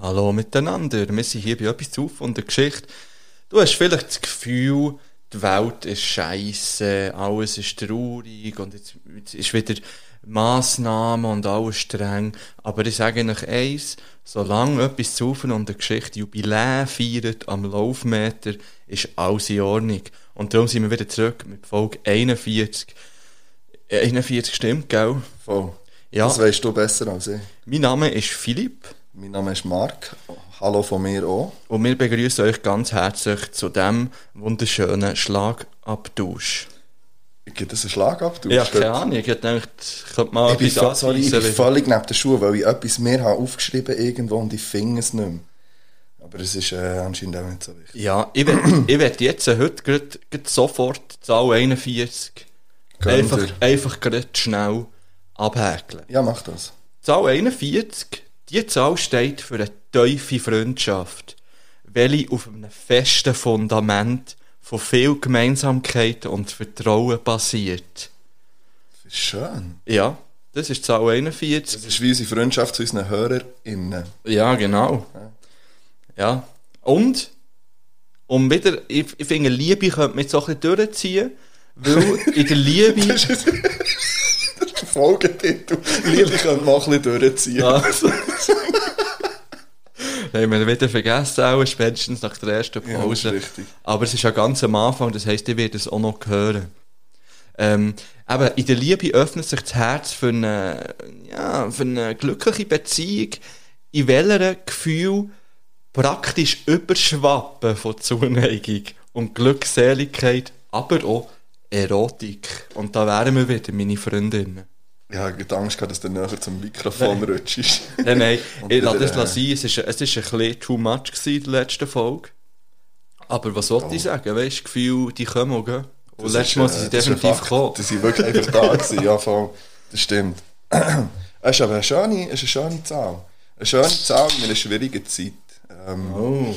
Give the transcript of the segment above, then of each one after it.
Hallo miteinander, wir sind hier bei etwas zu von der Geschichte. Du hast vielleicht das Gefühl, die Welt ist scheiße, alles ist traurig und jetzt, jetzt ist wieder Massnahmen und alles streng. Aber ich sage euch eins, solange etwas zu und der Geschichte Jubiläum feiert am Laufmeter, ist alles in Ordnung. Und darum sind wir wieder zurück mit Folge 41. Äh, 41 stimmt, gell? Voll. Ja. Das weißt du besser als ich. Mein Name ist Philipp. Mein Name ist Marc. Hallo von mir auch. Und wir begrüßen euch ganz herzlich zu dem wunderschönen Schlagabtausch. Gibt es einen Schlagabtausch? Ja, keine Ahnung. Ich gedacht, ich könnte mal Ich bin, sorry, ich bin völlig neben der Schuhe, weil ich etwas mehr habe aufgeschrieben irgendwo und ich finde es nicht mehr. Aber es ist äh, anscheinend auch nicht so wichtig. Ja, ich will jetzt äh, heute grad, grad sofort die Zahl 41 Gönn einfach, einfach grad schnell abhäkeln. Ja, mach das. Zahl 41, die Zahl steht für eine tiefe Freundschaft, welche auf einem festen Fundament von viel Gemeinsamkeiten und Vertrauen basiert. Das ist schön. Ja, das ist Zahl 41. Das ist wie unsere Freundschaft zu unseren HörerInnen. Ja, genau. Ja. Und, um wieder, ich, ich finde, Liebe könnte man jetzt auch ein bisschen durchziehen, weil in der Liebe... Das ist der Folgetitel. Liebe können wir auch ein bisschen durchziehen. Also. haben wir wieder vergessen, auch spätestens nach der ersten Ja, Pause. richtig. Aber es ist ja ganz am Anfang, das heisst, ich werde es auch noch hören. Ähm, aber in der Liebe öffnet sich das Herz für eine, ja, für eine glückliche Beziehung, in welcher Gefühl praktisch überschwappen von Zuneigung und Glückseligkeit, aber auch Erotik. Und da wären wir wieder, meine Freundinnen. Ja, ich hatte Angst, gehabt, dass du näher zum Mikrofon Nein. rutschst. Nein, nein, ich lasse das sein. Es ist, es ist ein bisschen too much gewesen, in der letzten Folge. Aber was wollte ich sagen? Weißt du, Gefühl, die kommen und gehen. Und Das letztes ist, Mal sind sie ist definitiv gekommen. Die sind wirklich einfach da gewesen, ja voll. Das stimmt. Es ist aber eine schöne, es ist eine schöne Zahl. Eine schöne Zahl in einer schwierigen Zeit. Ähm, Oh.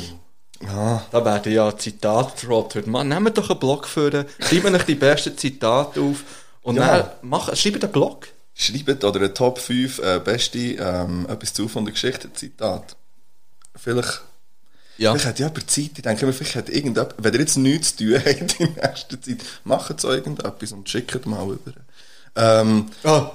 ja, Da werden ja Zitate gedroppt. Man, nehmt doch einen Blog für, schreibt euch die besten Zitate auf und Ja. dann mach, schreibt einen Blog. Schreibt oder eine Top 5 äh, beste ähm, etwas zu von der Geschichte Zitat. Vielleicht, Ja. vielleicht hat ja jemand Zeit, ich denke mir, vielleicht hat irgendjemand, wenn ihr jetzt nichts zu tun habt in nächster Zeit, macht so irgendetwas und schickt mal über. Ähm, Ah,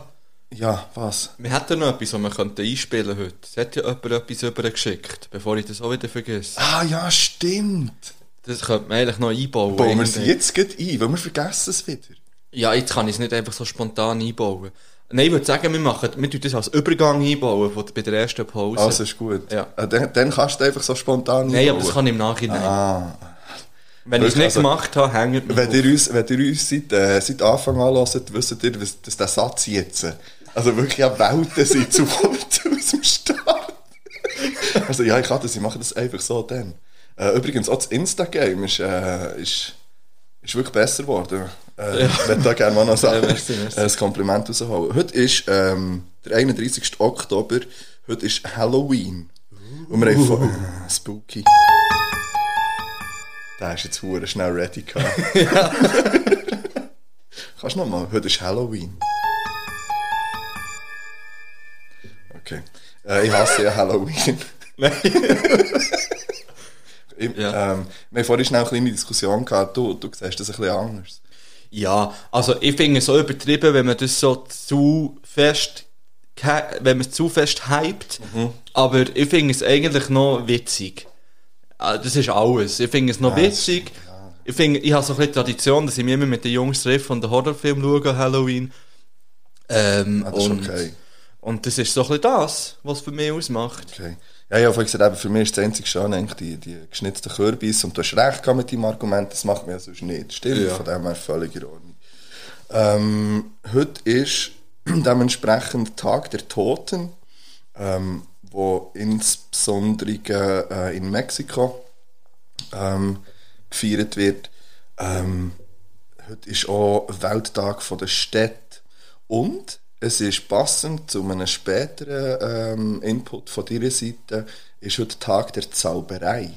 ja, was? wir hätten noch etwas, was wir könnten einspielen heute. Es hat ja jemand etwas übergeschickt, bevor ich das auch wieder vergesse. Ah ja, stimmt. Das könnte man eigentlich noch einbauen. Bauen wir irgendwie. jetzt gleich ein, weil wir vergessen es wieder. Ja, jetzt kann ich es nicht einfach so spontan einbauen. Nein, ich würde sagen, wir machen, wir tun das als Übergang einbauen von, bei der ersten Pause. Also ist gut. Ja. Äh, dann, dann kannst du einfach so spontan Nein, aber einbauen. das kann ich im Nachhinein. Ah. Wenn ich es nicht Also, gemacht habe, hängt mir Wenn auf. ihr uns, wenn ihr uns seit, äh, seit Anfang an hört, wisst ihr, dass der Satz jetzt, also wirklich ja Welten sind zu aus dem Start. also ja, ich kann das, ich mache das einfach so dann. Äh, übrigens, auch das Insta-Game ist, äh, ist, ist wirklich besser geworden. Äh, Ich würde da gerne mal noch sagen, Ja, merci, merci. äh, ein Kompliment rausholen. Heute ist ähm, der 31. Oktober, heute ist Halloween. Und wir haben von, äh, Spooky. Der ist jetzt hure schnell ready gehabt. Kannst du noch mal? Heute ist Halloween. Okay. Äh, ich hasse ja Halloween. Ich, Ja. ähm, wir haben vorhin schnell eine kleine Diskussion gehabt. Du, du siehst das ein bisschen anders. Ja, also ich finde es so übertrieben, wenn man das so zu fest, wenn man es zu fest hypt. Mhm. Aber ich finde es eigentlich noch witzig. Ah, Das ist alles. Ich finde es noch Ja, es- witzig. Ich finde, ich habe so ein bisschen Tradition, dass ich mich immer mit den Jungs treffe und den Horrorfilm schaue, Halloween. Ähm, Ah, das ist und, okay. und das ist so ein bisschen das, was für mich ausmacht. okay. Ja, ja, vorhin gesagt, eben, für mich ist das einzige Schöne eigentlich die, die geschnitzten Kürbis. Und du hast recht mit deinem Argument, das macht man ja sonst nicht. Stimmt, Ja. von dem her völlig in Ordnung. Ähm, heute ist dementsprechend Tag der Toten, ähm, wo insbesondere äh, in Mexiko ähm, gefeiert wird. Ähm, heute ist auch Welttag von der Städte und es ist passend zu einem späteren ähm, Input von deiner Seite, ist heute Tag der Zauberei.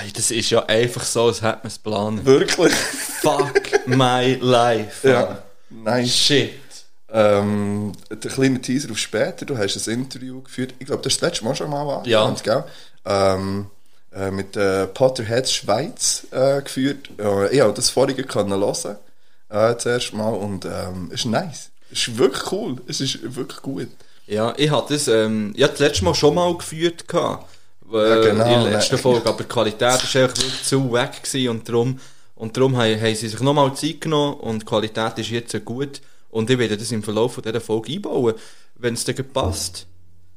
Ey, das ist ja einfach so, als hätte man es geplant. Wirklich? Fuck my life. ja. Nice. Shit. Ähm, der kleine Teaser auf später, du hast ein Interview geführt, ich glaube, das ist das letzte Mal schon mal an, Ja. gell? Ähm, äh, mit äh, Potterheads Schweiz äh, geführt. Äh, ich habe das vorige können hören, äh, das erste Mal, und ähm, es ist nice. Es ist wirklich cool, es ist wirklich gut. Ja, ich hatte das, ähm, ja, das letzte Mal schon mal geführt gehabt. Äh, Ja, genau, In der letzten. Folge. Aber die Qualität war einfach wirklich zu weg gewesen und darum, und darum haben, haben sie sich nochmal Zeit genommen und die Qualität ist jetzt gut. Und ich werde das im Verlauf von dieser Folge einbauen. Wenn es dir passt,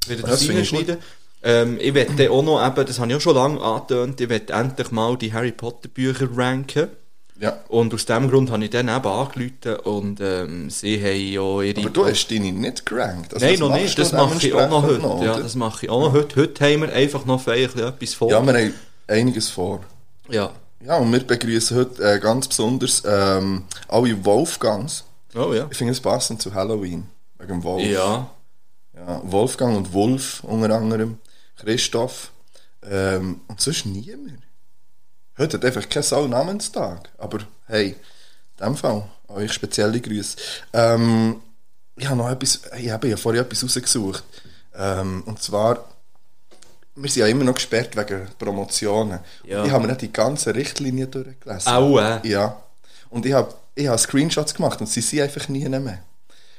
werde ich Das das ich reinschneiden. Ähm, ich werde auch noch eben, das habe ich auch schon lange angetönt, ich werde endlich mal die Harry Potter Bücher ranken. Ja. Und aus dem Grund habe ich dann eben angerufen und ähm, sie haben ja ihre... Aber du hast deine nicht gerankt. Also Nein, noch nicht. Das mache ich auch noch heute. dementsprechend ja, das mache ich auch noch heute. Heute haben wir einfach noch etwas vor. ja, wir haben einiges vor. ja. Ja, und wir begrüßen heute äh, ganz besonders ähm, alle Wolfgangs. Oh ja. Ich finde es passend zu Halloween, wegen Wolf. Ja. Ja, Wolfgang und Wolf unter anderem, Christoph ähm, und sonst niemand. Heute hat einfach kein Sau Namenstag, aber hey, in dem Fall euch spezielle Grüße. Ähm, ich habe noch etwas, ich habe ja vorher etwas rausgesucht. Ähm, und zwar, wir sind ja immer noch gesperrt wegen Promotionen. Ja. Und ich habe mir nicht die ganze Richtlinie durchgelesen. Auch, äh? Ja. Und ich habe ich habe Screenshots gemacht und sie sind einfach nie mehr.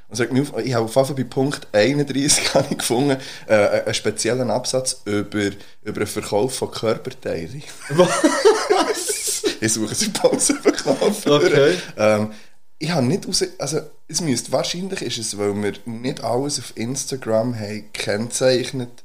Und sagt mir ich habe auf jeden Fall bei Punkt 31 habe ich gefunden, äh, einen speziellen Absatz über, über den Verkauf von Körperteilen. ich suche sie Pause verkaufen. Okay. Ähm, ich habe nicht raus, also es müsste, wahrscheinlich ist es, weil wir nicht alles auf Instagram haben gekennzeichnet,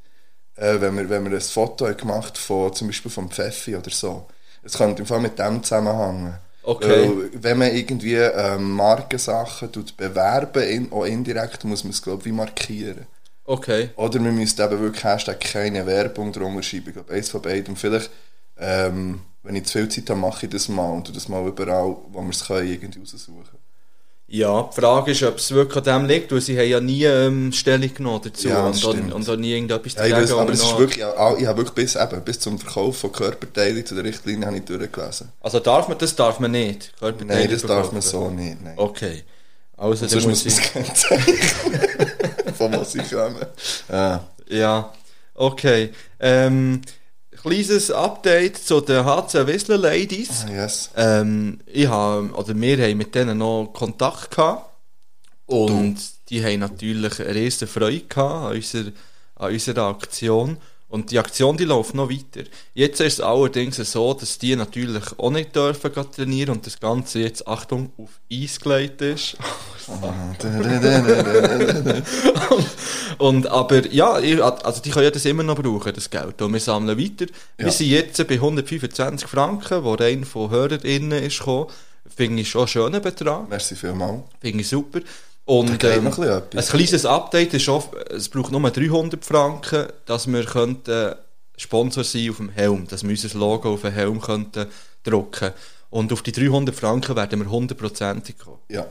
äh, wenn, wir, wenn wir ein Foto haben gemacht von zum Beispiel vom Pfeffi oder so. Es könnte im Fall mit dem zusammenhängen. Okay. Weil, wenn man irgendwie ähm, Markensachen tut bewerben, in, auch indirekt, muss man es glaube ich markieren. Okay. Oder man müsste eben wirklich Hashtag keine Werbung drunter schreiben. Ich glaube, eins von beidem. Vielleicht, ähm, wenn ich zu viel Zeit habe, mache ich das mal und tu das mal überall, wo wir es können, irgendwie raussuchen. Ja, die Frage ist, ob es wirklich an dem liegt, weil sie haben ja nie ähm, Stellung genommen dazu Ja, und, und, und auch nie irgendetwas Ja, ich weiß, aber es ist wirklich, ich habe wirklich bis, eben, bis zum Verkauf von Körperteilen zu der Richtlinie habe ich durchgelesen. Also darf man, das darf man nicht? Nein, das darf man so nicht. Nein. Okay. Also, Sonst muss ich... von was ich komme. Ja. Ja, okay. Ähm, kleines Update zu den HC Whistler Ladies. Ah, Yes. Ähm, ich habe, oder wir haben mit denen noch Kontakt gehabt. Und die haben natürlich eine riesen Freude gehabt an unserer, an unserer Aktion. Und die Aktion, die läuft noch weiter. Jetzt ist es allerdings so, dass die natürlich auch nicht dürfen trainieren und das Ganze jetzt, Achtung, auf Eis gelegt ist. Und, aber ja, also die können ja das immer noch brauchen, das Geld. Und wir sammeln weiter. Ja. Wir sind jetzt bei 125 Franken, wo rein von HörerInnen ist gekommen. Finde ich schon einen schönen Betrag. Merci vielmals. Finde ich super. Und ähm, ein ein kleines Update ist auch, es braucht nur 300 Franken, dass wir könnten Sponsor sein auf dem Helm, dass wir unser Logo auf den Helm könnten drucken. Und auf die 300 Franken werden wir hundertprozentig kommen Ja.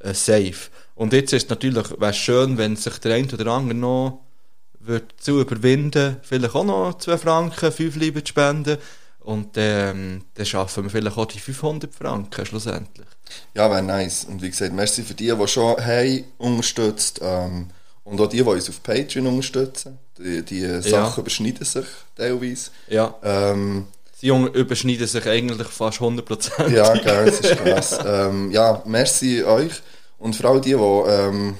äh, safe. Und jetzt ist es natürlich wäre schön, wenn sich der eine oder andere noch wird zu überwinden, vielleicht auch noch 2 Franken, 5 Liebe zu spenden. Und ähm, dann schaffen wir vielleicht auch die 500 Franken schlussendlich. Ja, wäre nice. Und wie gesagt, merci für die, die schon haben unterstützt. Ähm, und auch die, die uns auf Patreon unterstützen. Die, die Sachen überschneiden sich teilweise. Ja, Ähm, die Jungen überschneiden sich eigentlich fast 100%. ja, gell, das ist krass. ähm, ja, merci euch. Und vor allem die, die ähm,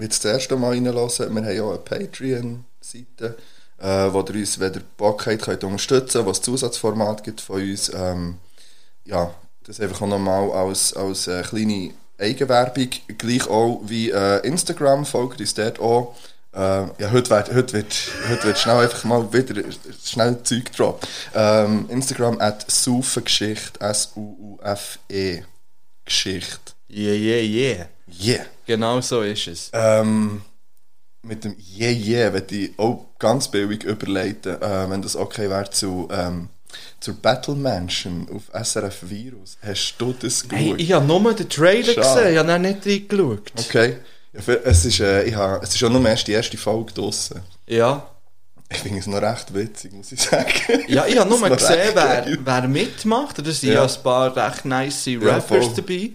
jetzt das erste Mal reinhören, wir haben auch eine Patreon-Seite, äh, wo ihr uns, wenn ihr Bock habt, könnt unterstützen wo es Zusatzformat gibt von uns. Ähm, ja, das einfach auch nochmal als, als äh, kleine Eigenwerbung. Gleich auch wie äh, Instagram, folgt uns dort auch. Äh, ja, heute wird, heute, wird, heute wird schnell einfach mal wieder schnell Zeug drop. Ähm, Instagram at Saufengeschichte, S-U-U-F-E Geschichte. Yeah, yeah, yeah. Yeah. Genau so ist es. Ähm, mit dem Yeah Yeah werde ich auch ganz billig überleiten, äh, wenn das okay wäre, zu, ähm, zur Battle Mansion auf SRF Virus. Hast du das Hey, geschaut? ich habe nur den Trailer Schade. gesehen, ich habe dann nicht reingeschaut. Okay. Ja, es, ist, äh, ich habe, es ist auch nur erst die erste Folge draussen. Ja. Ich finde es noch recht witzig, muss ich sagen. Ja, ich habe nur noch gesehen, wer, wer mitmacht. Da sind ja. Ja. ein paar recht nice Ja, Rappers voll. dabei.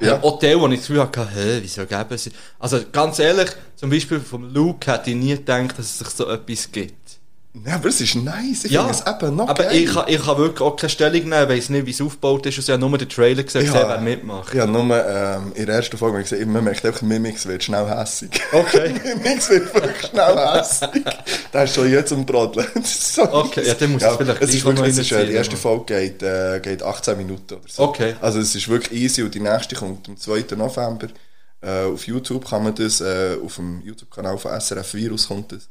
Ja. Auch die, wo ich das Gefühl hatte, hä, wieso geben sie... Also ganz ehrlich, zum Beispiel vom Luke hätte ich nie gedacht, dass es sich so etwas gibt. Ja, aber es ist nice. Ich Ja, finde es eben noch aber geil. ich, kann, ich kann wirklich auch keine Stellung nehmen, weiss nicht, wie es aufgebaut ist. Ich habe nur den Trailer gesehen, Ich gesehen habe- wer mitmacht. Ich habe nur ähm, in der ersten Folge gesehen, man merkt einfach, Mimix wird schnell hässig. Okay. Mimix wird wirklich schnell hässig. Der ist schon jetzt am Brodeln. Das so Okay, ja, dann muss ich es vielleicht es ist wirklich, es ist, äh, Die erste Folge geht, äh, geht 18 Minuten oder so. Okay. Also es ist wirklich easy und die nächste kommt am 2. November. Äh, auf YouTube kann man das, äh, auf dem YouTube-Kanal von SRF Virus kommt das.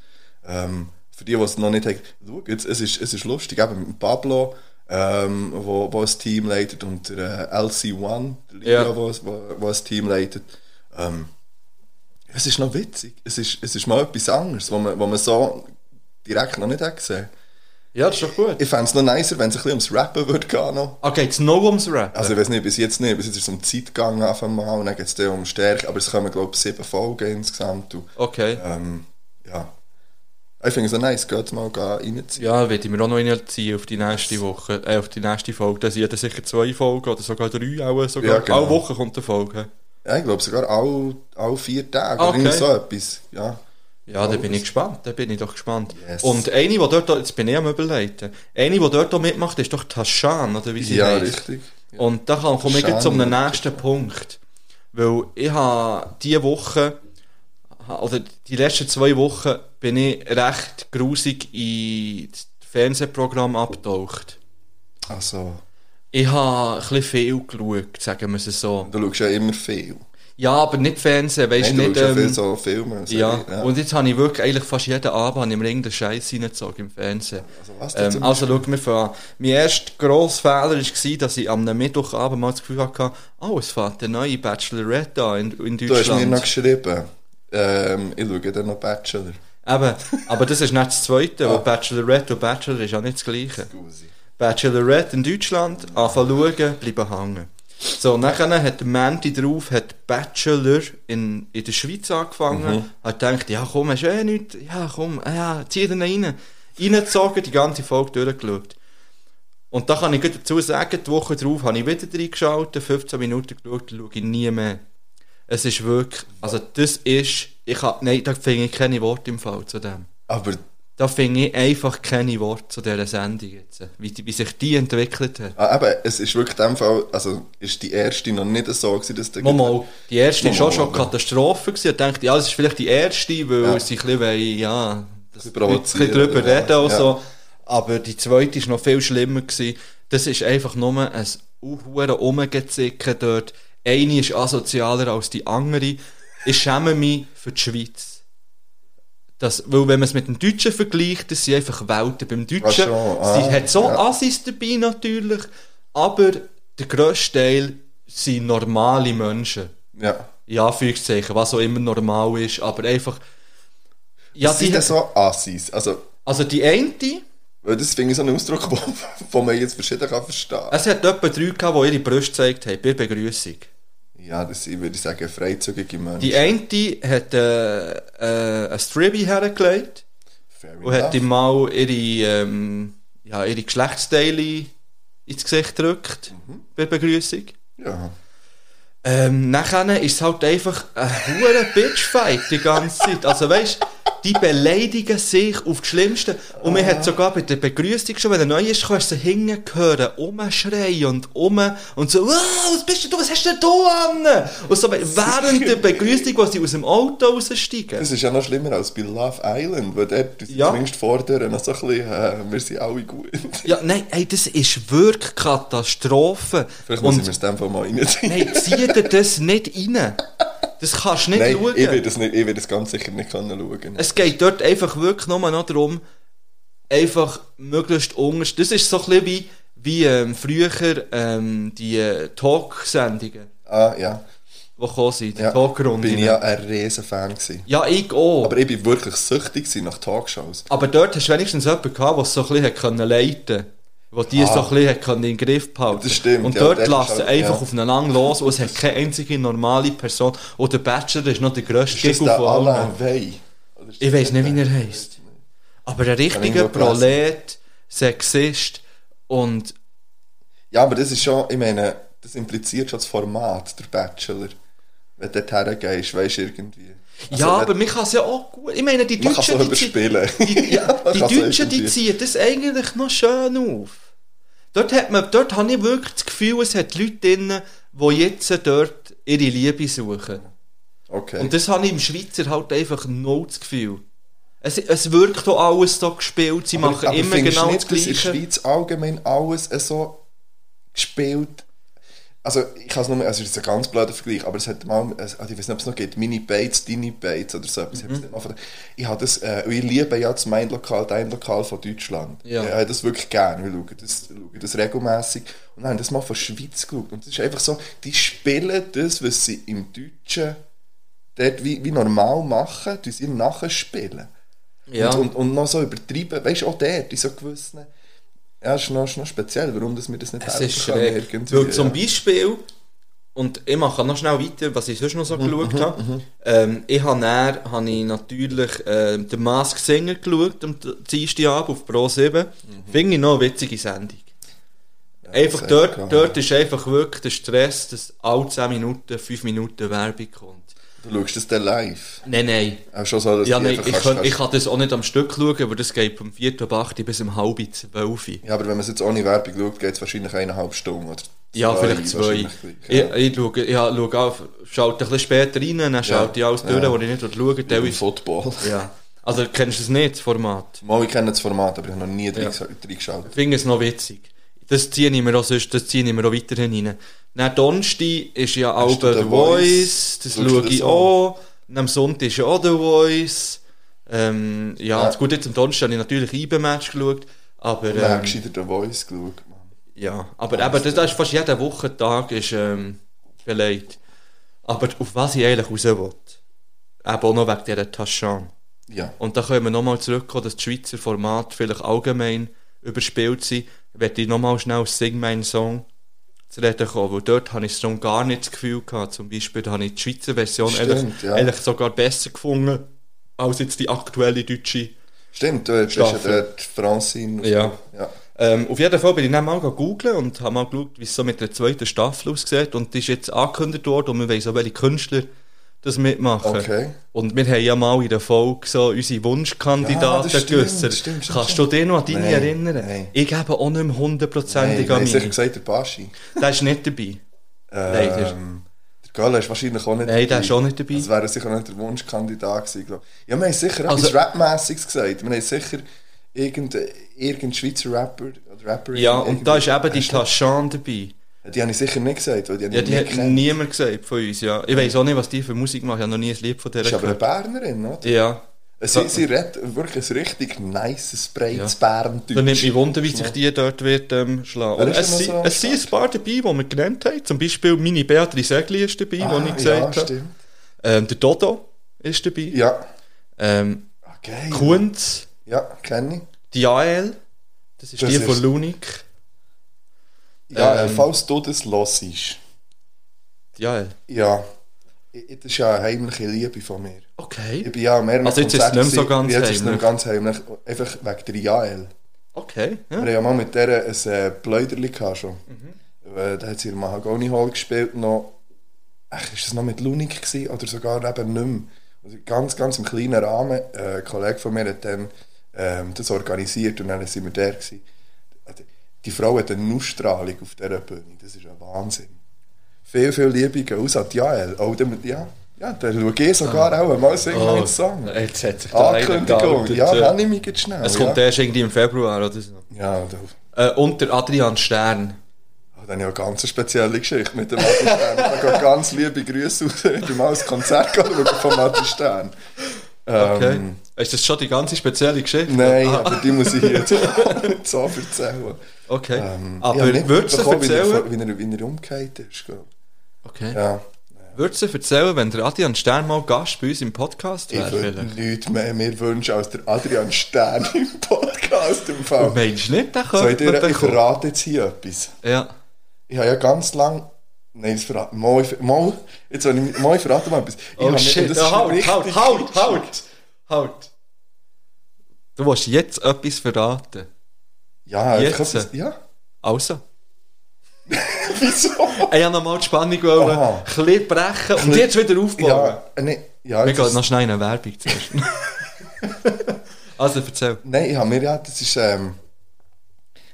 Ähm, für die, die es noch nicht haben, schaut, es ist, es ist lustig, eben mit Pablo, ähm, wo, wo ein Team leitet und der äh, LC1, der Livia, Ja. wo, wo, wo ein Team leitet. Ähm, es ist noch witzig. Es ist, es ist mal etwas anderes, wo man, wo man so direkt noch nicht hat gesehen. Ja, das ist doch gut. Ich fände es noch nicer, wenn es ein bisschen ums Rappen würde gehen noch. Ah, geht's noch ums Rap? Also ich weiß nicht, bis jetzt nicht, bis jetzt ist es um Zeit gegangen auf einmal und dann geht es um Stärke, aber es kommen glaube ich sieben Folgen insgesamt. Und, okay. ähm, ja. Ich finde es nice, geht mal reinziehen. Ja, werde ich mir auch noch reinziehen auf die nächste Woche, äh, auf die nächste Folge. Da sind ja sicher zwei Folgen oder sogar drei, auch sogar. Ja, genau. Alle Woche kommt eine Folge. Ja, ich glaube sogar alle, alle vier Tage Ah, oder okay. so etwas. Ja. Ja, da bin ich gespannt, da bin ich doch gespannt. Yes. Und eine, die dort, jetzt bin ich am überleiten, eine, die dort mitmacht, ist doch Tashan, oder wie sie Ja, heisst. richtig. Und da komme ich Tashan, gleich zu einem ja. nächsten Punkt. Weil ich habe diese Woche, oder die letzten zwei Wochen, bin ich recht grusig in das Fernsehprogramm abgetaucht. Also, Ich habe ein bisschen viel geschaut, sagen wir es so. du schaust ja immer viel. Ja, aber nicht Fernsehen, weißt Nein, du, nicht... ja viel Ähm, so Filme. und ja. Serien, und jetzt habe ich wirklich eigentlich fast jeden Abend ich mir irgendeinen Scheiß reingezogen im Fernsehen. Also was denn ähm, also schau mir vor. Mein erster grosser Fehler war, dass ich am Mittwochabend mal das Gefühl hatte, oh, es fährt eine neue Bachelorette an in, in Du hast Deutschland. mir noch geschrieben, ähm, ich schaue dann noch Bachelor. Eben, aber das ist nicht das Zweite, Ah. weil Bachelorette und Bachelor ist ja nicht das Gleiche. Bachelorette in Deutschland, anfangen schauen, bleiben hängen. So, nachher hat der Mandy drauf, hat Bachelor in, in der Schweiz angefangen, hat gedacht, ja komm, hast eh nichts, ja komm, ah ja, zieh den rein. Reingezogen, die ganze Folge durchgeschaut. Und da kann ich dazu sagen, die Woche drauf habe ich wieder reingeschaltet, 15 Minuten geschaut, schaue ich nie mehr. Es ist wirklich, also das ist, ich hab, nein, da finde ich keine Worte im Fall zu dem. Aber Da finde ich einfach keine Worte zu dieser Sendung jetzt. Wie, die- wie sich die entwickelt hat. ah, eben, es ist wirklich in dem Fall, also ist die erste noch nicht so gewesen, dass der... Mal, mal, die erste war schon schon aber- Katastrophe. Gewesen. Ich dachte, ja, das ist vielleicht die erste, weil Ja. sie ein bisschen, wollen, ja, das, ein bisschen drüber ja. reden und Ja. so. Aber die zweite war noch viel schlimmer. Gewesen. Das ist einfach nur ein Uhuren Rumgezicken dort. Eine ist asozialer als die andere. Ich schäme mich für die Schweiz. Das, weil wenn man es mit dem Deutschen vergleicht, das sind einfach Welten. Beim Deutschen, ah, sie hat so ja. Assis dabei natürlich, aber der grösste Teil sind normale Menschen. Ja. In Anführungszeichen, was auch immer normal ist, aber einfach... Ja, Ja, sind die, denn so Assis? Also, also die eine, weil das finde ich so ein Ausdruck, wo man jetzt verschieden kann verstehen. es hat etwa drei gehabt, die ihre Brüste gezeigt haben, bei Begrüßung. Ja, das sind, würde ich sagen, freizügige Menschen. Die eine hat äh, äh, ein Stribby hergelegt und hat ihm mal ihre, ähm, ja, ihre Geschlechtsteile ins Gesicht gedrückt bei der Begrüßung. Ja. Ähm, nachher ist es halt einfach ein hoher Bitchfight die ganze Zeit. Also weißt die beleidigen sich auf das Schlimmste. Und man hat sogar bei der Begrüßung schon, wenn er neu ist, kannst du sie hingehören, umschreien und um und so, wow, was bist du, was hast du denn da an? Und so während der Begrüßung, wo sie aus dem Auto raussteigen. Das ist ja noch schlimmer als bei Love Island, weil dort ja. Zumindest fordern noch so ein bisschen, äh, wir sind alle gut. Ja, nein, ey, das ist wirklich Katastrophe. Vielleicht muss ich Und mir das einfach mal reinziehen. nein, zieh dir das nicht rein. Das kannst du nicht Nein, schauen. ich werde es nicht, ich werde es ganz sicher nicht können schauen. Es geht dort einfach wirklich nur noch darum, einfach möglichst unterst. Das ist so ein bisschen wie, wie ähm, früher ähm, die äh, Talk-Sendungen, Ah, ja. die gekommen sind, die ja. Talkrunden. Bin ich ja ein riesen Fan gewesen. ja, ich auch. Aber ich bin wirklich süchtig nach Talkshows. Aber dort hast du wenigstens jemanden gehabt, der es so ein bisschen können leiten wo die so ein bisschen in den Griff behalten Das stimmt, Und ja, dort ist lassen halt- einfach ja. aufeinander los und es hat keine einzige normale Person. Und der Bachelor ist noch der grösste der von allen. Ist Ich weiß nicht, wie er heisst. Aber ein richtiger. Prolet, Sexist und Ja, aber das ist schon, ich meine, das impliziert schon das Format, der Bachelor. Wenn du dort hergehst, weißt du irgendwie. Also, ja, aber man kann es ja auch gut. Ich meine, die Man kann Deutschen, es überspielen. die, ja, die Deutschen, die ziehen das eigentlich noch schön auf. Dort, hat man, dort habe ich wirklich das Gefühl, es hat Leute drin, die jetzt dort ihre Liebe suchen. Okay. Und das habe ich im Schweizer halt einfach null das Gefühl. Es, es wirkt auch alles so gespielt, sie machen aber immer genau nicht, das dass in der Gleiche. Schweiz allgemein alles so gespielt also ich kann es nur, also es ist ein ganz blöder Vergleich, aber es hat mal, also ich weiß nicht, ob es noch geht, Mini Bates, Dini Bates oder so etwas. Ich, Mhm. ich habe das, äh, ich liebe ja das Mein Lokal, dein Lokal von Deutschland. Ja. Ich habe das wirklich gerne, wir schauen das, schauen das regelmässig und haben das mal von der Schweiz geschaut und es ist einfach so, die spielen das, was sie im Deutschen dort wie, wie normal machen, die sie nachher spielen. Ja. Und, und, und noch so übertrieben, weißt du, auch dort, in so gewissen. Ja, ist noch, ist noch speziell, warum dass wir das nicht Es ist schräg. Weil zum ja. Beispiel, und ich mache noch schnell weiter, was ich sonst noch so Mhm, geschaut habe. Ähm, ich habe dann, habe ich natürlich äh, den Mask Singer geschaut, am Dienstagabend auf Pro 7. Finde ich noch eine witzige Sendung. einfach sehr dort, dort ist einfach wirklich der Stress, dass alle 10 Minuten, 5 Minuten Werbung kommt. Du schaust das dann live. Nein, nein. Auch schon so, dass Ja, nein, ich, kannst- kann, kannst- ich kann das auch nicht am Stück schauen, aber das geht vom 4. ab 8 bis um halb 12. Ja, aber wenn man es jetzt ohne Werbung schaut, geht es wahrscheinlich eineinhalb Stunden oder Ja, vielleicht zwei. wahrscheinlich Ich, Ja. ich, schaue, ich schaue auf, schalte ein bisschen später rein, dann schalte ich alles Ja. durch, wo ich nicht schaue. Im teilweise- Football. Ja. Also kennst du das nicht, das Format? Mal, ich kenne das Format, aber ich habe noch nie Ja. reingeschaut. Ich finde es noch witzig. Das ziehe ich mir auch, sonst, das ziehe ich mir auch weiterhin rein. Dann Donnerstag ist ja auch The Voice, das schaue das ich an? auch. Und am Sonntag ist ja auch The Voice. Ähm, ja, Ja. gut, jetzt am Donnerstag habe ich natürlich IBE-Match geschaut, aber... Ähm, du wieder den Voice geschaut. Mann. Ja, aber eben, das, das ist fast jeden Wochentag ist, ähm, belegt. Aber auf was ich eigentlich raus will, eben auch noch wegen dieser Taschan. Ja. Und da können wir nochmal zurückkommen, dass die Schweizer Formate vielleicht allgemein überspielt sind. Werde ich nochmal schnell Sing meinen Song zu reden kommen, weil dort habe ich so gar nicht das Gefühl gehabt. Zum Beispiel habe ich die Schweizer Version Stimmt, eigentlich, ja. eigentlich sogar besser gefunden, als jetzt die aktuelle deutsche. Stimmt, du bist ja Staffel. der Francine. Ja. ja. Ähm, auf jeden Fall bin ich dann mal googeln und habe mal geschaut, wie es so mit der zweiten Staffel aussieht. Und die ist jetzt angekündigt worden und wir wissen auch, welche Künstler das mitmachen. Okay. Und wir haben ja mal in der Folge so unsere Ja, Wunschkandidaten stimmt, stimmt, Kannst stimmt. du dich noch an deine Nein, erinnern? nein. Ich gebe auch nicht mehr Nein, hundertprozentig an haben sicher mich. gesagt, der Baschi. Der ist nicht dabei. Leider. Ähm, der Gala ist wahrscheinlich auch nicht Nein, der ist auch nicht dabei. Das wäre sicher nicht der Wunschkandidat gewesen, glaube ich. Ja, wir haben sicher Also- etwas Rapmäßiges gesagt. Wir haben sicher irgendein irgendein Schweizer Rapper oder Rapperin. Ja, und da ist eben die Tashan dabei. Die habe ich sicher nicht gesagt, weil die habe Ja, ich die hat gekannt. niemand gesagt von uns, ja. Ich weiß auch nicht, was die für Musik macht. Ich habe noch nie ein Lied von der Das ist aber eine. Bernerin, oder? Ja. Sie, sie redet wirklich ein richtig nice, breites Ja. Bärendeutsch. Da nimmt mich Wunder, wie sich die dort wird ähm, schlagen. Es, so es sind ein paar dabei, die wir genannt haben. Zum Beispiel meine Beatrice Egli ist dabei, ah, die ich gesagt ja, habe. Ähm, der Dodo ist dabei. Ja. Ähm, Ah, geil. Kunz, Ja, kenne ich. die Jael, das ist Das die ist- von Lunik. Ja, Ähm. äh, falls du das hörst. Ja. Ich- Das ist ja eine heimliche Liebe von mir. Okay. Ich bin ja mehreren Also jetzt ist es nicht mehr so ganz Jetzt ist es nicht heimlich. ganz heimlich. Einfach wegen der Jael. Okay. Wir Ja. haben ja mal mit der ein äh, gehabt schon. Mhm. Äh, Da hat sie in der Mahagoni Hall gespielt. Noch, ach, ist das noch mit Lunik gewesen? Oder sogar eben nicht mehr. Also ganz, ganz im kleinen Rahmen. Äh, ein Kollege von mir hat dann ähm, das organisiert und dann sind wir der gewesen. Die Frau hat eine Ausstrahlung auf dieser Bühne. Das ist ein Wahnsinn. Viel, viel Liebe aus an Jael. Oh, dann, ja, ja, dann schaue ich sogar auch mal singen Oh, Song. jetzt hat sich der Ankündigung. Ja, ja. habe ich mich jetzt schnell. Es kommt ja. erst irgendwie im Februar oder so. Ja, Äh, und der Adrian Stern. Oh, dann habe ich eine ganz spezielle Geschichte mit dem Matti Stern. Da gehen ganz liebe Grüße aus. Ich bin mal das Konzert von Matti Stern. Okay. Ähm, ist das schon die ganze spezielle Geschichte? nein, Ah, aber die muss ich jetzt so erzählen. Okay. Ähm, ich aber nicht würdest du er, erzählen? wie er, wie er umgekehrt ist. ich. Okay. Ja. Würdest du erzählen, wenn der Adrian Stern mal Gast bei uns im Podcast Ich wäre? würde vielleicht? nichts mehr mir wünschen als der Adrian Stern im Podcast. Im Du Fall. meinst nicht, der Soll ich könnte dir, ich verrate jetzt hier etwas. Ja. Ich habe ja ganz lang... Nein, das verrate mal, ich- mal, jetzt soll ich, mal, ich verrate mal etwas. Ich Oh shit, das ja, halt, halt, halt, kitschig. halt, halt. Du willst jetzt etwas verraten. Ja, Jetzt? etwas, ja. Also. Wieso? Ich habe nochmal die Spannung wollen, ein bisschen brechen und jetzt wieder aufbauen. Ja, äh, nee, ja, Wir gehen noch schnell in eine Werbung zuerst. also, erzähl. Nein, ich habe mir ja, das ist, ähm,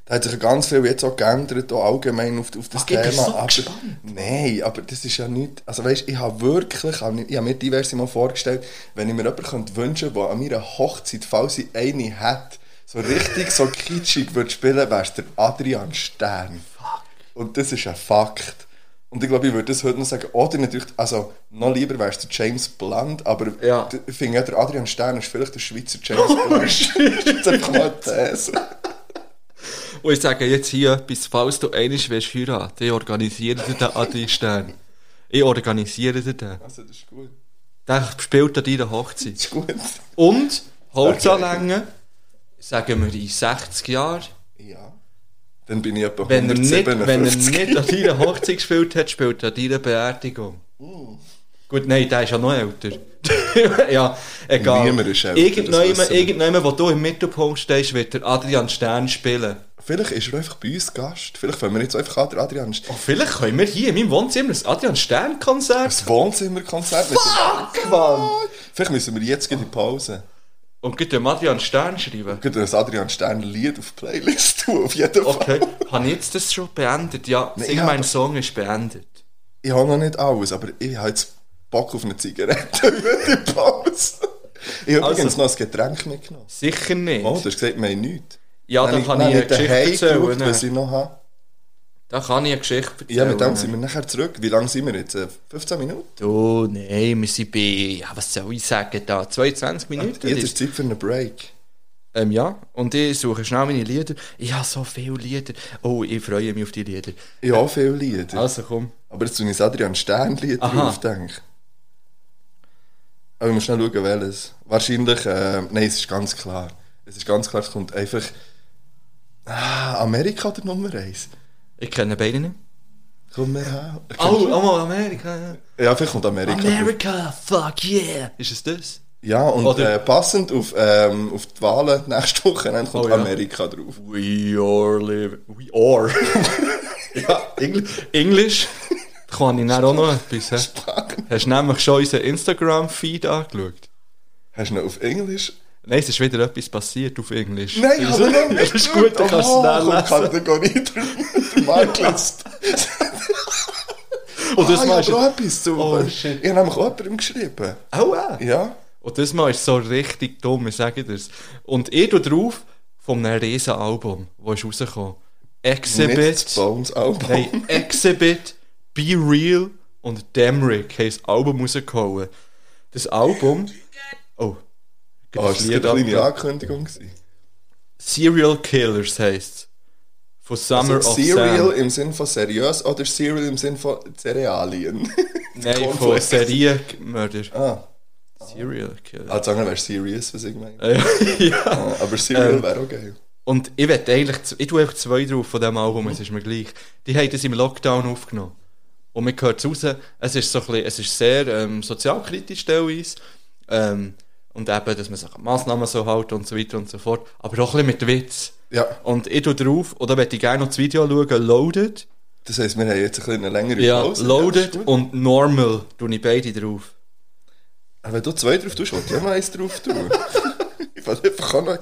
da hat sich ganz viel jetzt auch geändert, auch allgemein auf, auf das Ach, Thema. so aber. Nein, aber das ist ja nicht, also weißt, ich habe wirklich, ich habe mir diverse Mal vorgestellt, wenn ich mir jemanden könnte wünschen der an meiner Hochzeit, falls ich eine hätte, so richtig so kitschig würde spielen, wäre es der Adrian Stern. Und das ist ein Fakt. Und ich glaube, ich würde das heute noch sagen. Oder natürlich, also noch lieber es der James Blunt, aber Ja. ich finde, ja, der Adrian Stern ist vielleicht der Schweizer James Blunt. das ist einfach mal eine These. Und ich sage jetzt hier etwas, falls du einmal willst heiraten, ich organisiere dir den Adi Stern. Ich organisiere dir den. Also, das ist gut. Der spielt an deiner Hochzeit. Das ist gut. Und Holzanlänge, sagen wir in 60 Jahren. Ja. Dann bin ich etwa Wenn er, nicht, 157. wenn er nicht an deiner Hochzeit gespielt hat, spielt er an deiner Beerdigung. Gut, nein, der ist ja noch älter. ja, egal. Niemand ist älter, Irgendjemand, irgendjemand, wo du im Mittelpunkt stehst, wird der Adrian Stern spielen. Vielleicht ist er einfach bei uns Gast. Vielleicht fangen wir jetzt einfach Adrian St- Oh, vielleicht können wir hier in meinem Wohnzimmer ein Adrian Stern Konzert. das Wohnzimmerkonzert dem... Mann! Vielleicht müssen wir jetzt in die Pause. Und geht dem Adrian Stern schreiben. Wir das Adrian Stern Lied auf die Playlist tun, auf jeden Fall. Okay, habe ich jetzt das schon beendet? Ja, Nein, sing mein Song ist beendet. Ich habe noch nicht alles, aber ich habe jetzt Bock auf eine Zigarette über die Pause. Ich habe Also- übrigens noch ein Getränk mitgenommen. Sicher nicht. Oh, du hast gesagt, wir haben nichts. Ja, da Dann kann dann ich eine Geschichte erzählen, geschaut, ne? was ich noch habe. Da kann ich eine Geschichte erzählen. Ja, mit dem sind wir nachher zurück. Wie lange sind wir jetzt? Äh, 15 Minuten? Du, nein, wir sind bei, ja, was soll ich sagen da, 22 Minuten. Jetzt ist Zeit für einen Break. ähm, ja, und ich suche schnell meine Lieder. Ich habe so viele Lieder. Oh, ich freue mich auf die Lieder. Ich habe viele Lieder. Also komm. Aber jetzt tue ich das Adrian Stern-Lied Aha. drauf, denke ich. Aber ich muss schnell schauen, welches. Wahrscheinlich, äh, nein, es ist ganz klar. Es ist ganz klar, es kommt einfach... Ah, Amerika der Nummer 1. Ich kenne beide nicht. Komm mehr her. Oh, mal Amerika. ja. Ja, vielleicht kommt Amerika. drauf. America, fuck yeah. Ist es das? Ja, und äh, passend auf, ähm, auf die Wahlen nächste Woche dann kommt Oh, ja. Amerika drauf. We are living. We are. ja, Engl Englisch. Kann ich dann auch noch etwas. Hast du nämlich schon unseren Instagram-Feed angeschaut? Hast du noch auf Englisch? Nein, es ist wieder etwas passiert auf Englisch. Nein, ich das habe noch nicht. Das ist gut, dann kannst du oh, schnell lesen. Kategorie der, der Marklist. Und das ah, ich Mal habe ist... auch etwas zu. Oh. Ich habe nämlich auch jemandem geschrieben. Oh, äh. Ja. Und das Mal ist so richtig dumm, ich sage dir's. Und ich tue drauf von einem riesen Album, das ist rausgekommen. Nicht Exhibit... das Bones Album. Nein, Exhibit, Be Real und Damrick haben das Album rausgehauen. Das Album... Oh. Oh, das ist das eine kleine Ankündigung gewesen? Serial Killers heisst Von Summer Also of Serial Sam. im Sinn von seriös oder Serial im Sinn von Cerealien? Nein, von. Serienmörder. ah, Serial Killer. als andere wäre serious, was ich meine. Äh, ja. Ah, aber Serial Ähm, wäre auch geil. Und ich werde eigentlich, ich tue einfach zwei drauf von diesem Album, es ist mir gleich. Die haben das im Lockdown aufgenommen. Und man hört es raus, es ist so ein bisschen, es ist sehr ähm, sozialkritisch teilweise. Ähm, und eben, dass man sich an Massnahmen so hält und so weiter und so fort. Aber auch ein bisschen mit Witz. Ja, Und ich tue drauf, oder möchte ich gerne noch das Video schauen, Loaded. das heisst, wir haben jetzt ein bisschen eine längere Ja, Pause. Loaded Ja, gut. und Normal tue ich beide drauf. Aber wenn du zwei drauf tust, wollte ich auch noch eins drauf tun. ich will einfach auch noch...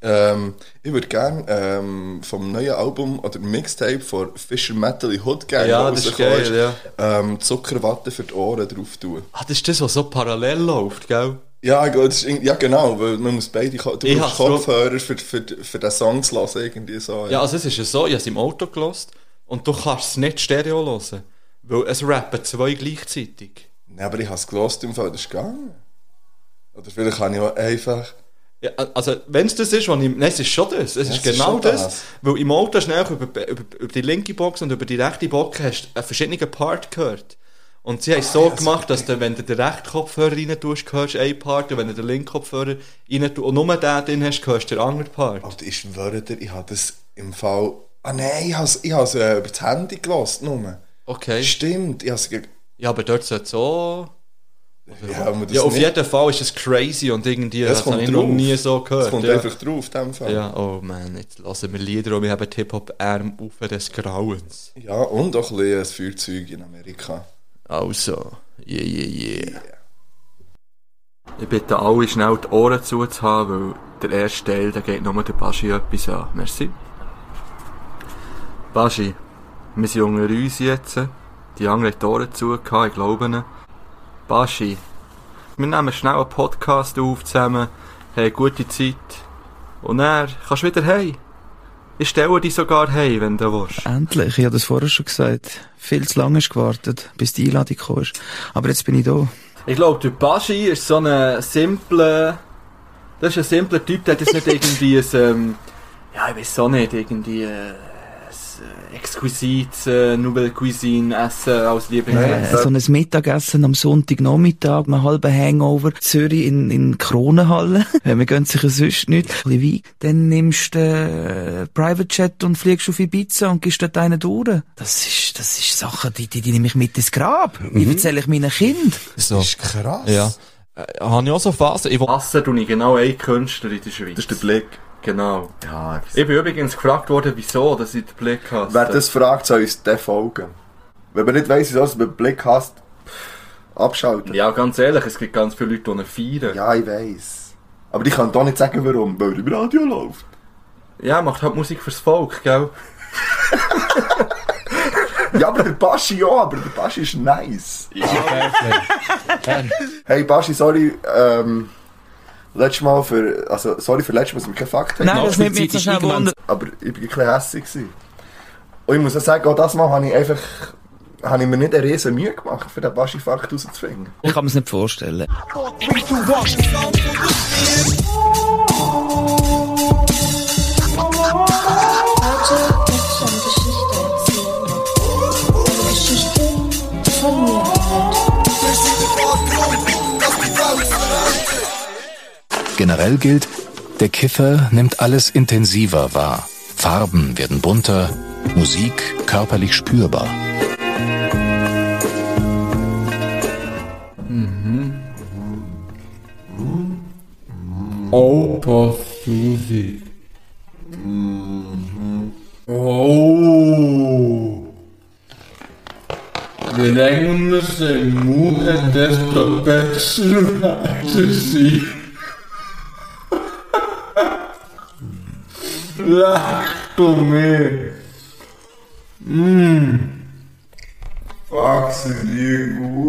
Ähm, ich würde gerne ähm, vom neuen Album oder Mixtape von Fisher Metal in Hood Gang Ja, das ist geil, ähm, Zuckerwatte für die Ohren drauf tun. Ah, das ist das, was so parallel läuft, gell? Ja, das ist, ja genau, weil man muss beide... Du Ich brauchst Kopfhörer für, für, für den Song zu hören, irgendwie so. Ja, also es ist ja so, ich habe es im Auto gelost und du kannst es nicht Stereo hören. Weil es rappen zwei gleichzeitig. Nein, aber ich habe es gelost im Fall, das ist gegangen. Oder vielleicht habe ich auch einfach... Ja, also, wenn es das ist, was ich. Nein, es ist schon das. Es Ja, ist ist genau schon das. das. Weil im Auto schnell über, über, über die linke Box und über die rechte Box hast du einen verschiedenen Part gehört. Und sie haben es so gemacht, dass du, wenn du den rechten Kopfhörer rein tust, hörst du einen Part, und wenn du den linken Kopfhörer rein tust, und nur den drin hast, hörst du den anderen Part. Alter, ich schwöre dir, ich habe das im Fall... Ah nein, ich habe es ich has, äh, über das Handy gelassen, nur. Okay. Stimmt, ich habe es... Ja, aber dort sollte es so... Ja, aber Ja, auf nicht- jeden Fall ist es crazy und irgendwie, Das das habe ich noch nie so gehört. Es kommt ja. einfach drauf, dem Fall. Ja, oh man, jetzt lassen wir Lieder und wir haben Hip-Hop-Arm auf des Grauens. Ja, und auch ein bisschen ein Feuerzeug in Amerika. Also, yeah, yeah, yeah. Ich bitte alle schnell die Ohren zuzuhaben, weil der erste Teil, da geht nur der Baschi etwas an. Merci. Baschi, wir sind unter uns jetzt. Die anderen haben die Ohren zugehört, ich glaube nicht. Baschi, wir nehmen schnell einen Podcast auf zusammen, haben gute Zeit. Und dann kannst du wieder heim. Ich stelle dich sogar heim, wenn du willst. Endlich, ich habe das vorher schon gesagt. Viel zu lange hast du gewartet, bis die Einladung kam. Aber jetzt bin ich da. Ich glaube, der Baschi ist so ein simpler. Das ist ein simpler Typ, der hat jetzt nicht irgendwie ein. Ähm, ja, ich weiß auch nicht, irgendwie. Äh, exquisites äh, Nouvelle Cuisine essen als Lieblingsessen. Äh, so ein Mittagessen am Sonntagnachmittag, ein halber Hangover, Zürich in, in Kronenhalle. Äh, Wir gehen sicher sonst nicht. Ein Wein. Dann nimmst du äh, Private Jet und fliegst auf Ibiza und gehst dort einen durch. Das ist, das ist Sachen, die, die, die nehme ich mit ins Grab. Die erzähle ich meinen Kindern. So. Das ist krass. Ja. Äh, habe ich auch so Phasen. Ich Essen tue ich genau einen Künstler in der Schweiz. Das ist der Blick. Genau. Ja, Ich bin übrigens gefragt worden, wieso, dass ich den Blick habe. Wer das fragt, soll uns den folgen. Wenn man nicht weiss, wieso man einen Blick hast, abschalten. Ja, ganz ehrlich, es gibt ganz viele Leute, die ihn feiern. Ja, ich weiss. Aber ich kann doch nicht sagen, warum, weil er im Radio läuft. ja, macht halt Musik fürs Volk, gell? Ja, aber der Baschi ja, aber der Baschi ist nice. Fairplay. Hey Baschi, sorry, ähm, letztes Mal für, also sorry für letztes Mal, dass wir keinen Fakt haben. Nein, das nimmt mich jetzt so schnell Wunder. Aber ich bin ein bisschen hässlich gewesen. Und ich muss auch sagen, auch das Mal habe ich einfach, habe ich mir nicht eine riesen Mühe gemacht, für den Baschi-Fakt rauszufinden. Ich kann mir es nicht vorstellen. Generell gilt, der Kiffer nimmt alles intensiver wahr. Farben werden bunter, Musik körperlich spürbar. Opa Susi. Oh. Je länger sie Mund desto besser werden sie. Lach du mir. Mm. Wachsen dir gut.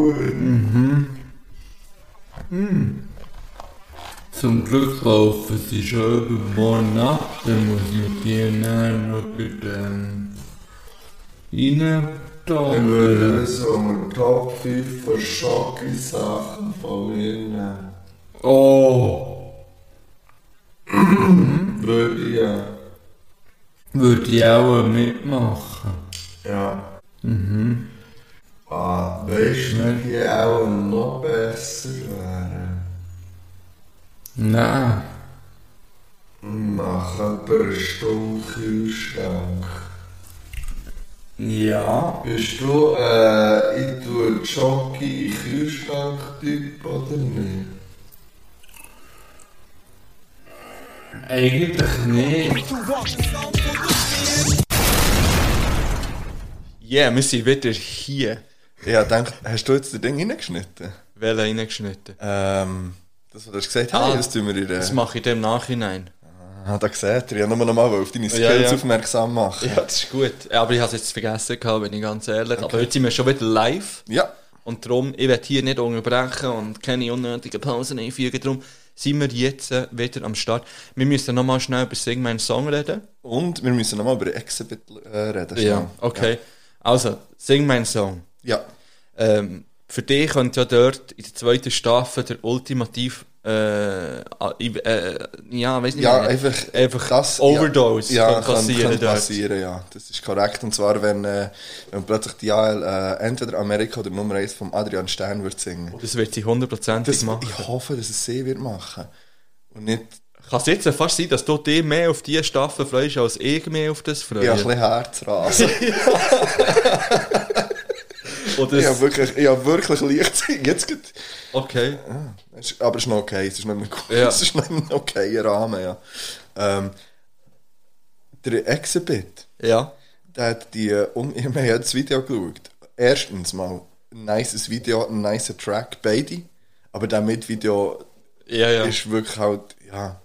Zum Glück laufen sie schon übermorgen Nacht, dann muss ich dir dann noch ähm, rein da. würde so einen Top 5 von Schocki-Sachen von mir nehmen. Oh! Würde ich ja. Würde ich auch mitmachen. Ja. Mhm. Ah, weißt du, die auch noch besser wären? Nein. Mach aber einen Stunde Kühlschrank. Ja. Bist du, äh, ich tue Jockey in Kühlschrank-Typ oder nicht? Eigentlich nicht. Yeah, wir sind wieder hier. Ja, denk, hast du jetzt das Ding reingeschnitten? Welcher reingeschnitten? Ähm, das, was du gesagt hast, Ah, hey, das tun wir in der... Das mache ich dann im Nachhinein. Ah, da seht ihr, ich habe nur noch mal auf deine Skills Ja, ja. aufmerksam machen. Ja, das ist gut. Aber ich habe es jetzt vergessen, gehabt, bin ich ganz ehrlich. Aber heute sind wir schon wieder live. Ja. Und darum, ich werde hier nicht unterbrechen und keine unnötigen Pausen einfügen. Darum sind wir jetzt äh, wieder am Start. Wir müssen nochmal schnell über Sing meinen Song reden. Und wir müssen nochmal über Exhibit äh, reden. schnell. okay. Also, Sing meinen Song. Ja. Ähm, für dich könnte ja dort in der zweiten Staffel der ultimativ äh, äh, ah, äh, ja, weiß nicht Ja, mehr. einfach, einfach das, Overdose ja, kann passieren kann passieren, ja. Das ist korrekt. Und zwar, wenn, äh, wenn plötzlich die AL äh, entweder Amerika oder Nummer 1 vom Adrian Stern wird singen. Das wird sie hundertprozentig machen. ich hoffe, dass es sie wird machen. Und nicht, Kann es jetzt fast sein, dass du dich mehr auf diese Staffel freust, als ich mehr auf das freue? ja, ein bisschen Herzrasen. Oder ich habe wirklich, ich habe wirklich leicht Jetzt geht, okay. es ist- aber es ist noch okay. Es ist noch ein, Ja. es ist noch ein okayer Rahmen, ja. Ähm, der Exhibit, Ja. der hat die, äh, un- wir haben ja das Video geschaut. Erstens mal, ein nices Video, ein nicer Track, beide. Aber der Mit-Video Ja, ja. ist wirklich halt, ja.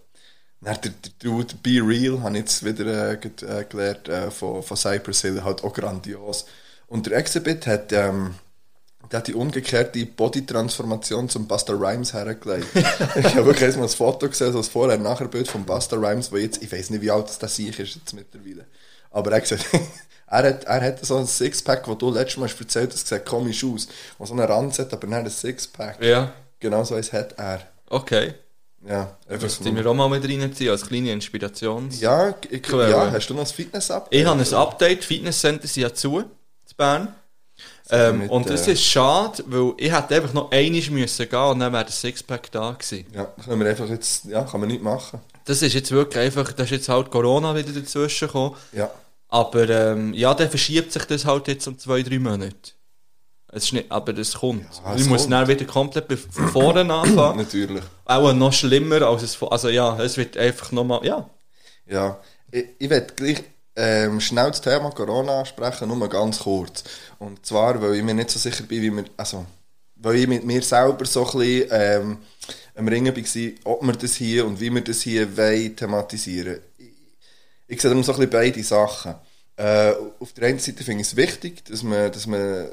Dann der, der Dude Be Real, habe ich jetzt wieder äh, äh, gelernt äh, von, von Cypress Hill, halt auch grandios. Und der Exhibit hat, ähm, der hat die umgekehrte Body-Transformation zum Buster Rhymes hergelegt. ich habe wirklich erstmal ein Foto gesehen, so das Vorher-Nachher-Bild von Buster Rhymes, wo jetzt, ich weiß nicht, wie alt das, das ist jetzt mittlerweile. Aber er hat gesagt, er hat, er hat so ein Sixpack, wo du letztes Mal hast erzählt hast, sieht komisch aus, wo so einen Rand hat, aber dann ein Sixpack. Ja. Genau so eins hat er. Okay. Ja, einfach müssen wir auch mal mit reinziehen, als kleine Inspirations... Ja, ich, ja, hast du noch das Fitness-Up? Ich habe ein Update, Fitnesscenter sind ja zu, in Bern. Ähm, mit, und es äh, ist schade, weil ich hätte einfach noch einiges müssen gehen und dann wäre der Sixpack da gewesen. Ja, können wir einfach jetzt, ja, kann man nicht machen. Das ist jetzt wirklich einfach, da ist jetzt halt Corona wieder dazwischen gekommen. Ja, Aber ähm, ja, dann verschiebt sich das halt jetzt um zwei, drei Monate. Es ist nicht, aber es kommt. Ja, es ich muss kommt. dann wieder komplett von vorne anfangen. natürlich. Auch noch schlimmer als es Also ja, es wird einfach nochmal. Ja. Ja, ich, ich werde gleich ähm, schnell das Thema Corona ansprechen, nur ganz kurz. Und zwar, weil ich mir nicht so sicher bin, wie wir, also, weil ich mit mir selber so ein bisschen ähm, am Ringen war, ob wir das hier und wie wir das hier wollen, thematisieren. Ich, ich sehe darum so ein bisschen beide Sachen. Äh, auf der einen Seite finde ich es wichtig, dass man, dass man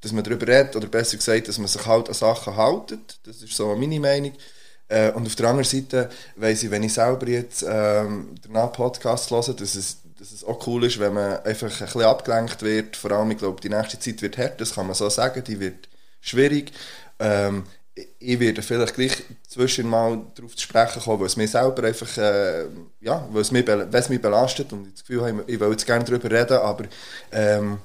dass man darüber redet, oder besser gesagt, dass man sich halt an Sachen haltet. Das ist so meine Meinung. Äh, und auf der anderen Seite weiss ich, wenn ich selber jetzt ähm, danach Podcasts höre, dass es, dass es auch cool ist, wenn man einfach ein bisschen abgelenkt wird. Vor allem, ich glaube, die nächste Zeit wird hart, das kann man so sagen, die wird schwierig. Ähm, ich- werde vielleicht gleich zwischen mal darauf zu sprechen kommen, weil es mir selber einfach, äh, ja, weil es mich, weil es mich belastet und ich das Gefühl habe, ich will jetzt gerne darüber reden, aber ähm,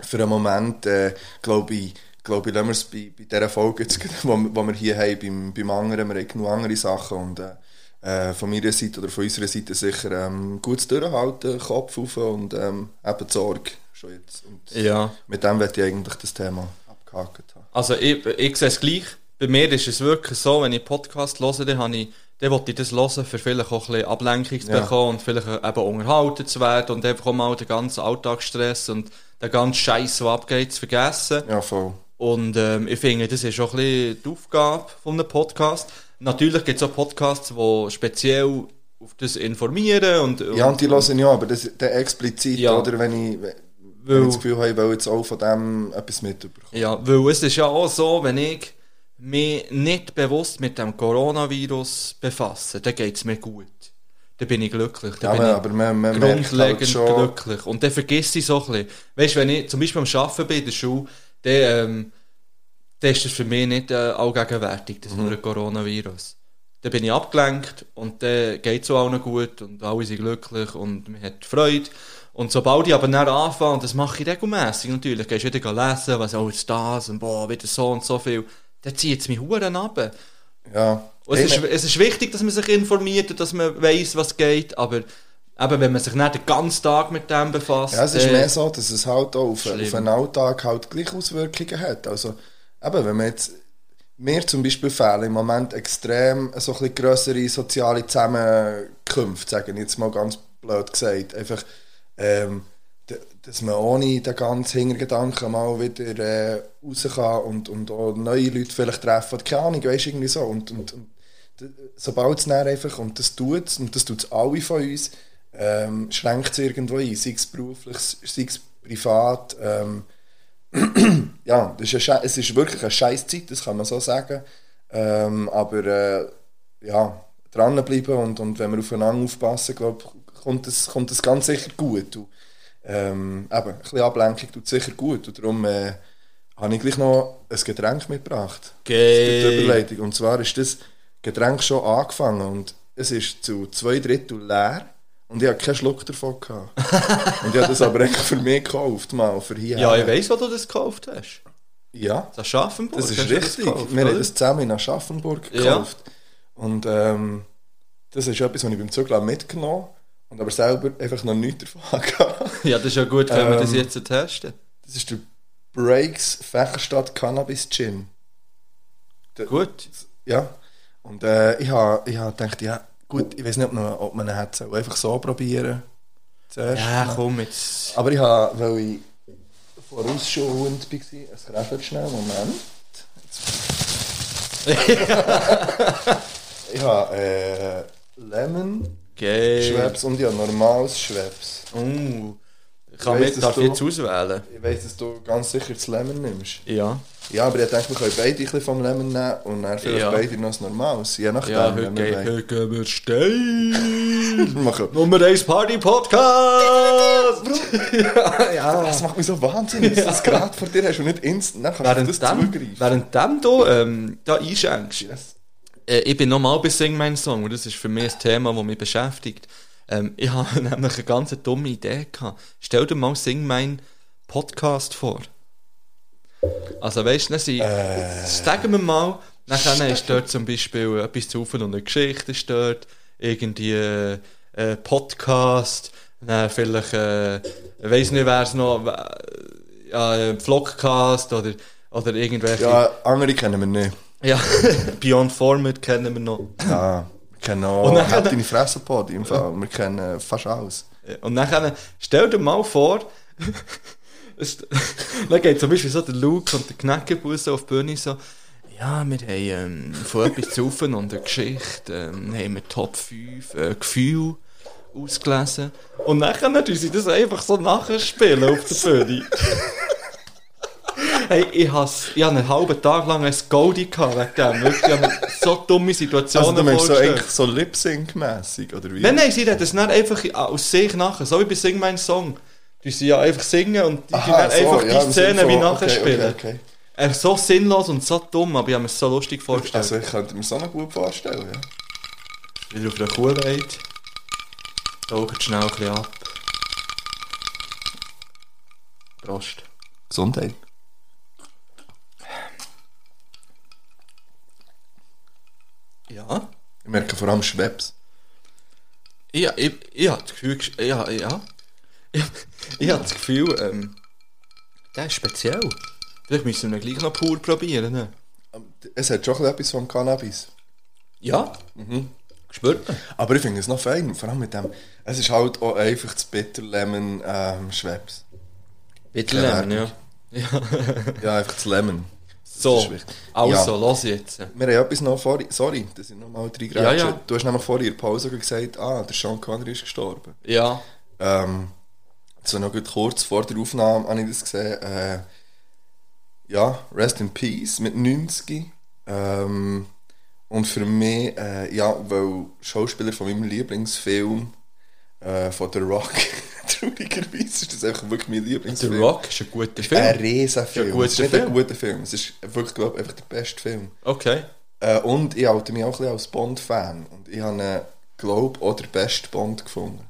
für einen Moment, äh, glaube ich, glaube ich, lassen wir es bei, bei dieser Folge, wo wir hier haben, beim, beim anderen, wir haben genug andere Sachen und äh, äh, von meiner Seite oder von unserer Seite sicher ähm, gut durchhalten, Kopf auf und ähm, eben Sorge schon jetzt. Und Ja. mit dem werde ich eigentlich das Thema abgehakt haben. Also ich, ich sehe es gleich. Bei mir ist es wirklich so, wenn ich Podcast höre, dann, habe ich, dann will ich das hören, für vielleicht auch ein bisschen Ablenkung zu Ja. bekommen und vielleicht eben unterhalten zu werden und einfach auch mal den ganzen Alltagsstress und den ganzen Scheiß, der abgeht, zu vergessen. Ja, voll. Und ähm, ich finde, das ist auch ein bisschen die Aufgabe von einem Podcast. Natürlich gibt es auch Podcasts, die speziell auf das informieren und, Ja, und die hören ja, aber das, der explizit, Ja. oder wenn ich, Weil- ich das Gefühl habe, ich will jetzt auch von dem etwas mitbekommen. Ja, weil es ist ja auch so, wenn ich mich nicht bewusst mit dem Coronavirus befasse, dann geht es mir gut. Dann bin ich glücklich. Dann Ja, bin ich aber man, man merkt grundlegend halt schon, glücklich. Und dann vergisst ich so ein bisschen. Weißt du, wenn ich zum Beispiel am Arbeiten bin in der Schule, dann, ähm, dann ist das für mich nicht äh, allgegenwärtig, das Mhm. nur Coronavirus. Dann bin ich abgelenkt und dann geht es auch allen gut und alle sind glücklich und man hat Freude. Und sobald ich aber dann anfange, und das mache ich regelmässig natürlich, gehst du wieder lesen, was auch jetzt das und boah, wieder so und so viel, dann zieht es mich Huren ab. ja. Und es, ist, es ist wichtig, dass man sich informiert und dass man weiß, was geht, aber eben, wenn man sich nicht den ganzen Tag mit dem befasst, Ja, es ist mehr so, dass es halt auch auf, auf einen Alltag halt gleich Auswirkungen hat. Also, eben, wenn man jetzt, mir zum Beispiel fehlen im Moment extrem so ein bisschen grössere soziale Zusammenkünfte, sage ich jetzt mal ganz blöd gesagt. Einfach, ähm, dass man ohne den ganzen Hintergedanken mal wieder äh, raus kann und, und auch neue Leute vielleicht treffen. Keine Ahnung, weißt du, irgendwie so. Und, und, und sobald es dann einfach, und das tut es, und das tut es alle von uns, ähm, schränkt es irgendwo ein, sei es beruflich, sei es privat. Ähm, ja, das ist eine, es ist wirklich eine scheiß Zeit, das kann man so sagen. Ähm, aber äh, ja, dranbleiben und, und wenn wir aufeinander aufpassen, glaube kommt es kommt es ganz sicher gut. Und, ähm, eben, ein bisschen Ablenkung tut sicher gut. Und darum äh, habe ich gleich noch ein Getränk mitgebracht. Geil. Das gibt die Überleitung. Und zwar ist das Getränk schon angefangen und es ist zu zwei Drittel leer und ich habe keinen Schluck davon gehabt. und ich habe das aber eigentlich für mich gekauft, mal, für hier. Ja, ich weiss, wo du das gekauft hast. Ja, Das Aschaffenburg. das ist hast richtig. gekauft, Wir haben oder? das zusammen in Aschaffenburg Ja. gekauft. Und ähm, das ist etwas, was ich beim Zug mitgenommen habe und aber selber einfach noch nichts davon gehabt. Ja, das ist ja gut, wenn wir das Ähm, jetzt testen. Das ist der Breaks Fächerstadt Cannabis Gin. Gut. Ja. Und äh, ich habe ich ha gedacht, ja, gut, ich weiß nicht, ob man, ob man hätte sollen einfach so probieren zuerst. Ja, komm jetzt. Aber ich habe, weil ich vorausschauend war, es kräfelt schnell, Moment. ich habe äh, Lemon Geil. Schweppes und ich habe normales Schweppes. Uh, ich kann weiss, ich du- jetzt auswählen? Ich weiss, dass du ganz sicher das Lemon nimmst. Ja. Ja, aber ich denke, wir können beide ein bisschen vom Lemon nehmen und dann vielleicht Ja. beide noch das Normales. Je nachdem, Ja, heute, wir wollen. heute gehen wir steil. Nummer 1 Party Podcast. ja, ja. Das macht mich so wahnsinnig, dass du das gerade vor dir hast und nicht instant, dann kannst du Während das dem, zugreifen. während du ähm, da einschenkst, Yes. äh, ich bin nochmal bei Sing Mein Song und das ist für mich ein Thema, das mich beschäftigt. Ähm, ich habe nämlich eine ganz dumme Idee gehabt. Stell dir mal Sing Mein Podcast vor. Also weißt du, sind- sagen wir mal, nachher ist dort zum Beispiel etwas zu und eine Geschichte ist dort, irgendwie äh, äh, Podcast, dann vielleicht, äh, ich weiss nicht, wer es noch, äh, ja, äh, Vlogcast oder, oder irgendwelche, ja, Ja, andere kennen wir nicht. Beyond Format kennen wir noch. Ja, auch Und dann- «Halt deine Fresse Pod im Fall. Wir kennen fast alles. Und dann stell dir mal vor, dann geht zum Beispiel so der Luke und der Knäckebuss so auf die Bühne so, ja, wir haben ähm, von etwas zu und eine Geschichte, ähm, haben wir Top 5 äh, Gefühl ausgelesen. Und dann tun sie das einfach so nachspielen auf der Bühne. Hey, ich habe einen halben Tag lang ein Goldie gehabt wegen dem. Wirklich, ich habe so dumme Situationen Also du meinst so eigentlich so Lip-Sync-mässig, oder wie? Nein, nein, sie reden es nicht einfach aus sich nachher. So wie bei Sing mein Song. Die sie ja einfach singen und die Aha, so, einfach ja, die im Szene Sinne wie nachher okay, spielen. Okay, okay. Äh, so sinnlos und so dumm, aber ich habe mir es so lustig vorgestellt. Also ich könnte mir so noch gut vorstellen, ja. Wieder auf der Kuhweide. Taucht schnell ein bisschen ab. Prost. Gesundheit. Ja. Ich merke vor allem Schwebs. Ich, ich, ich habe das Gefühl, ja, ja. Ich, ich habe das Gefühl, ähm, der ist speziell. Vielleicht müssen wir ihn gleich noch pur probieren. Ne? Es hat schon etwas vom Cannabis. Ja. Mhm. Gespürt man. Aber ich finde es noch fein, vor allem mit dem. Es ist halt auch einfach das Bitter Lemon ähm, Schwebs. Bitte Keine lernen, ja. Ja, einfach das Lemon. So, also, Ja. los jetzt. Wir haben etwas noch vor. Sorry, das sind nochmal drei Ja, Grätschen. ja. Du hast nämlich in der Pause gesagt, ah, der Sean Connery ist gestorben. Ja, Ähm, so noch kurz vor der Aufnahme habe ich das gesehen. Äh, ja, Rest in Peace mit 90. Ähm, und für mich, äh, ja, weil Schauspieler von meinem Lieblingsfilm äh, von The Rock, traurigerweise ist das einfach wirklich mein The Lieblingsfilm. Rock ist ein guter Film. Ein Riesenfilm. Ist ein guter es ist Film. ein guter Film. Es ist wirklich, glaube ich, einfach der beste Film. Okay. Äh, und ich halte mich auch ein bisschen als Bond-Fan. Und ich habe, glaube auch den besten Bond gefunden.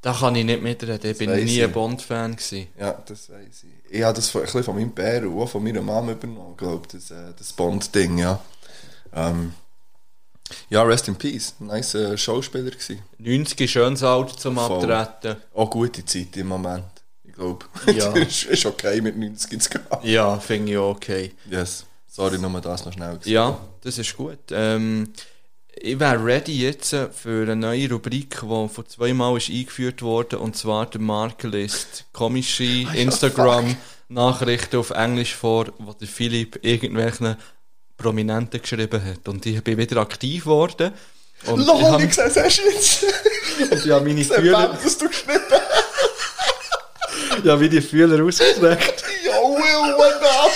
Da kann ich nicht mitreden. Ich bin nie ein Bond-Fan gewesen. Ja, das weiß ich. Ich habe das von, ein bisschen von meinem Bär und auch von meiner Mama übernommen, glaube ich, das, äh, das Bond-Ding, ja. Ähm, ja, Rest in Peace. Nice äh, Schauspieler gewesen. 90 ist schönes Alter zum Voll. Abtreten. Auch gute Zeit im Moment, ich glaube. Ja. ist, ist okay mit 90 zu gehen. Ja, finde ich auch okay. Yes. Sorry, nur das noch schnell. gesagt. Ja, das ist gut. Ähm, ich wäre ready jetzt äh, für eine neue Rubrik, die vor zweimal ist eingeführt wurde, und zwar der Markerlist. Komische Instagram-Nachrichten auf Englisch vor, wo der Philipp irgendwelchen Prominenten geschrieben hat. Und ich bin wieder aktiv geworden. Und ich Lol, habe ich sehe es jetzt. und ich habe meine Fühler. Fühler, dass du geschnitten hast. ich habe meine Fühler ausgestreckt. Yo, Will, what up?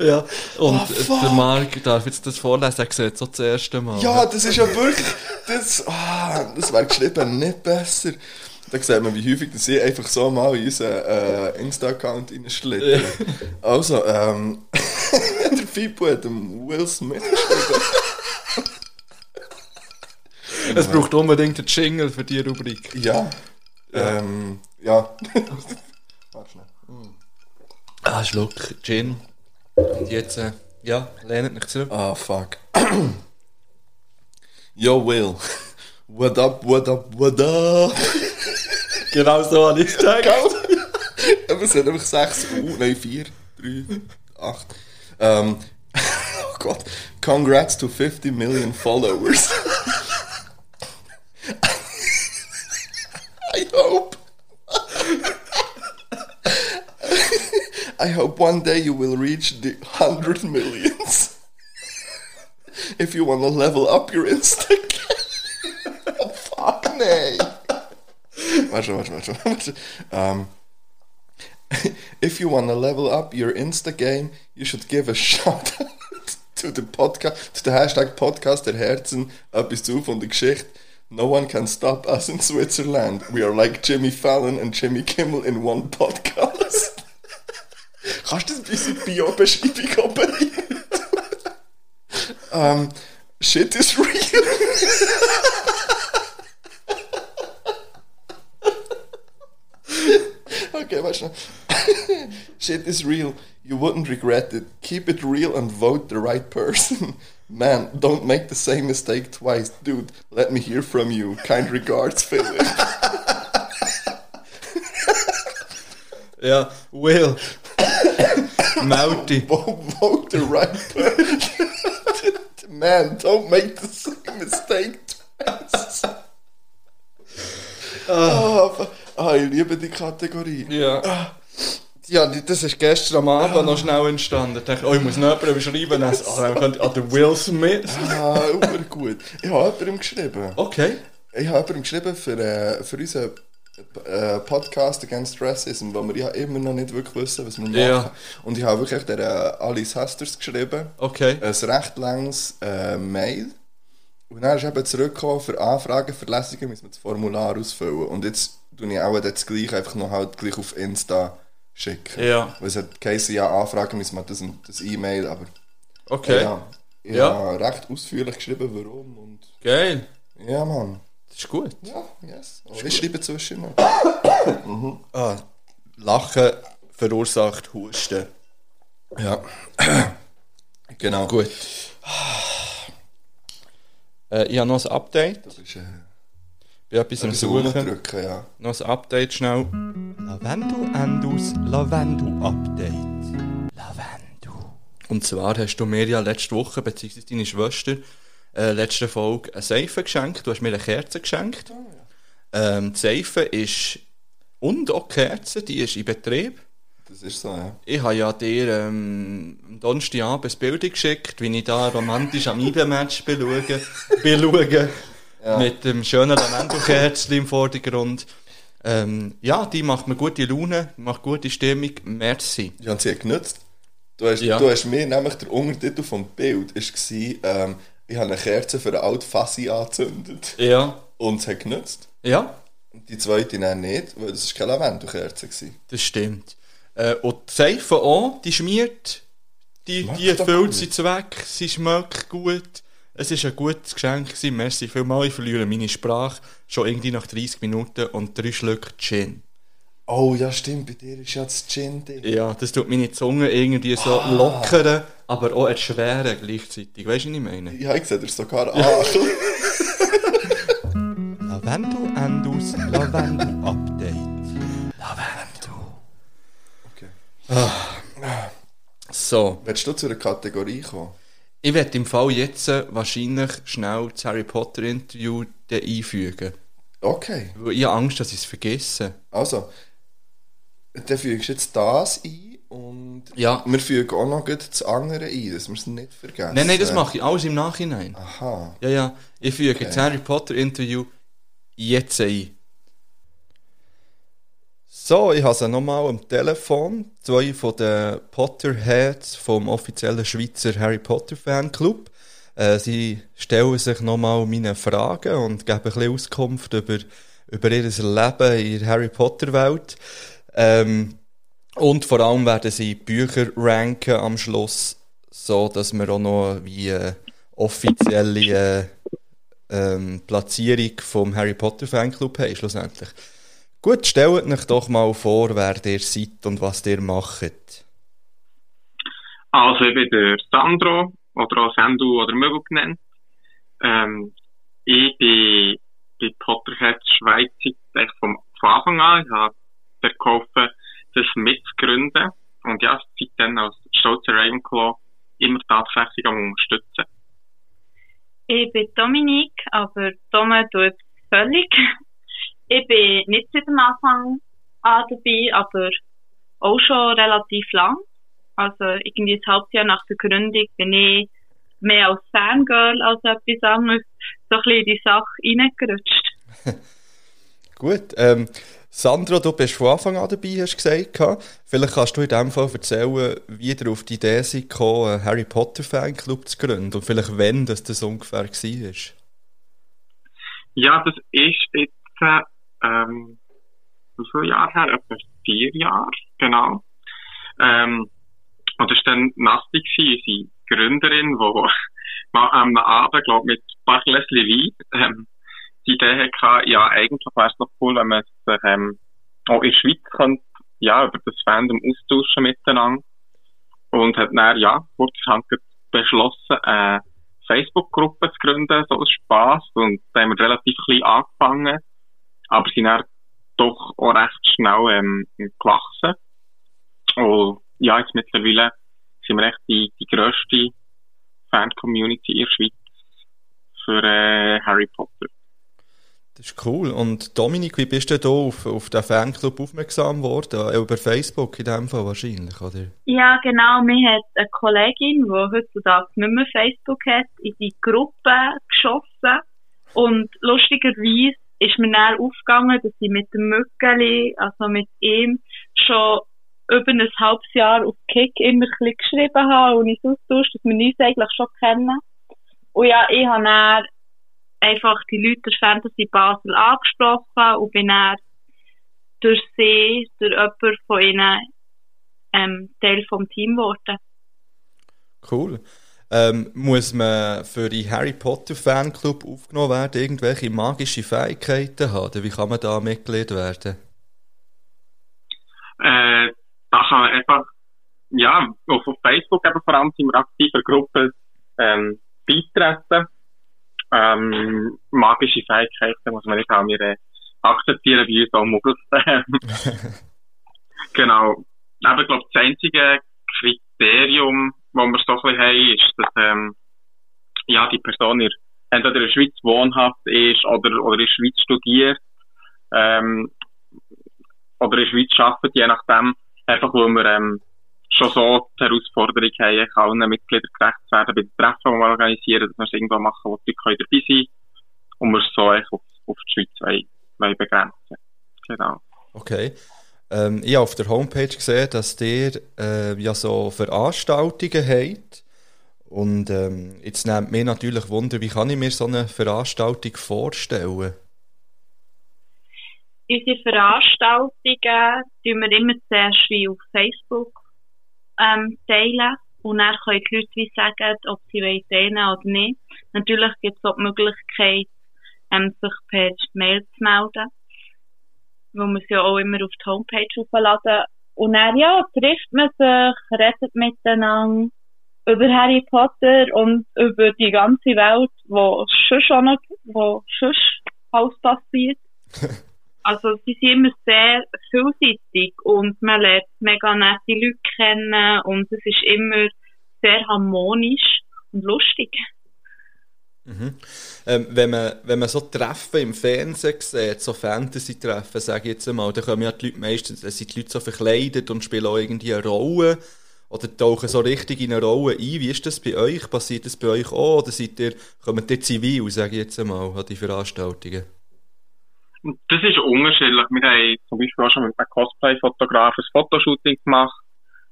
Ja. Und Oh, der Mark darf jetzt das vorlesen, er sieht so das erste Mal. Ja, das ist ja wirklich. Das, ah, das wäre geschrieben nicht besser. Da sieht man, wie häufig dass ich einfach so mal in unseren äh, Insta-Account reinschlitter. Also, ähm, der Fibu hat dem Will Smith geschrieben. Es braucht unbedingt einen Jingle für die Rubrik. Ja. Ähm, ja. Warte schnell. Ah, Schluck Gin. Und jetzt, äh, ja, lehnt mich zurück. Ah, fuck. Yo, Will. What up, what up, what up? Genau so habe ich. Aber es sind einfach 6 U, nein, 4, 3, 8. Ähm, oh Gott. Congrats to 50 million followers. I hope. I hope one day you will reach the 100 millions. If you want to level up your Instagram. Warte, warte, warte, warte. Um, if you want to level up your Insta game, you should give a shout out to the podcast, to the hashtag Podcast der Herzen, etwas zu von der Geschichte. No one can stop us in Switzerland. We are like Jimmy Fallon and Jimmy Kimmel in one podcast. Kannst du das ein bisschen Bio-Beschreibung oben um, Shit is real. Okay, warte schnell. Shit is real. You wouldn't regret it. Keep it real and vote the right person. Man, don't make the same mistake twice. Dude, let me hear from you. Kind regards, Philip. yeah, Will. Vo- vote the right person. Man, don't make the same mistake twice. Ah, ah, ich liebe die Kategorie. Ja. Ja, die- das ist gestern am Abend noch schnell entstanden. Ich dachte, oh, ich muss noch jemandem schreiben. Dann oh, könnte an den Will Smith. Ah, super gut. Ich habe jemandem geschrieben. Okay. Ich habe jemandem geschrieben für, äh, für unseren äh, Podcast Against Racism, wo wir ja immer noch nicht wirklich wissen, was wir machen. Ja. Und ich habe wirklich der äh, Alice Hasters geschrieben. Okay. Ein recht langes Mail. Und dann ist eben zurückgekommen, für Anfragen, für Lesungen müssen wir das Formular ausfüllen. Und jetzt tue ich auch das gleich einfach noch halt gleich auf Insta schicken. Ja. Weil es hat geheißen, ja, Anfragen müssen wir das, das E-Mail, aber Okay. ja. Ich Ja. habe recht ausführlich geschrieben, warum. Und Geil. ja, Mann. Das ist gut. Ja, yes. Oh, ich schreibe zwischen noch. Ah, Lachen verursacht Husten. Ja. genau. Gut. Äh, ich habe noch ein Update. Das ist, äh, Bin etwas am Suchen. runterdrücken, ja. Noch ein Update schnell. Lavendo Endus Lavendo Update. Lavendo. Und zwar hast du mir ja letzte Woche, beziehungsweise deine Schwester, äh, letzte Folge eine Seife geschenkt. Du hast mir eine Kerze geschenkt. ähm, die Seife ist und auch die Kerze, die ist in Betrieb. Das ist so, ja. Ich habe ja dir ähm, am Donnerstagabend ein Bild geschickt, wie ich da romantisch am IBE-Match beschaue, beschaue mit dem schönen Lavendel-Kerzchen im Vordergrund. Ähm, ja, die macht mir gute Laune, macht gute Stimmung. Merci. Ich habe sie genutzt. Du hast, Ja. du hast mir nämlich der Untertitel vom Bild war, ähm, ich habe eine Kerze für eine alte Fassi angezündet. Ja. Und es hat genutzt. Ja, Und die zweite dann nicht, weil das war keine Lavendelkerze. das stimmt. Äh, und die Seife auch, die schmiert, die, Schmeckt die erfüllt gut. sie Zweck, sie schmeckt gut. Es war ein gutes Geschenk, gewesen. merci vielmals, ich verliere meine Sprache schon irgendwie nach 30 Minuten und drei Schlücke Gin. Oh ja, stimmt, bei dir ist ja das Gin drin. Ja, das tut meine Zunge irgendwie so lockern, aber auch erschweren gleichzeitig. Weißt du, was ich meine? Ja, ich sehe dir sogar an. Lavendel Endus Lavendel Update. Lavendel. Okay. So, Willst du zu einer Kategorie kommen? Ich werde im Fall jetzt äh, wahrscheinlich schnell das Harry Potter Interview einfügen. Okay. Weil ich habe Angst, dass ich es vergesse. Also, dann fügst du jetzt das ein und Ja. wir fügen auch noch das andere ein, dass wir es nicht vergessen. Nein, nein, das mache ich alles im Nachhinein. Aha. Ja, ja. Ich füge das Harry Potter Interview jetzt ein. So, ich habe sie nochmal am Telefon. Zwei von den Potterheads vom offiziellen Schweizer Harry Potter Fanclub. Äh, sie stellen sich nochmal meine Fragen und geben ein bisschen Auskunft über, über ihr Leben in der Harry Potter Welt. Ähm, und vor allem werden sie Bücher ranken am Schluss, so, dass wir auch noch wie äh, offizielle äh, ähm, Platzierung vom Harry Potter Fanclub haben, schlussendlich. Gut, stellt euch doch mal vor, wer ihr seid und was ihr macht. Also ich bin der Sandro, oder auch Sandu oder Möbel genannt. Ähm, ich bin bei Potterhead Schweiz eigentlich vom, von Anfang an. Ich habe geholfen, das mitzugründen. Und ja, seitdem als stolzer Ravenclaw immer tatsächlich am unterstützen. Ich bin Dominik, aber Tome tut völlig. Ich bin nicht seit dem Anfang an dabei, aber auch schon relativ lang. Also irgendwie ein halbes Jahr nach der Gründung bin ich mehr als Fangirl als etwas anderes so ein bisschen in die Sache reingerutscht. Gut, ähm, Sandra, du bist von Anfang an dabei, hast du gesagt. Vielleicht kannst du in dem Fall erzählen, wie ihr auf die Idee seid gekommen, einen Harry Potter Fanclub zu gründen und vielleicht wann das, das ungefähr war. Ja, das ist jetzt, äh, ähm, wie viele Jahre her? Etwa vier Jahre, genau. Ähm, und das war dann Nasti, unsere Gründerin, die mal am Abend, glaube mit ein paar Gläschen Wein, ähm, die Idee hatte, ja, eigentlich wäre es noch cool, wenn man sich ähm, auch in der Schweiz könnte, ja, über das Fandom austauschen miteinander. Und hat dann, ja, kurzerhand beschlossen, eine Facebook-Gruppe zu gründen, so aus Spass. Und da haben wir relativ klein angefangen, aber sind dann doch auch recht schnell ähm, gewachsen. Und ja, jetzt mittlerweile sind wir echt die, die grösste Fan-Community in der Schweiz für äh, Harry Potter. Das ist cool. Und Dominik, wie bist du da auf, auf den Fanclub aufmerksam geworden? Über Facebook in dem Fall wahrscheinlich, oder? Ja, genau. Mir hat eine Kollegin, die heutzutage nicht mehr Facebook hat, in die Gruppe geschossen. Und lustigerweise ist mir dann aufgegangen, dass ich mit dem Mückeli, also mit ihm, schon über ein halbes Jahr auf Kick immer ein geschrieben habe und uns austauscht, dass wir uns eigentlich schon kennen. Und ja, ich habe dann einfach die Leute der Fantasy Basel angesprochen und bin dann durch sie, durch jemanden von ihnen, ähm, Teil vom Team geworden. Cool. Ähm, muss man für die Harry Potter Fanclub aufgenommen werden, irgendwelche magische Fähigkeiten haben? Wie kann man da Mitglied werden? Äh, da kann man einfach, ja, auf Facebook eben vor allem sind wir aktive Gruppen ähm, beitreten. Ähm, magische Fähigkeiten muss man nicht haben. Wir äh, akzeptieren bei uns auch Muggels. genau. Aber ich glaube, das einzige Kriterium, das wir so ein bisschen haben, ist, dass ähm, ja, die Person in, entweder in der Schweiz wohnhaft ist oder, oder in der Schweiz studiert ähm, oder in der Schweiz arbeitet, je nachdem. Einfach, weil wir ähm, schon so die Herausforderung haben, allen Mitgliedern gerecht zu werden bei den Treffen, die wir organisieren, dass wir es irgendwo machen, wo die Leute dabei sein und wir es so auf, auf die Schweiz wollen, wollen begrenzen. Genau. Okay. Ähm, ich habe auf der Homepage gesehen, dass ihr äh, ja so Veranstaltungen habt. Und ähm, jetzt nimmt mich natürlich Wunder, wie kann ich mir so eine Veranstaltung vorstellen? Unsere Veranstaltungen tun wir immer zuerst wie auf Facebook ähm, teilen. Und dann können die Leute wie sagen, ob sie teilen wollen oder nicht. Natürlich gibt es auch die Möglichkeit, ähm, sich per Mail zu melden. Wo man sie auch immer auf die Homepage aufladen. Und dann, ja, trifft man sich, redet miteinander über Harry Potter und über die ganze Welt, wo sonst auch noch, wo sonst alles passiert. Also, sie sind immer sehr vielseitig und man lernt mega nette Leute kennen und es ist immer sehr harmonisch und lustig. Mhm. Ähm, wenn, man, wenn man so Treffen im Fernsehen sieht, so Fantasy-Treffen, sage ich jetzt einmal, dann kommen ja die Leute meistens, dann sind die Leute so verkleidet und spielen auch irgendwie eine Rolle oder tauchen so richtig in eine Rolle ein. Wie ist das bei euch? Passiert das bei euch auch? Oder seid ihr, kommt ihr zivil, sage ich jetzt einmal, an die Veranstaltungen? Das ist unterschiedlich. Wir haben zum Beispiel auch schon mit einem Cosplay-Fotograf ein Fotoshooting gemacht.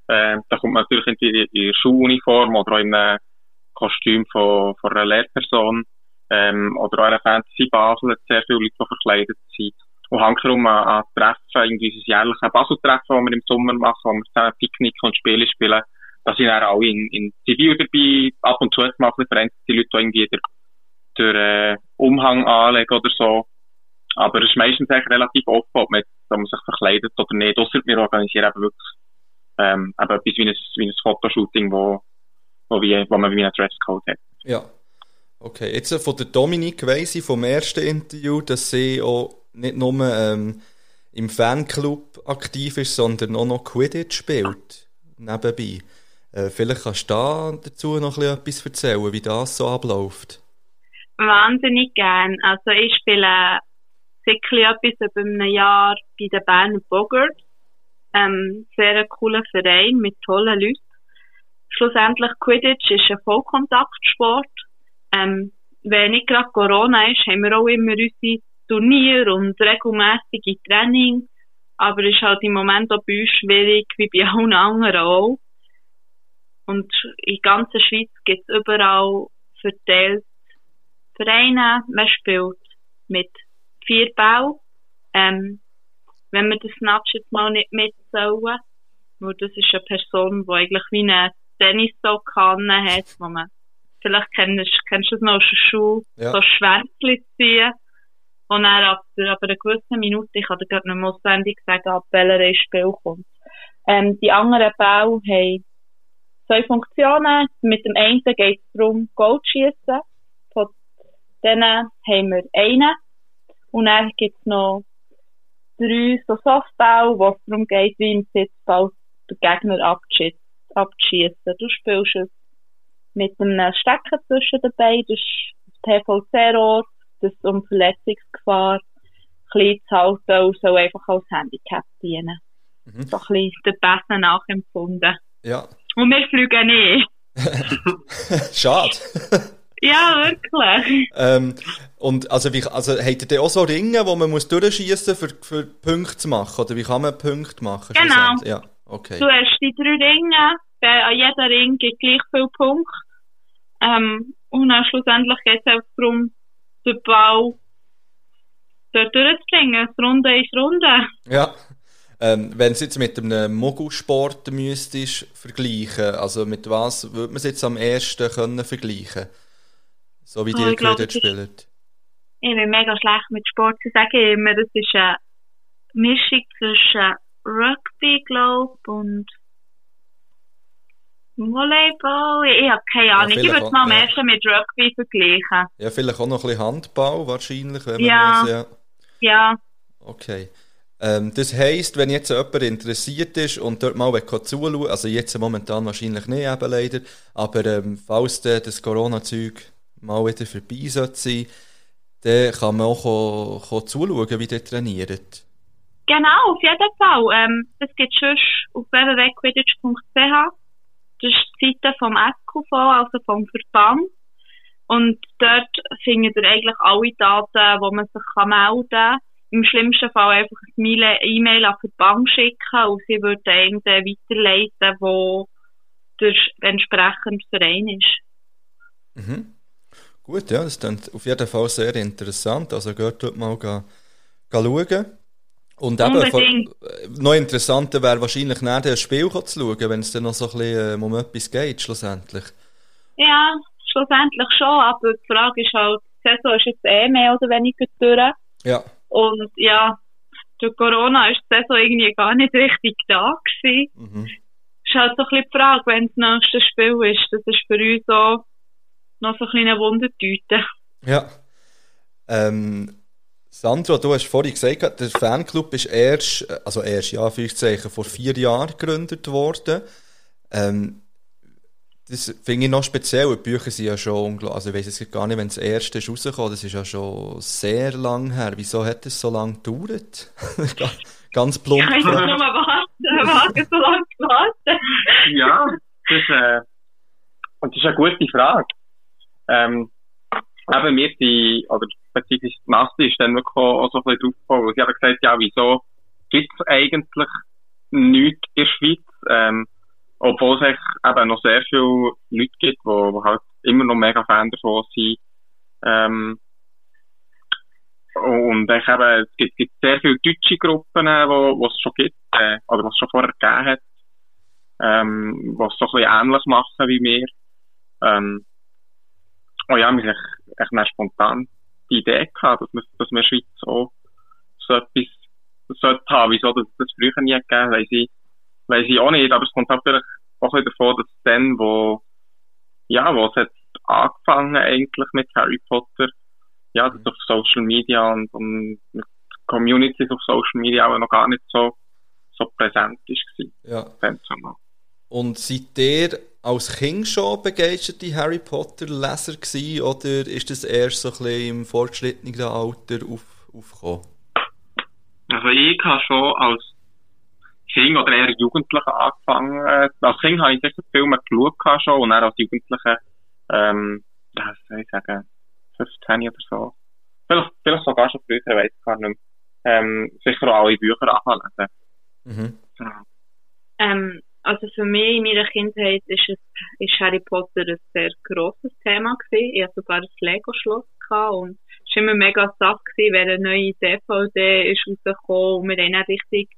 Äh, da kommt man natürlich in die, in Schuluniform oder auch in einem Kostüm von, von einer Lehrperson. Ähm, oder auch in einer Fantasy Basel sehr viele Leute, die verkleidet sind. Und hängt darum an, an Treffen, irgendwie unser jährliches Basel-Treffen, das wir im Sommer machen, wo wir zusammen Picknick und Spiele spielen. da sind dann alle in, in Zivil dabei, ab und zu mal die Leute, die irgendwie der, der äh, Umhang anlegen oder so. Aber es ist meistens eigentlich relativ offen, ob man, ob man sich verkleidet oder nicht. Ausser wir organisieren eben wirklich ähm, eben etwas wie ein, wie ein Fotoshooting, wo, wo, wie, wo man wie einen Dresscode hat. Ja. Okay, jetzt äh, von der Dominik weiss ich vom ersten Interview, dass sie auch nicht nur ähm, im Fanclub aktiv ist, sondern auch noch Quidditch spielt. Nebenbei. Äh, vielleicht kannst du da dazu noch ein bisschen etwas erzählen, wie das so abläuft. Wahnsinnig gern. Also ich spiele sicher etwas über einem Jahr bei den Berner Bogart. Ähm, sehr ein cooler Verein mit tollen Leuten. Schlussendlich Quidditch ist ein Vollkontaktsport. Ähm, wenn nicht gerade Corona ist, haben wir auch immer unsere Turniere und regelmäßige Training. Aber es ist halt im Moment auch bei uns schwierig, wie bei allen anderen auch. Und in der ganzen Schweiz gibt es überall verteilt Vereine. Man spielt mit vier Bau. Ähm, wenn wir das Snatch jetzt mal nicht mit sollen, weil das ist eine Person, die eigentlich wie eine Tennissock hat, wo man, vielleicht kennst, kennst du es noch aus der Schule, Ja. so Schwänzchen ziehen. Und dann ab, ab einer gewissen Minute, ich kann dir gerade nicht mehr auswendig sagen, ab welcher ins Spiel kommt. Ähm, die anderen Bau haben zwei Funktionen. Mit dem einen geht es darum, Goal zu schiessen. Von denen haben wir einen. Und dann gibt es noch drei so Softball, wo es darum geht, wie im Sitzball den Gegner abzuschießen. Abzuschiessen. Du spielst es mit einem Stecker zwischen den Beinen, das ist das PVC-Rohr, das um Verletzungsgefahr klein zu halten und soll einfach als Handicap dienen. Mhm. So ein bisschen der Besen nachempfunden. Ja. Und wir fliegen nicht. Schade. Ja, wirklich. ähm, und also, wie, also habt ihr denn auch so Ringe, wo man muss durchschießen für, für Punkte zu machen? Oder wie kann man Punkte machen? Genau. Ja, okay. Du hast die drei Ringe, bei, an jeder Ring gibt gleich viel Punkte. Ähm, und dann schlussendlich geht es einfach darum, den Ball dort durchzubringen. Das Runde ist Runde. Ja. Ähm, wenn du es jetzt mit einem Mogelsport müsstest vergleichen, also mit was würde man es jetzt am ersten können vergleichen? So wie Oh, die ist- spielen. Ich bin mega schlecht mit Sport. Ich sage immer, das ist eine Mischung zwischen Rugby, glaube und Volleyball. Ich habe keine Ahnung. ich vielleicht würde es auch, mal am ja. ersten mit Rugby vergleichen. Ja, vielleicht auch noch ein bisschen Handball wahrscheinlich, wenn man Ja. muss, ja. Ja. Okay. Ähm, das heisst, wenn jetzt jemand interessiert ist und dort mal zuschauen, also jetzt momentan wahrscheinlich nicht eben leider, aber ähm, falls dann das Corona-Zeug mal wieder vorbei sollte sein, dann kann man auch ko- ko zuschauen, wie ihr trainiert. Genau, auf jeden Fall. Ähm, das gibt es auf www.quidditch.ch. Das ist die Seite vom SQV, also vom Verband. Und dort findet ihr eigentlich alle Daten, wo man sich kann melden kann. Im schlimmsten Fall einfach ein Mail- E-Mail an den Verband schicken und sie würden einen dann weiterleiten, wo der entsprechende Verein ist. Mhm. Gut, ja, das ist auf jeden Fall sehr interessant. Also geht dort mal schauen. Und eben, äh, noch interessanter wäre wahrscheinlich nach dem Spiel zu schauen, wenn es dann noch so ein bisschen ähm, um etwas geht, schlussendlich. Ja, schlussendlich schon, aber die Frage ist halt, die Saison ist jetzt eh mehr oder weniger durch. Ja. Und ja, durch Corona ist die Saison irgendwie gar nicht richtig da gewesen. Mhm. Ist halt so ein bisschen die Frage, wenn das nächste Spiel ist. Das ist für uns auch noch so ein kleine Wundertüte. Ja. Ähm, Sandro, du hast vorhin gesagt, der Fanclub ist erst, äh, also erst, ja, vor vier Jahren gegründet worden. Ähm, das finde ich noch speziell. Die Bücher sind ja schon unglaublich, also ich weiss jetzt gar nicht, wenn das erste ist rausgekommen, das ist ja schon sehr lang her. Wieso hat es so lange gedauert? Ganz- plump. Ich kann jetzt nur warten, warten, so lange zu warten. ja, das ist, äh, und das ist eine gute Frage. Ähm, eben wir sind, oder beziehungsweise die Masse ist dann wirklich auch so ein bisschen weil sie haben gesagt, ja, wieso gibt es eigentlich nichts in der Schweiz, ähm, obwohl es eben noch sehr viele Leute gibt, die, die halt immer noch mega Fan davon sind. Ähm, und ich eben, es gibt, gibt sehr viele deutsche Gruppen, äh, wo, es schon gibt, äh, oder was es schon vorher gegeben hat. ähm, die es so ein bisschen ähnlich machen wie wir. Ähm, und ja, haben echt, echt spontan die Idee gehabt, dass wir, dass wir in der Schweiz auch so etwas sollte haben. Wieso das, das früher nie gegeben weiss ich, weiss ich auch nicht. Aber es kommt natürlich auch ein davon, dass dann, wo, ja, wo es hat angefangen eigentlich mit Harry Potter, ja, das auf Social Media und, und mit Communities auf Social Media auch noch gar nicht so, so präsent ist. Ja. Und seid ihr als Kind schon begeisterte Harry Potter Leser gewesen, oder ist das erst so ein bisschen im fortgeschrittenen Alter auf, aufgekommen? Also ich habe schon als Kind oder eher Jugendlicher angefangen. Äh, Als Kind habe ich sicher Filme geschaut gehabt schon und dann als Jugendlicher, ähm, ja, was soll ich sagen, 15 oder so. Vielleicht, vielleicht sogar schon früher, ich weiß gar nicht mehr. Ähm, sicher auch alle Bücher anlesen. Mhm. Ja. Ähm, also für mich in meiner Kindheit ist, es, ist Harry Potter ein sehr grosses Thema gewesen. Ich hatte sogar ein Lego-Schloss und es war immer mega Sache gewesen, wenn eine neue DVD ist rausgekommen und wir haben dann richtig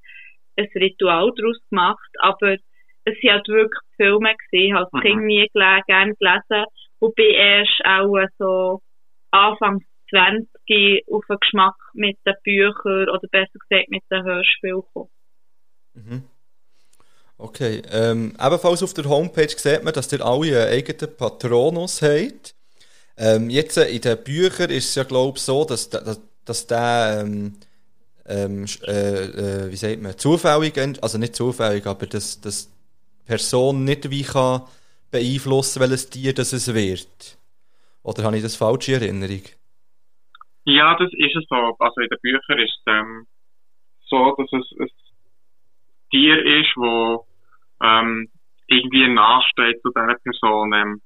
ein Ritual daraus gemacht. Aber es sind halt wirklich Filme gewesen. Ich habe als. Kind nie gele gerne gelesen und bin erst auch so Anfang 20 auf den Geschmack mit den Büchern oder besser gesagt mit den Hörspielen gekommen. Mhm. Okay, ähm, ebenfalls auf der Homepage sieht man, dass ihr alle einen eigenen Patronus habt. Ähm, jetzt äh, in den Büchern ist es ja, glaube ich, so, dass, da- dass, dass der, ähm, ähm, äh, äh, wie sagt man, zufällig, also nicht zufällig, aber dass, dass die Person nicht wie kann beeinflussen, welches Tier das es wird. Oder habe ich das falsch in Erinnerung? Ja, das ist es so. Also in den Büchern ist es ähm, so, dass es ein Tier ist, wo ähm, irgendwie nachsteht zu dieser Person. Ähm,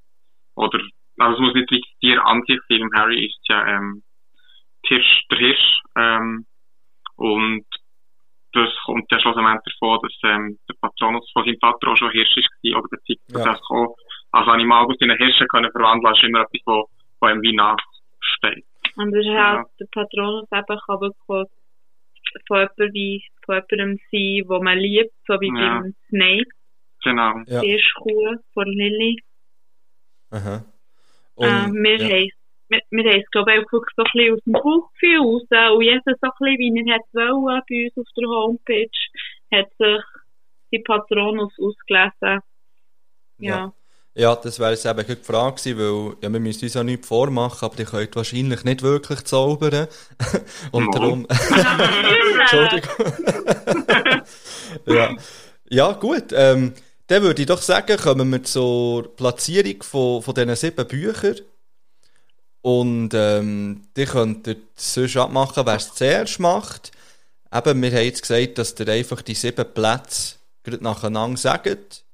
oder, also es muss nicht wirklich das Tier an sich sein. Im Harry ist ja ähm, Hirsch, der Hirsch. Ähm, und das kommt ja schlussendlich davon, dass ähm, der Patronus von seinem Vater auch schon Hirsch war. Oder der Zeit, dass Ja. er auch als Animal aus seinen Hirschen können verwandeln ist immer etwas, wo, wo ihm wie nachsteht. Und das ist Ja. halt, der Patronus eben kann wirklich von jemandem, von jemandem sein, wo man liebt, so wie Ja. beim Snape, Genau. Ja. die Erstkuh von Lilly. Aha. Äh, wir ja. haben wir, wir haben es, glaube ich, auch wirklich so ein bisschen aus dem Bauchgefühl raus. Und jeder so ein bisschen, wie er hat wollen, bei uns auf der Homepage, hat sich die Patronus ausgelesen. Ja. Ja, das wäre jetzt eben die Frage gewesen, weil ja, wir müssen uns ja nichts vormachen, aber ihr könnt wahrscheinlich nicht wirklich zaubern. Und Mal. darum... Entschuldigung. ja. ja, gut. Ähm, dann würde ich doch sagen, kommen wir zur Platzierung von, von diesen sieben Büchern. Und ähm, die könnt ihr sonst abmachen, wer es zuerst macht. Eben, wir haben jetzt gesagt, dass ihr einfach die sieben Plätze gerade nacheinander sagt.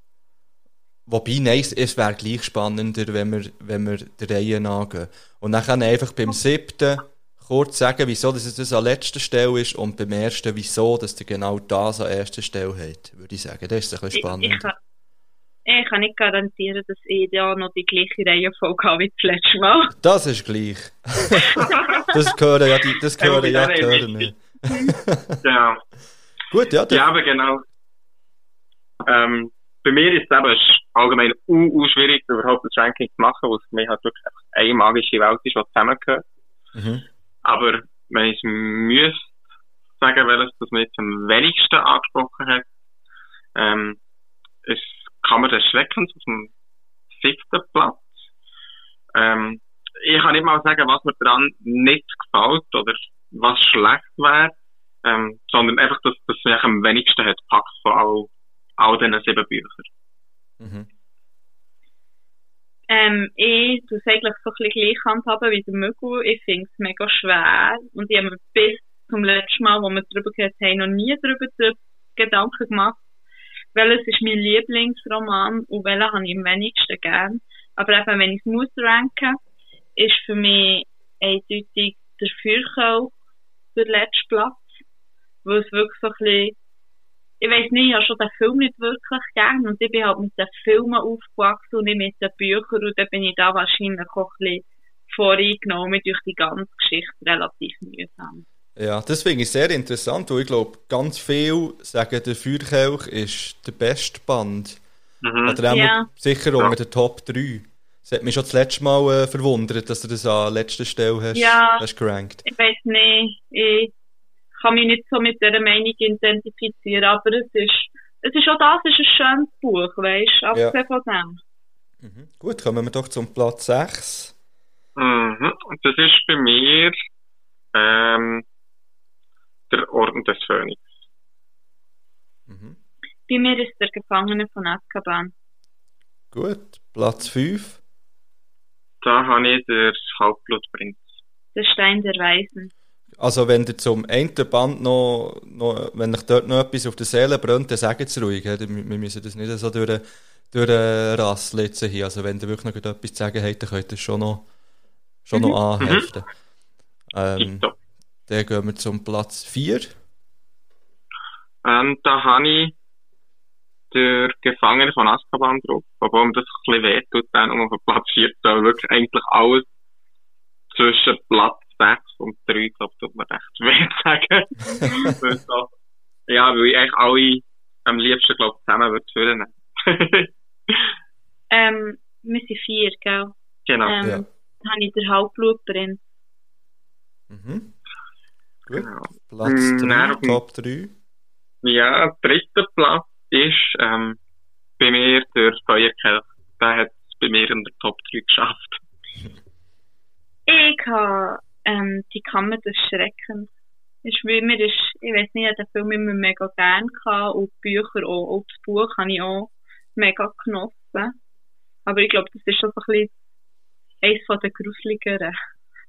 Wobei, nein, es- es wäre gleich spannender, wenn wir, wenn wir der Reihe nachgehen. Und dann kann einfach beim siebten kurz sagen, wieso dass es das an letzter Stelle ist und beim ersten, wieso dass ihr genau das an erster Stelle habt, würde ich sagen. Das ist ein bisschen Ich, ich, spannend. kann, ich kann nicht garantieren, dass ich ja noch die gleiche Reihenfolge habe wie das letzte Mal. Das ist gleich. das gehören ja die, das gehören ja Ja, die das ist Hörer nicht. Genau. Gut, ja, dann, Ja, aber genau. Ähm, bei mir ist es eben allgemein u, u schwierig, überhaupt das Ranking zu machen, weil es für mich halt wirklich eine magische Welt ist, die zusammengehört. Mhm. Aber wenn ich es müsste sagen, welches das mir jetzt am wenigsten angesprochen hat, ähm, ist Kammer des Schreckens auf dem siebten Platz. Ähm, ich kann nicht mal sagen, was mir daran nicht gefällt oder was schlecht wäre, ähm, sondern einfach, dass es mich am wenigsten hat gepackt von all, all diesen sieben Büchern. Mhm. Ähm, ich tue es eigentlich so ein bisschen gleich handhaben wie der Mögel. Ich finde es mega schwer. Und ich habe mir bis zum letzten Mal, wo wir darüber geredet haben, noch nie darüber Gedanken gemacht. Welches ist mein Lieblingsroman und welchen habe ich am wenigsten gern. Aber eben, wenn ich es muss ranken, ist für mich eindeutig der Feuerkelch der letzte Platz. Weil es wirklich so ein bisschen ich weiß nicht, ich habe schon den Film nicht wirklich gern und ich bin halt mit den Filmen aufgewachsen und nicht mit den Büchern und dann bin ich da wahrscheinlich auch ein bisschen voreingenommen durch die ganze Geschichte relativ mühsam. Ja, das finde ich sehr interessant, weil ich glaube, ganz viel sagen, der Feuerkelch ist der beste Band. Mhm. Oder auch Ja. sicher unter den Top 3. Es hat mich schon das letzte Mal äh, verwundert, dass du das an letzter Stelle hast, Ja. hast gerankt. Ich weiß nicht, ich kann mich nicht so mit dieser Meinung identifizieren, aber es ist, es ist auch das ist ein schönes Buch, weißt du, Ja. abgesehen von dem. Mhm. Gut, kommen wir doch zum Platz 6. Mhm. Und das ist bei mir ähm, der Orden des Phönix. Mhm. Bei mir ist der Gefangene von Azkaban. Gut, Platz 5. Da habe ich den Halbblutprinz. Der Stein der Weisen. Also wenn ihr zum einen Band noch, noch, wenn euch dort noch etwas auf der Seele brennt, dann sagt es ruhig. Wir müssen das nicht so durch, durch Rasseln jetzt hier. Also wenn ihr wirklich noch etwas zu sagen habt, dann könnt ihr es schon noch, schon noch anheften. Ähm, So. dann gehen wir zum Platz 4. Ähm, da habe ich der Gefangene von Azkaban drauf, obwohl mir das ein bisschen wehtut, dann um auf Platz 4 zu haben. Wirklich eigentlich alles zwischen Platz 6 und 3, glaube ich, tut mir recht weh sagen. So, ja, weil ich eigentlich alle am liebsten, glaube ich, zusammen würde führen. Ähm, wir sind vier, gell? genau. Ähm, Ja. Dann habe ich den Halbblutprinz. Mhm. Gut, genau. Platz Mm, 3, dann auf dem- Top 3. Ja, dritter Platz ist ähm, bei mir der Feuerkelch. Der hat es bei mir in der Top 3 geschafft. Ich habe ähm, die Kammer des Schreckens. Ist, wie mir ist, ich weiß nicht, den Film immer mega gern gehabt und die Bücher auch. Und das Buch habe ich auch mega genossen. Aber ich glaube, das ist schon so ein bisschen eines von den gruseligeren.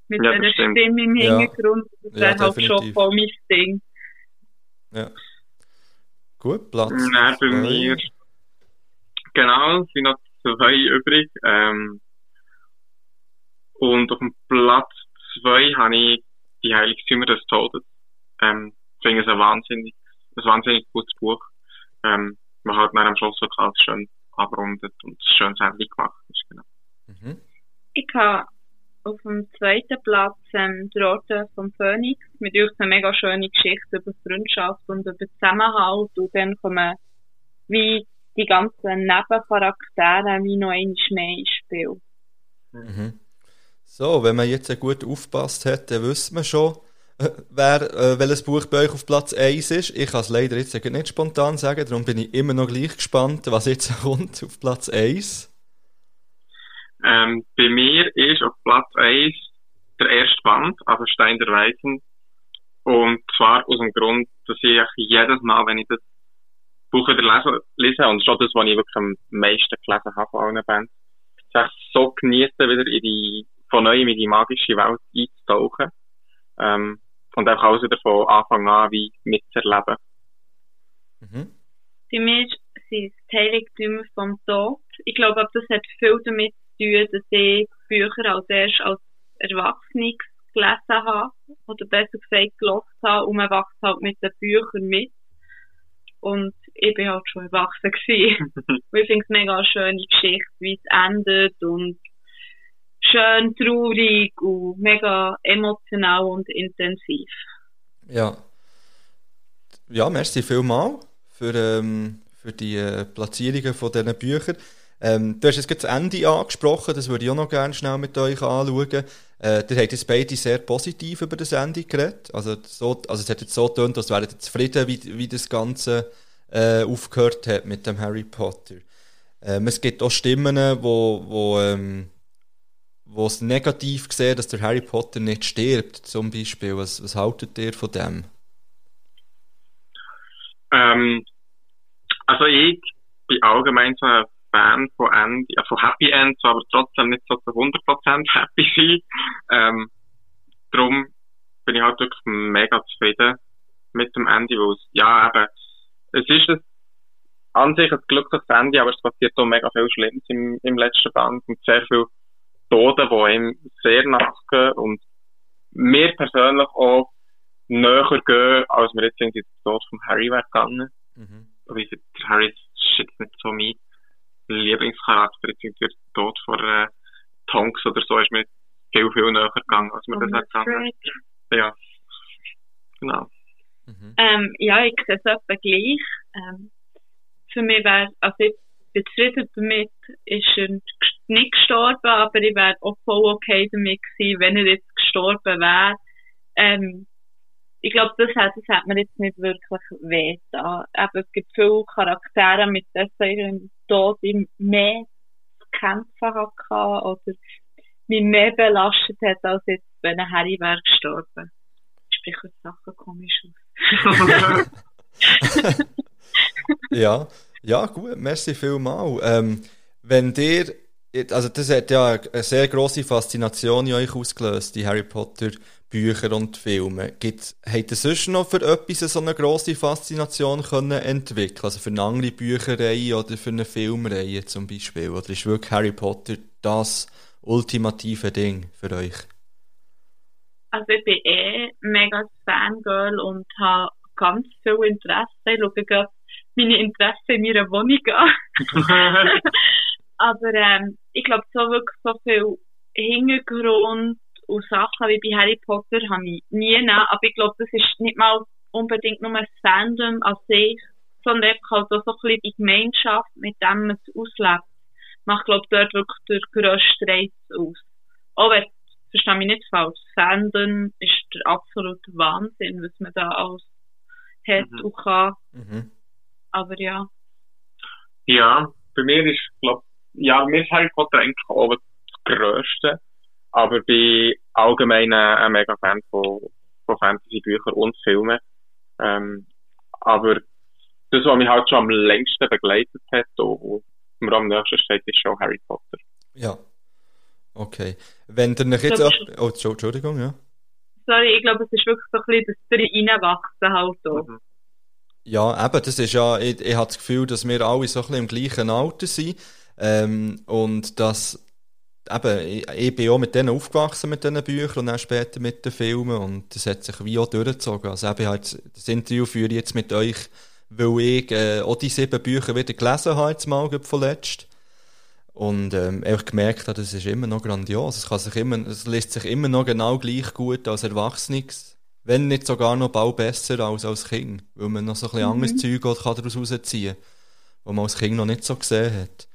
Mit Ja, stimmt. Stimme im Ja. Hintergrund. Das Ja, wäre halt schon voll mein Ding. Ja. Gut, Platz Nein, bei mir. Genau, es sind noch zwei übrig. Ähm, und auf dem Platz zwei habe ich die Heiligtümer des Todes. Ähm, ich finde es ein wahnsinnig, ein wahnsinnig gutes Buch. Ähm, man hat dann am Schluss so ganz schön abrundet und ein schönes Ende gemacht. ist, Genau. Mhm. Ich habe auf dem zweiten Platz ähm, die Rote vom Phönix mit euch eine mega schöne Geschichte über Freundschaft und über Zusammenhalt und dann kommen wie die ganzen Nebencharaktere wie noch einmal mehr ins Spiel. Mhm. So, wenn man jetzt gut aufgepasst hat, dann wissen wir schon, äh, wer, äh, welches Buch bei euch auf Platz 1 ist. Ich kann es leider jetzt nicht spontan sagen, darum bin ich immer noch gleich gespannt, was jetzt kommt auf Platz 1. Ähm, bei mir ist auf Platz 1 der erste Band, also Stein der Weisen. Und zwar aus dem Grund, dass ich jedes Mal, wenn ich das Buch wieder lese, lese und schon das, was ich wirklich am meisten gelesen habe von allen Bands, ich so genieße, wieder in die, von neuem in die magische Welt einzutauchen. Ähm, und einfach alles wieder von Anfang an wie mitzuerleben. Mhm. Bei mir sind es die Heiligtümer vom Tod. Ich glaube, das hat viel damit zu tun, dass ich Bücher als erst als Erwachsene gelesen habe. Oder besser gesagt, gelesen habe. Und man wächst halt mit den Büchern mit. Und ich bin halt schon erwachsen gewesen. und ich finde es mega eine schöne Geschichte, wie es endet und schön traurig und mega emotional und intensiv. Ja. Ja, merci vielmal für, ähm, für die äh, Platzierungen von diesen Büchern. Ähm, du hast jetzt das Ende angesprochen, das würde ich auch noch gerne schnell mit euch anschauen. Äh, ihr habt jetzt beide sehr positiv über das Ende geredet. Also, so, also es hat jetzt so getönt, als wären ihr zufrieden, wie, wie das Ganze äh, aufgehört hat mit dem Harry Potter. Ähm, es gibt auch Stimmen, wo, wo, ähm, wo es negativ sehen, dass der Harry Potter nicht stirbt, zum Beispiel. Was, was haltet ihr von dem? Ähm, also ich bin allgemein so ein Fan von End, ja, von Happy Ends, aber trotzdem nicht so zu 100% happy sein. Ähm, darum bin ich halt wirklich mega zufrieden mit dem Ende, weil es, ja, eben, es ist ein, an sich ein glückliches Ende, aber es passiert auch mega viel Schlimmes im, im letzten Band und sehr viel Tote, die ihm sehr nachgehen und mir persönlich auch näher gehen, als wir jetzt irgendwie den Tod von Harry wäre gegangen. Mhm. Finde, der Harry ist jetzt nicht so mein Lieblingscharakter. Jetzt irgendwie der Tod von äh, Tonks oder so ist mir viel, viel näher gegangen, als mir das hat gegangen. Ja. Genau. Mhm. Ähm, ja, ich sehe es etwa gleich. Ähm, für mich wäre, also ich bin zufrieden damit, ist er nicht gestorben, aber ich wäre auch voll okay damit gewesen, wenn er jetzt gestorben wäre. Ähm, ich glaube, das hat, das hat mir jetzt nicht wirklich weh da. Aber es gibt viele Charaktere, mit denen Tod ich mehr zu kämpfen hatte oder mich mehr belastet hat, als jetzt, wenn ein Harry wäre gestorben. Ich spreche Sachen komisch aus. ja, ja, gut, merci vielmal. Ähm, wenn dir, also das hat ja eine sehr grosse Faszination in euch ausgelöst, die Harry Potter Bücher und Filme. Gibt, habt ihr sonst noch für etwas so eine grosse Faszination können entwickeln? Also für eine andere Bücherreihe oder für eine Filmreihe zum Beispiel? Oder ist wirklich Harry Potter das ultimative Ding für euch? Also ich bin eh mega Fangirl und habe ganz viel Interesse. Ich schaue meine Interessen in meiner Wohnung an. Aber ähm, ich glaube, so wirklich so viel Hintergrund und Sachen wie bei Harry Potter habe ich nie genommen. Aber ich glaube, das ist nicht mal unbedingt nur ein Fandom an sich, sondern einfach halt auch so ein bisschen die Gemeinschaft, mit dem man es auslebt. Macht, glaube ich, dort wirklich der grösste Reiz aus. Auch wenn, verstehe mich nicht falsch, Fandom ist der absolute Wahnsinn, was man da alles hat Mhm. und kann. Mhm. Aber ja. Ja, bei mir ist, glaub, ja, mir ist Harry Potter eigentlich auch das Grösste. Aber bin allgemein äh, ein mega Fan von, von Fantasy-Büchern und Filmen. Ähm, aber das, was mich halt schon am längsten begleitet hat und mir am nächsten steht, ist schon Harry Potter. Ja. Okay. Wenn ihr jetzt... Das ab- Oh, Entschu- Entschuldigung, ja. Sorry, ich glaube, es ist wirklich so ein bisschen das Reinwachsen halt auch. Mhm. Ja, eben, das ist ja, ich, ich habe das Gefühl, dass wir alle so ein bisschen im gleichen Alter sind. Ähm, und dass, eben, ich, ich bin auch mit denen aufgewachsen, mit diesen Büchern und dann später mit den Filmen. Und das hat sich wie auch durchgezogen. Also eben, halt, das Interview führe ich jetzt mit euch, weil ich äh, auch die sieben Bücher wieder gelesen habe, jetzt mal, vorletzt. Und ähm, einfach gemerkt habe, das ist immer noch grandios. Es, kann sich immer, es liest sich immer noch genau gleich gut als Erwachsenes. Wenn nicht sogar noch bald besser als als Kind. Weil man noch so ein bisschen anderes Zeug auch kann daraus rausziehen kann, was man als Kind noch nicht so gesehen hat.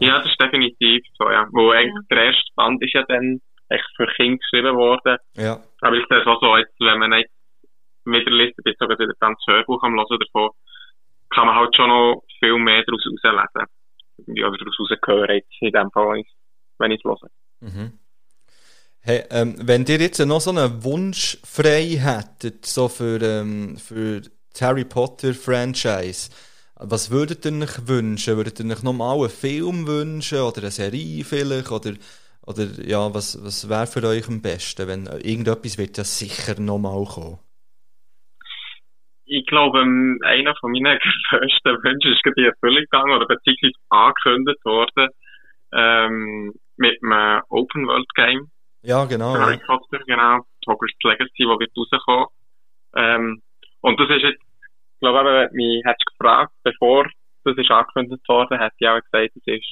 Ja, das ist definitiv so, ja. Wo eigentlich der erste Band ist ja dann echt für Kinder geschrieben worden. Ja. Aber ich sehe es auch so, jetzt, wenn man nicht wieder liest, ich bin sogar wieder ganz Hörbuch am Hören davon, kann man halt schon noch viel mehr daraus herauslesen. Oder daraus raushören, jetzt in dem Fall, wenn ich- wenn ich es höre. Mhm. Hey, ähm, wenn ihr jetzt noch so einen Wunsch frei hättet, so für, ähm, für das Harry Potter Franchise, was würdet ihr euch wünschen? Würdet ihr euch nochmal einen Film wünschen oder eine Serie vielleicht? Oder, oder ja, was, was wäre für euch am besten? Wenn irgendetwas wird ja sicher nochmal kommen. Ich glaube, ähm, einer von meinen grössten Wünschen ist gerade in Erfüllung gegangen oder beziehungsweise angekündigt worden, ähm, mit einem Open World Game. Ja, genau. Ja. Potter, genau. Hogwarts Legacy, wo wird rauskommen. Ähm, und das ist jetzt, ich glaube, eben, wenn du mich hättest gefragt, bevor das ist angekündigt worden, hätte ich auch gesagt, es ist,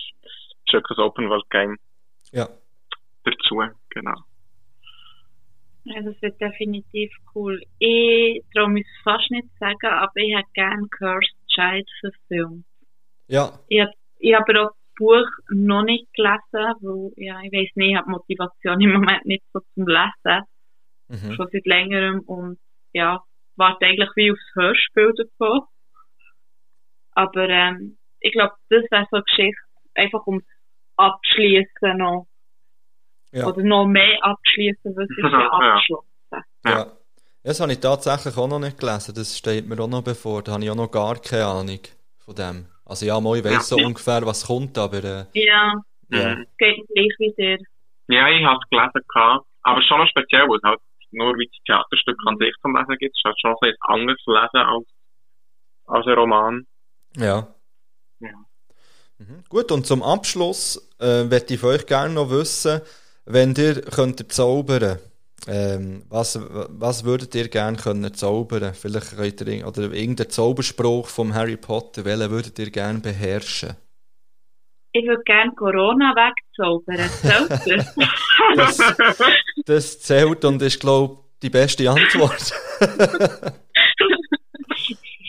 ist ein Open World Game ja. dazu, genau. Ja, das wird definitiv cool. Ich traue mich fast nicht zu sagen, aber ich hätte gerne Cursed Child verfilmt. Ja. Ich habe ich hab aber auch Buch noch nicht gelesen, weil, ja, ich weiss nicht, ich habe die Motivation im Moment nicht so zum Lesen. Mhm. Schon seit längerem und, ja, warte eigentlich wie aufs Hörspiel davon. Aber, ähm, ich glaube, das wäre so eine Geschichte, einfach um abschließen noch. Ja. Oder noch mehr abschließen, was ist ja Ja. abgeschlossen. Ja. Das habe ich tatsächlich auch noch nicht gelesen. Das steht mir auch noch bevor. Da habe ich auch noch gar keine Ahnung von dem. Also ja, mal, ich weiss so Ja. ungefähr, was kommt, aber äh, Ja, ja. Mhm. es geht gleich wie dir. Ja, ich habe es gelesen, gehabt, aber schon noch speziell, weil es halt nur wie das Theaterstück an sich zum Lesen gibt. Es ist halt schon ein bisschen anders zu lesen als, als ein Roman. Ja. Ja. Mhm. Gut, und zum Abschluss äh, möchte ich von euch gerne noch wissen, wenn ihr könntet zaubern, ähm, was, was würdet ihr gerne können zaubern? Vielleicht könnt ihr, oder irgendeinen Zauberspruch vom Harry Potter, welchen würdet ihr gerne beherrschen? Ich würde gerne Corona wegzaubern. Zählt das? Das, zählt und ist, glaube ich, die beste Antwort.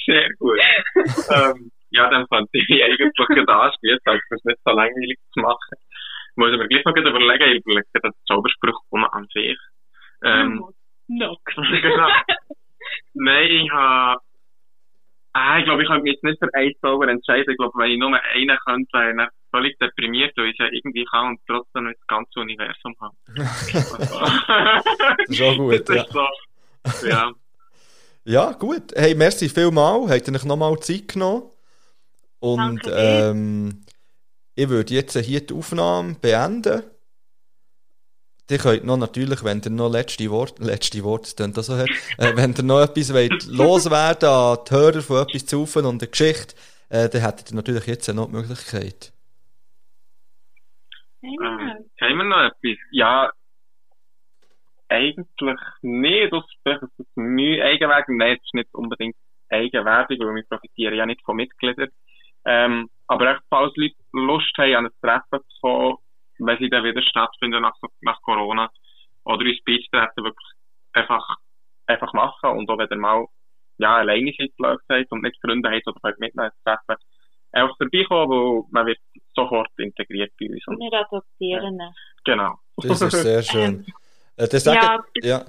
Sehr gut. ähm, ja, dann fand ich eigentlich gerade also das ist nicht so langweilig zu machen. Muss ich mir gleich noch gerade überlegen, ich überlege den Zauberspruch um an sich. Ähm, No. genau. Nein, ich habe, ah, ich glaube, ich könnte mich jetzt nicht für einen Zauber entscheiden. Ich glaube, wenn ich nur einen könnte, wäre ich völlig deprimiert, weil ich ja irgendwie kann und trotzdem das ganze Universum habe. Das ist auch gut, das ja. so, ja. Ja, gut. Hey, merci vielmal. Habt ihr euch nochmal Zeit genommen? Und ähm, ich würde jetzt hier die Aufnahme beenden. Ihr könnt noch natürlich, wenn ihr noch letzte Wort, letzte Wort, das so her, äh, wenn ihr noch etwas wollt loswerden an die Hörer von etwas zu und der Geschichte, äh, dann hättet ihr natürlich jetzt noch die Möglichkeit. Ähm, haben wir noch etwas? Ja, eigentlich nicht. Das ist Mühe Eigenwerbung. Nein, es ist nicht unbedingt Eigenwerbung, weil wir profitieren ja nicht von Mitgliedern. Ähm, aber echt, falls Leute Lust haben, an ein Treffen zu kommen, wenn sie dann wieder stattfinden nach, nach Corona, oder uns hätten wirklich einfach, einfach machen. Und auch wenn ihr mal, ja, alleine seid, seid und nicht Freunde habt oder könnt mitnehmen, Treffen, einfach vorbeikommen, weil man wird sofort integriert bei uns. Und, Wir adoptieren ihn. genau. Das ist sehr schön. Äh, dann sagt, ja, ja.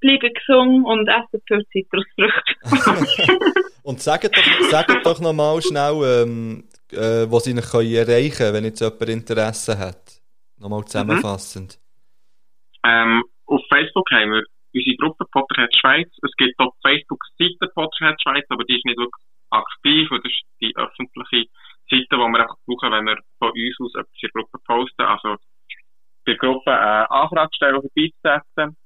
bleiben gesund und essen für Zitrusfrüchte. Und sagt doch, sagt doch noch mal schnell, ähm, äh, wo sie können erreichen können, wenn jetzt jemand Interesse hat. Nochmal zusammenfassend. Ähm, auf Facebook haben wir unsere Gruppe Potterhead Schweiz. Es gibt auch die Facebook-Seite Potterhead Schweiz, aber die ist nicht wirklich aktiv. Und das ist die öffentliche Seite, die wir einfach brauchen, wenn wir von uns aus etwas in der Gruppe posten. Also, bei der Gruppe äh, Anfrage stellen, vorbeizusetzen.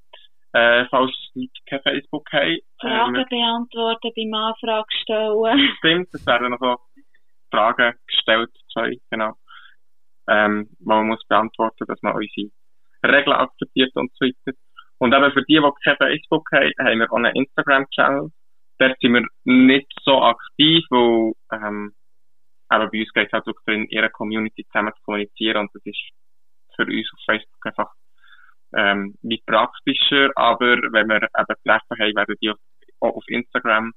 Äh, falls Leute kein Facebook haben. Fragen Ähm, beantworten beim Anfrage stellen. stimmt, es werden noch so Fragen gestellt, zwei, genau. Ähm, die man muss beantworten, dass man unsere Regeln akzeptiert und so weiter. Und eben für die, die kein Facebook haben, haben wir auch einen Instagram-Channel. Dort sind wir nicht so aktiv, weil, ähm, eben bei uns geht es halt darum, in ihrer Community zusammen zu kommunizieren und das ist für uns auf Facebook einfach ähm, nicht praktischer, aber wenn wir eben Treffen haben, werden die auch auch auf Instagram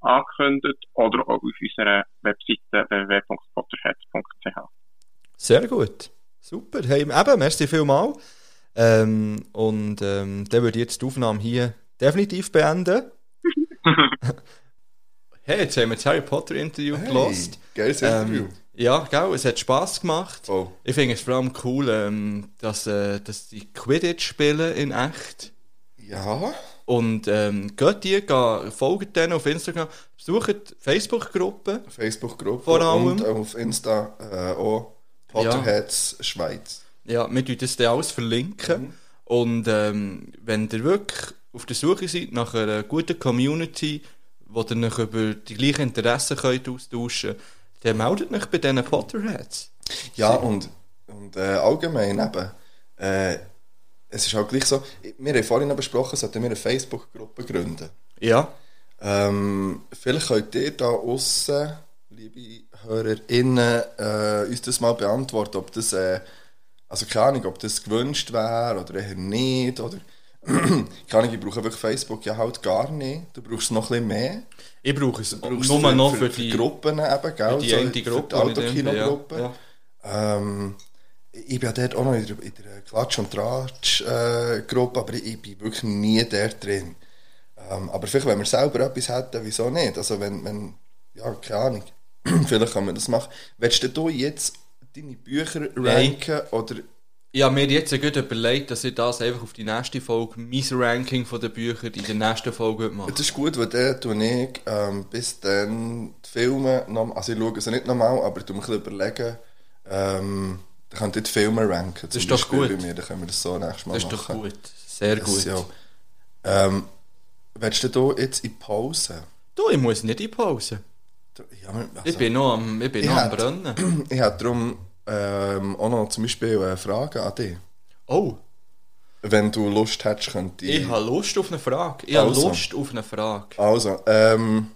angekündigt oder auch auf unserer Webseite www.potterhead.ch. Sehr gut. Super. Hey, eben, merci vielmal. Ähm, und ähm, dann würde ich jetzt die Aufnahme hier definitiv beenden. hey, jetzt haben wir das Harry Potter Interview Hey, gelost. geiles Interview. Ja, genau, es hat Spass gemacht. Oh. Ich finde es vor allem cool, ähm, dass, äh, dass die Quidditch spielen in echt. Ja. Und ähm, geht die, geht, folgt denen auf Instagram, besucht die Facebook-Gruppe. Facebook-Gruppe Vor allem. und auf Insta äh, auch Potterheads Schweiz. Ja, wir tun das dann alles verlinken. Und ähm, wenn ihr wirklich auf der Suche seid nach einer guten Community, wo ihr euch über die gleichen Interessen könnt austauschen könnt, dann meldet euch bei diesen Potterheads. Ja, und, und äh, allgemein eben, äh, es ist halt gleich so, wir haben vorhin noch besprochen, sollten wir eine Facebook-Gruppe gründen. Ja. Ähm, vielleicht könnt ihr da aussen, liebe HörerInnen, äh, uns das mal beantworten, ob das, äh, also keine Ahnung, ob das gewünscht wäre oder eher nicht, oder keine Ahnung, ich brauche wirklich Facebook ja halt gar nicht, du brauchst noch ein bisschen mehr. Ich brauche es nur es noch für, die Gruppen eben, gell? für die so für Gruppe, die die Autokino-Gruppe. ja, ja. Ähm, ich bin ja dort auch noch in der, in der Klatsch- und Tratsch-Gruppe, aber ich, bin wirklich nie dort drin. Ähm, aber vielleicht, wenn wir selber etwas hätten, wieso nicht? Also wenn, wenn ja, keine Ahnung, vielleicht kann man das machen. Willst du jetzt deine Bücher ranken oder... Ich habe mir jetzt gut überlegt, dass ich das einfach auf die nächste Folge, mein Ranking von den Büchern in der nächsten Folge mache. Das ist gut, weil dann tue ich ähm, bis dann die Filme, noch, also ich schaue sie nicht nochmal, aber ich überlegen, ähm, dann könnt ihr die Filme ranken. Das ist doch Beispiel gut. Bei mir, dann können wir das so nächstes Mal Das ist machen. doch gut. Sehr Das, gut. ja. Ähm, willst du da jetzt in Pause? Du, ich muss nicht in Pause. Ja, wir- Ich bin noch am, ich bin ich noch am hätte- Brennen. Ich hätte darum ähm, auch noch zum Beispiel eine Frage an dich. Oh, Wenn du Lust hättest, könnte ich habe Lust auf eine Frage. Ich habe Also. Lust auf eine Frage. Also, ähm,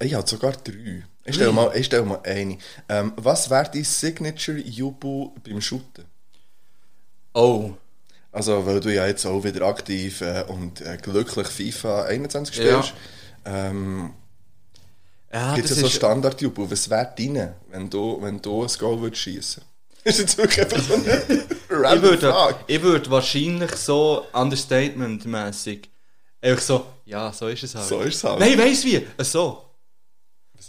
ich habe sogar drei. Ich stelle mal, ich stelle mal eine. Ähm, was wäre dein Signature-Jubel beim Shooten? Oh, Also, weil du ja jetzt auch wieder aktiv äh, und äh, glücklich FIFA 21 spielst. Ähm, Ja, Gibt es ja so ist- Standardjubel. Was wäre deine, wenn du, wenn du ein Goal würdest schiessen? Das ist jetzt wirklich einfach so eine Ich würde, Frage. ich würde wahrscheinlich so Understatement-mäßig einfach so, ja, so ist es halt. So ist es halt. Nein, weiss wie? So.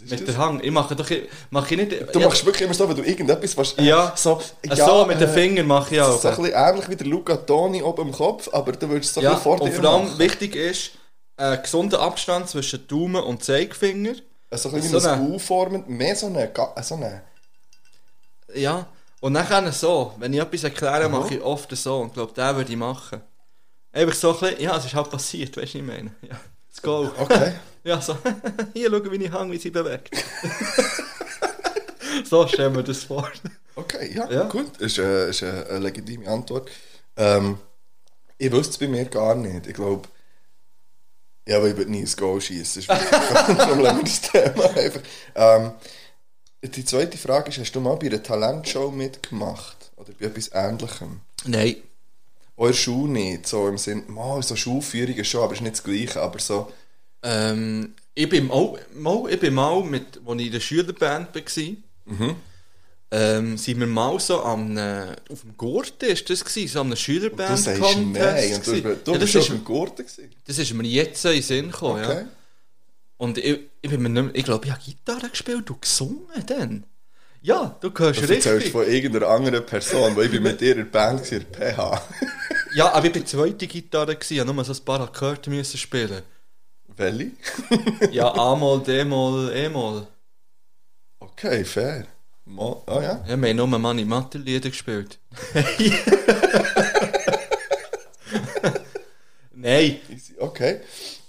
Was Mit der Hang. Ich mache doch, mache ich nicht. Du ja, machst wirklich immer so, wenn du irgendetwas äh, Ja. so, äh, so mit den Fingern mache ich auch. So ein bisschen ähnlich wie der Luca Toni oben im Kopf, aber du würdest es so ja, vor und dir vor allem machen. wichtig ist, ein gesunder Abstand zwischen Daumen und Zeigefinger. So ein bisschen so eine- ein U-Formen, mehr so eine, so eine Ja. Und dann so. Wenn ich etwas erkläre, mache ich oft so. Und ich glaube, den würde ich machen. Einfach so ein bisschen, ja, es ist halt passiert, weißt du, was ich meine? Ja. Let's go. Okay. Ja, so. Hier, schau, wie ich hang, wie sie bewegt. so stellen wir das vor. Okay, ja, Ja. gut. Ist, äh, ist äh, eine legitime Antwort. Ähm, ich wüsste es bei mir gar nicht. Ich glaube, ja, aber ich würde nie ein Goal schießen. Das ist wirklich ein Problem mit das Thema. Einfach. Ähm, die zweite Frage ist, hast du mal bei einer Talentshow mitgemacht? Oder bei etwas Ähnlichem? Nein. Euer Schuh nicht, so im Sinn, mal so Schulführungen schon, aber ist nicht das Gleiche, aber so, Ähm, ich bin mal, mal, ich bin mal mit, als ich in der Schülerband war, Mhm. ähm, sind wir mal so am, äh, auf dem Gurten, ist das gewesen, so am du Schülerband sagst nein, und du, du ja, bist das, Gurten gewesen. das ist mir jetzt in den Sinn gekommen, Okay. ja. Und ich, ich bin mir nicht mehr, ich glaube, ich habe Gitarre gespielt und gesungen dann. Ja, du hörst Du erzählst richtig. von irgendeiner anderen Person, weil ich bin mit dir in der Band war, PH. Ja, aber ich bin zweite Gitarre gewesen, ich musste nur so ein paar Akkorde müssen spielen. Welche? Ja, A-Moll, D-Moll, E-Moll. Okay, fair. Mal, ah ja. Ja, wir haben nur Money Mathe Lieder gespielt. Nein. Okay.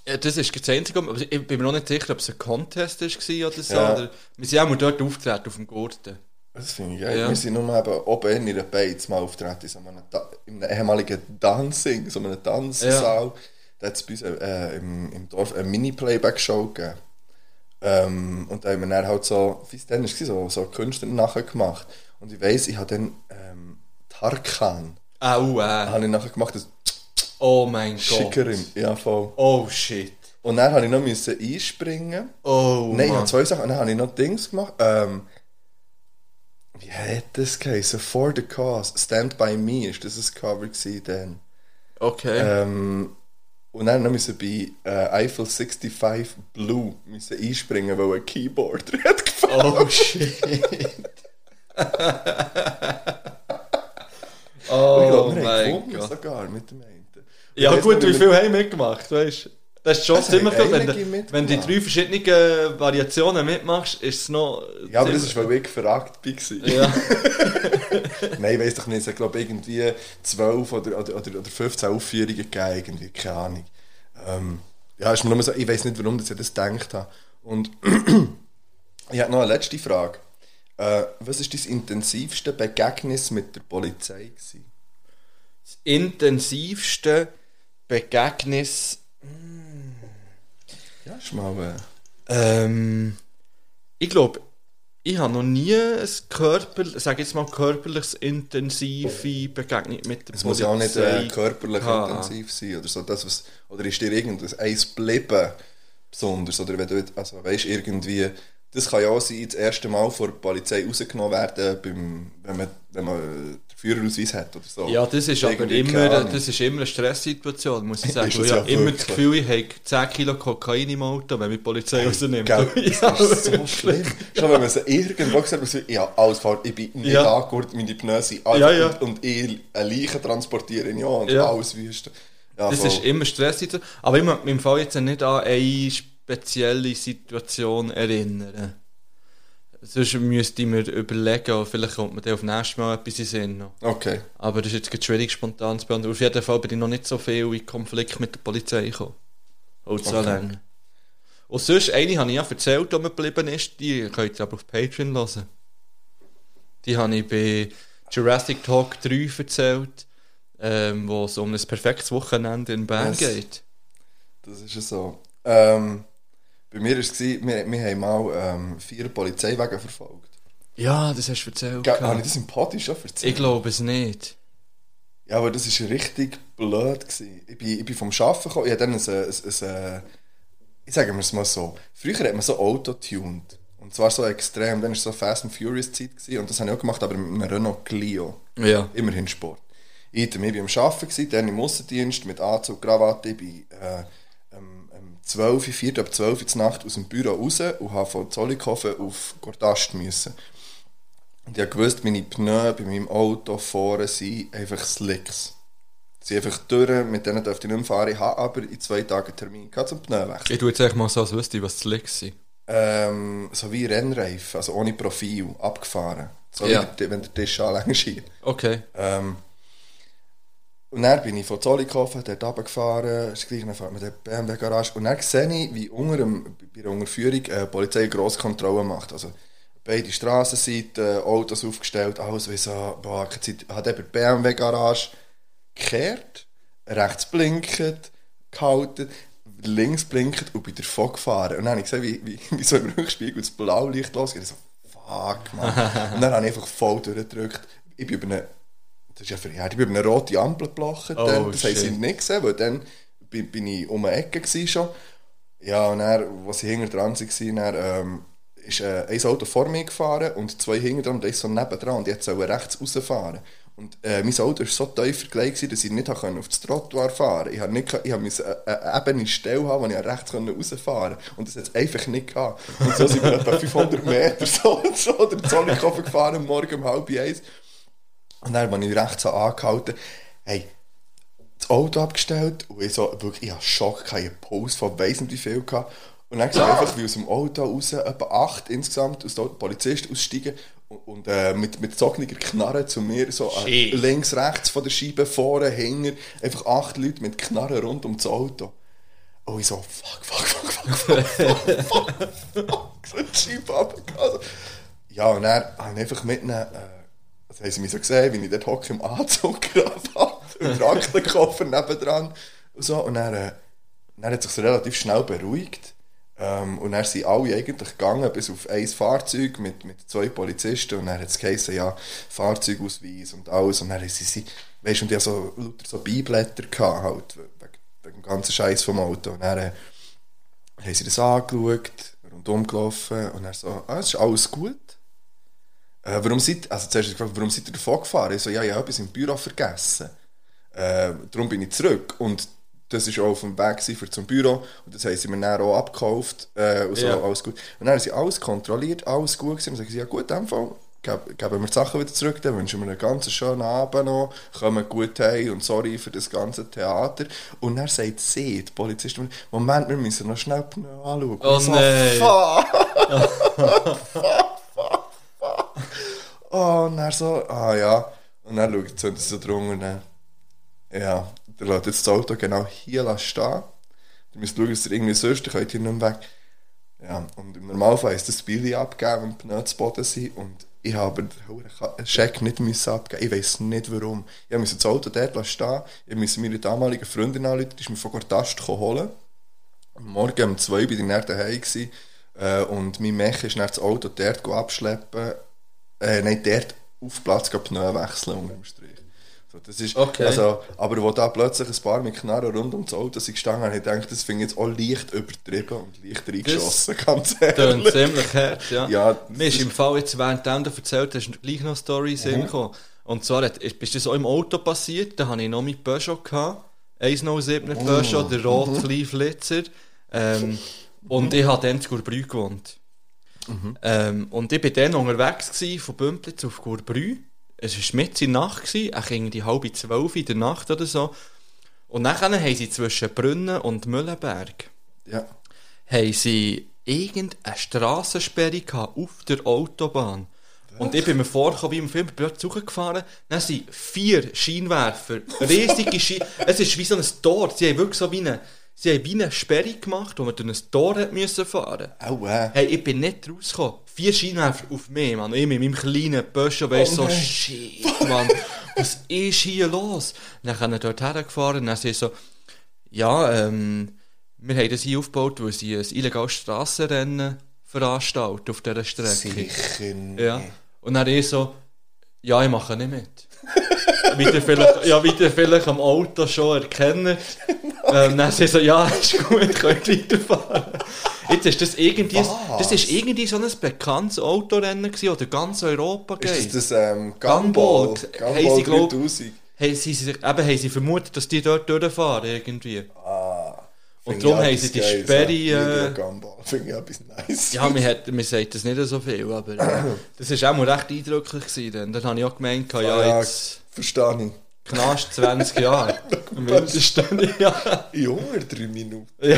ja, das ist das Einzige, aber ich bin mir noch nicht sicher, ob es ein Contest war oder so. Ja. Oder, wir sind auch mal dort aufgetreten, auf dem Gurten. Das finde ich geil. Ja. Wir sind nur eben oben in einer Beiz mal auftreten, in so einem, in einem ehemaligen Dancing, so einem Tanzsaal. Da hat es bei uns äh, im, im Dorf eine Mini-Playback-Show gegeben. Ähm, und da haben wir dann halt so, wie es dann war, so, so Künstler nachher gemacht. Und ich weiss, ich habe dann ähm, Tarkan Au, äh. habe ich nachher gemacht, das Oh mein Gott. Schickerin. Ja, voll. Oh shit. Und dann habe ich noch müssen einspringen. Oh Nein, ich habe zwei Sachen. Und dann habe ich noch Dings gemacht. Ähm, wie hat das geheißen? For the Cause. Stand by Me ist das ein Cover gewesen dann. Okay. Ähm, und dann noch müssen bei äh, Eiffel 65 Blue müssen einspringen, weil ein Keyboarder hat gefallen. Oh shit. oh ich glaube, wir haben mein Gott. sogar mit dem einen. Ja Ich gut, wie viel haben wir mitgemacht, weißt du? Das ist schon Es ziemlich viel. Wenn, du, wenn du drei verschiedenen äh, Variationen mitmachst, ist es noch... Ja, aber das ist, weil ich gefragt war. Ja. Nein, ich weiss doch nicht. Es glaube irgendwie 12 oder, oder, oder, oder 15 Aufführungen gegeben, irgendwie, keine Ahnung. Ähm, ja, ist mir nur so, ich weiss nicht, warum ich das gedacht habe. Und ich habe noch eine letzte Frage. Äh, was war dein intensivste Begegnis mit der Polizei? Gewesen? Das intensivste Begegnis... Ja, mal... Äh, Ähm, ich glaube, ich habe noch nie ein Körper, sag jetzt mal körperliches intensive Begegnung mit der es muss ja auch nicht äh, körperlich gehabt. intensiv sein oder so. Das, was, oder ist dir irgendwas eins geblieben besonders? Oder wenn du, also weißt, irgendwie, das kann ja auch sein, das erste Mal vor der Polizei rausgenommen werden, beim, wenn man, wenn man Führerausweis hat oder so. Ja, das ist aber immer, das ist immer eine Stresssituation, muss ich sagen. Es ich ja habe immer das Gefühl, ich habe 10 Kilo Kokain im Auto, wenn mich die Polizei rausnimmt. Gell, ja, das ist so schlimm. Schon wenn man sie irgendwo gesagt hat, ja, alles falsch, ich bin nicht Ja. angehört, meine Pneu sind einfach Ja, ja. Und, und ich eine Leiche transportieren, ja, und Ja. alles wüste. Ja, Das voll. ist immer Stresssituation. Aber ich mag mich im Fall jetzt nicht an eine spezielle Situation erinnern. Sonst müsste ich mir überlegen, vielleicht kommt mir dann auf nächstes Mal etwas in Sinn. Okay. Aber das ist jetzt schwierig, spontan zu beantworten. Auf jeden Fall bin ich noch nicht so viel in Konflikt mit der Polizei gekommen. Und so Okay. lange. Und sonst, eine habe ich ja erzählt, die mir geblieben ist, die könnt ihr aber auf Patreon hören. Die habe ich bei Jurassic Talk 3 erzählt, ähm, wo es um ein perfektes Wochenende in Bern Yes. geht. Das ist ja so. Ähm, bei mir war es, wir, wir haben mal ähm, vier Polizeiwagen verfolgt. Ja, das hast du erzählt. Ge-. Habe ich das im Podi schon erzählt? ich glaube es nicht. Ja, aber das war richtig blöd. Gewesen. Ich, bin, ich bin vom Arbeiten gekommen, ich hatte dann ein, ein, ein, ich sage mir es mal so, früher hat man so Auto tuned. Und zwar so extrem, dann war so Fast and Furious Zeit gewesen, und das habe ich auch gemacht, aber mit einem Renault Clio. Ja. Immerhin Sport. Ich war am Arbeiten, dann im Aussendienst mit Anzug, Krawatte, ich bin äh, um, um 12, 4 ab 12 Uhr Nacht aus dem Büro raus und habe von Zollikofen auf Gordast müssen. Und ich gewusst, meine Pneu bei meinem Auto vorne sind einfach Slicks. Sie sind einfach durch, mit denen dürfte ich nicht mehr fahren. Ich habe aber in zwei Tagen einen Termin gehabt zum Pneuwechsel. Ich tue jetzt echt mal so, als wüsste ich, was die Licks sind. Ähm, so wie Rennreifen, also ohne Profil, abgefahren. So Ja. wie der, wenn der Tisch anlängst hier. Okay. Ähm, und dann bin ich von Zollikofen dort runtergefahren, ist gleich, dann fährt man dort die BMW-Garage. Und dann sehe ich, wie unter dem, bei der Unterführung äh, die Polizei eine Grosskontrolle macht. Also beide Strassenseiten, Autos aufgestellt, alles wie so, boah, keine Zeit. Hat eben die BMW-Garage gekehrt, rechts blinkt, gehalten, links blinkt und bin davon gefahren. Und dann habe ich gesehen, wie, wie, wie so im Rückspiegel das Blaulicht losgeht. Ich so, fuck, man. und dann habe ich einfach voll durchgedrückt. Ich bin über eine, das ist ja verjährt, ich bin über eine rote Ampel geblochen. Oh, dann, das haben sie shit. nicht gesehen, weil dann bin, bin ich um eine Ecke schon. Ja, und dann, als sie hinter dran waren, dann, ähm, ist äh, ein Auto vor mir gefahren und zwei hinter dran und eins so nebendran und jetzt soll er rechts rausfahren. Und äh, mein Auto war so tief gewesen, dass ich nicht konnte auf das Trottoir fahren konnte. Ich habe nicht, ich habe eine, eine ebene Stelle haben, wo ich rechts rausfahren konnte. Und das hat es einfach nicht gehabt. Und so sind wir etwa 500 Meter so, so den Zollikofen gefahren, Morgen um halb eins. Und dann, als ich rechts habe angehalten hey, das Auto abgestellt und ich so, wirklich, ich hatte Schock, ich hatte einen Puls von weiss nicht wie viel gehabt. Und dann sehe ich einfach, wie aus dem Auto raus, etwa acht insgesamt, aus dem Auto, Polizisten aussteigen und, und äh, mit, mit gezogener Knarre zu mir, so äh, links, rechts von der Scheibe, vorne, hinten, einfach acht Leute mit Knarren rund um das Auto. Und ich so, fuck, fuck, fuck, fuck, fuck, fuck, fuck, fuck, so die Scheibe runtergegangen. Ja, und dann habe ich einfach mit ihnen, äh, also haben sie mich so gesehen, wie ich dort hocke im Anzug, Krawatte und Aktenkoffer nebendran und so. Und dann, äh, dann hat sich relativ schnell beruhigt. Ähm, und dann sind alle eigentlich gegangen, bis auf ein Fahrzeug mit, mit zwei Polizisten. Und dann hat es geheißen, ja, Fahrzeugausweis und alles. Und dann haben sie, sie weißt du, und die haben so lauter so Beiblätter gehabt, halt, wegen, wegen dem ganzen Scheiß vom Auto. Und dann äh, haben sie das angeschaut, rundum gelaufen und dann so, ah, es ist alles gut. Äh, warum seid, also zuerst gefragt, warum seid ihr davon gefahren? Ich so, ja, ich habe etwas im Büro vergessen. Äh, darum bin ich zurück. Und das war auch auf dem Weg für zum Büro. Und das haben sie mir dann auch abgekauft. Äh, und so, Ja. alles gut. Und dann haben sie alles kontrolliert, alles gut gewesen. Und dann sagen sie, ja gut, in dem Fall geb- geben wir die Sachen wieder zurück. Dann wünschen wir einen ganz schönen Abend noch. Kommen gut heim und sorry für das ganze Theater. Und dann sagt sie, die Polizistin, Moment, wir müssen noch schnell anschauen. Oh Und so, nein. fuck. Oh, und dann so, ah ja. Und dann schaut sie so drunter ja, der lässt jetzt das Auto genau hier stehen. Du müsst schauen, dass ihr irgendwie sonst, ihr könnt hier nicht weg. Ja, und im Normalfall ist das Billy abgegeben, wenn die Pneu zu Boden sind. Und ich habe den Scheck nicht müssen abgeben. Ich weiß nicht warum. Ich musste das Auto dort stehen. Ich musste meine damalige Freundin anrufen, die ist mir von Gortast holen. Am Morgen um zwei bin ich dann daheim äh, und mein Mech ist dann das Auto dort abschleppen, äh, nein, dort auf Platz go Pneu wechseln unter dem Strich. So, das ist, Okay. also, aber wo da plötzlich ein paar mit Knarren rund um das Auto sind gestanden, habe ich gedacht, das finde ich jetzt auch leicht übertrieben und leicht reingeschossen, ganz ehrlich. ziemlich hart, ja. Ja, Mir ist im Fall jetzt, während du erzählt hast, gleich noch eine Story in den Sinn gekommen. Und zwar hat, ist, das auch im Auto passiert, da hatte ich noch mit Peugeot gehabt. 107er Peugeot, der rot kleine Flitzer. Ähm, und ich habe dann in Gurbrü gewohnt. Ähm, und ich war dann unterwegs gewesen, von Bümplitz auf Gurbrü. Es war mitten in der Nacht, gewesen, auch irgendwie halb zwölf in der Nacht oder so. Und dann haben sie zwischen Brünnen und Müllenberg Ja. haben sie irgendeine Strassensperre gehabt auf der Autobahn. Und ich bin mir vorgekommen, wie im Film, ich bin dort zugefahren, dann sind vier Scheinwerfer, riesige Scheinwerfer, es ist wie so ein Tor, sie haben wirklich so wie eine, sie haben wie eine Sperre gemacht, wo man durch ein Tor müssen fahren. Au, äh. Hey, ich bin nicht rausgekommen. Vier Scheinwerfer auf mich, Mann. Ich mit meinem kleinen Peugeot, weißt Oh so, shit, Mann. Was ist hier los? Dann sind wir dort hergefahren und dann sie so, ja, ähm, wir haben das hier aufgebaut, weil sie ein illegales Strassenrennen veranstalten auf dieser Strecke. Sicher nicht. Ja. Und dann ich so, ja, ich mache nicht mit. wie ihr vielleicht, ja, wie ihr vielleicht am Auto schon erkennt. Ähm, dann sie so, ja, ist gut, könnt weiterfahren. Jetzt ist das irgendwie, das ist irgendwie so ein bekanntes Autorennen gewesen, oder ganz Europa geht. Ist das das ähm, Gumball? Gumball? Gumball sie, glaub- 3000? Haben sie, eben, haben sie vermutet, dass die dort durchfahren, irgendwie. Ah. Und darum haben sie die Geiles, Sperre, ja. äh. Finde ich etwas nice. Ja, hat, mir sagt das nicht so viel, aber äh, das war auch mal recht eindrücklich. Gewesen, dann. dann habe ich auch gemeint, ja, ja, jetzt Verstehe ich. Knast 20 Jahre. Mindestens, ja. Junge, drei Minuten. Ja.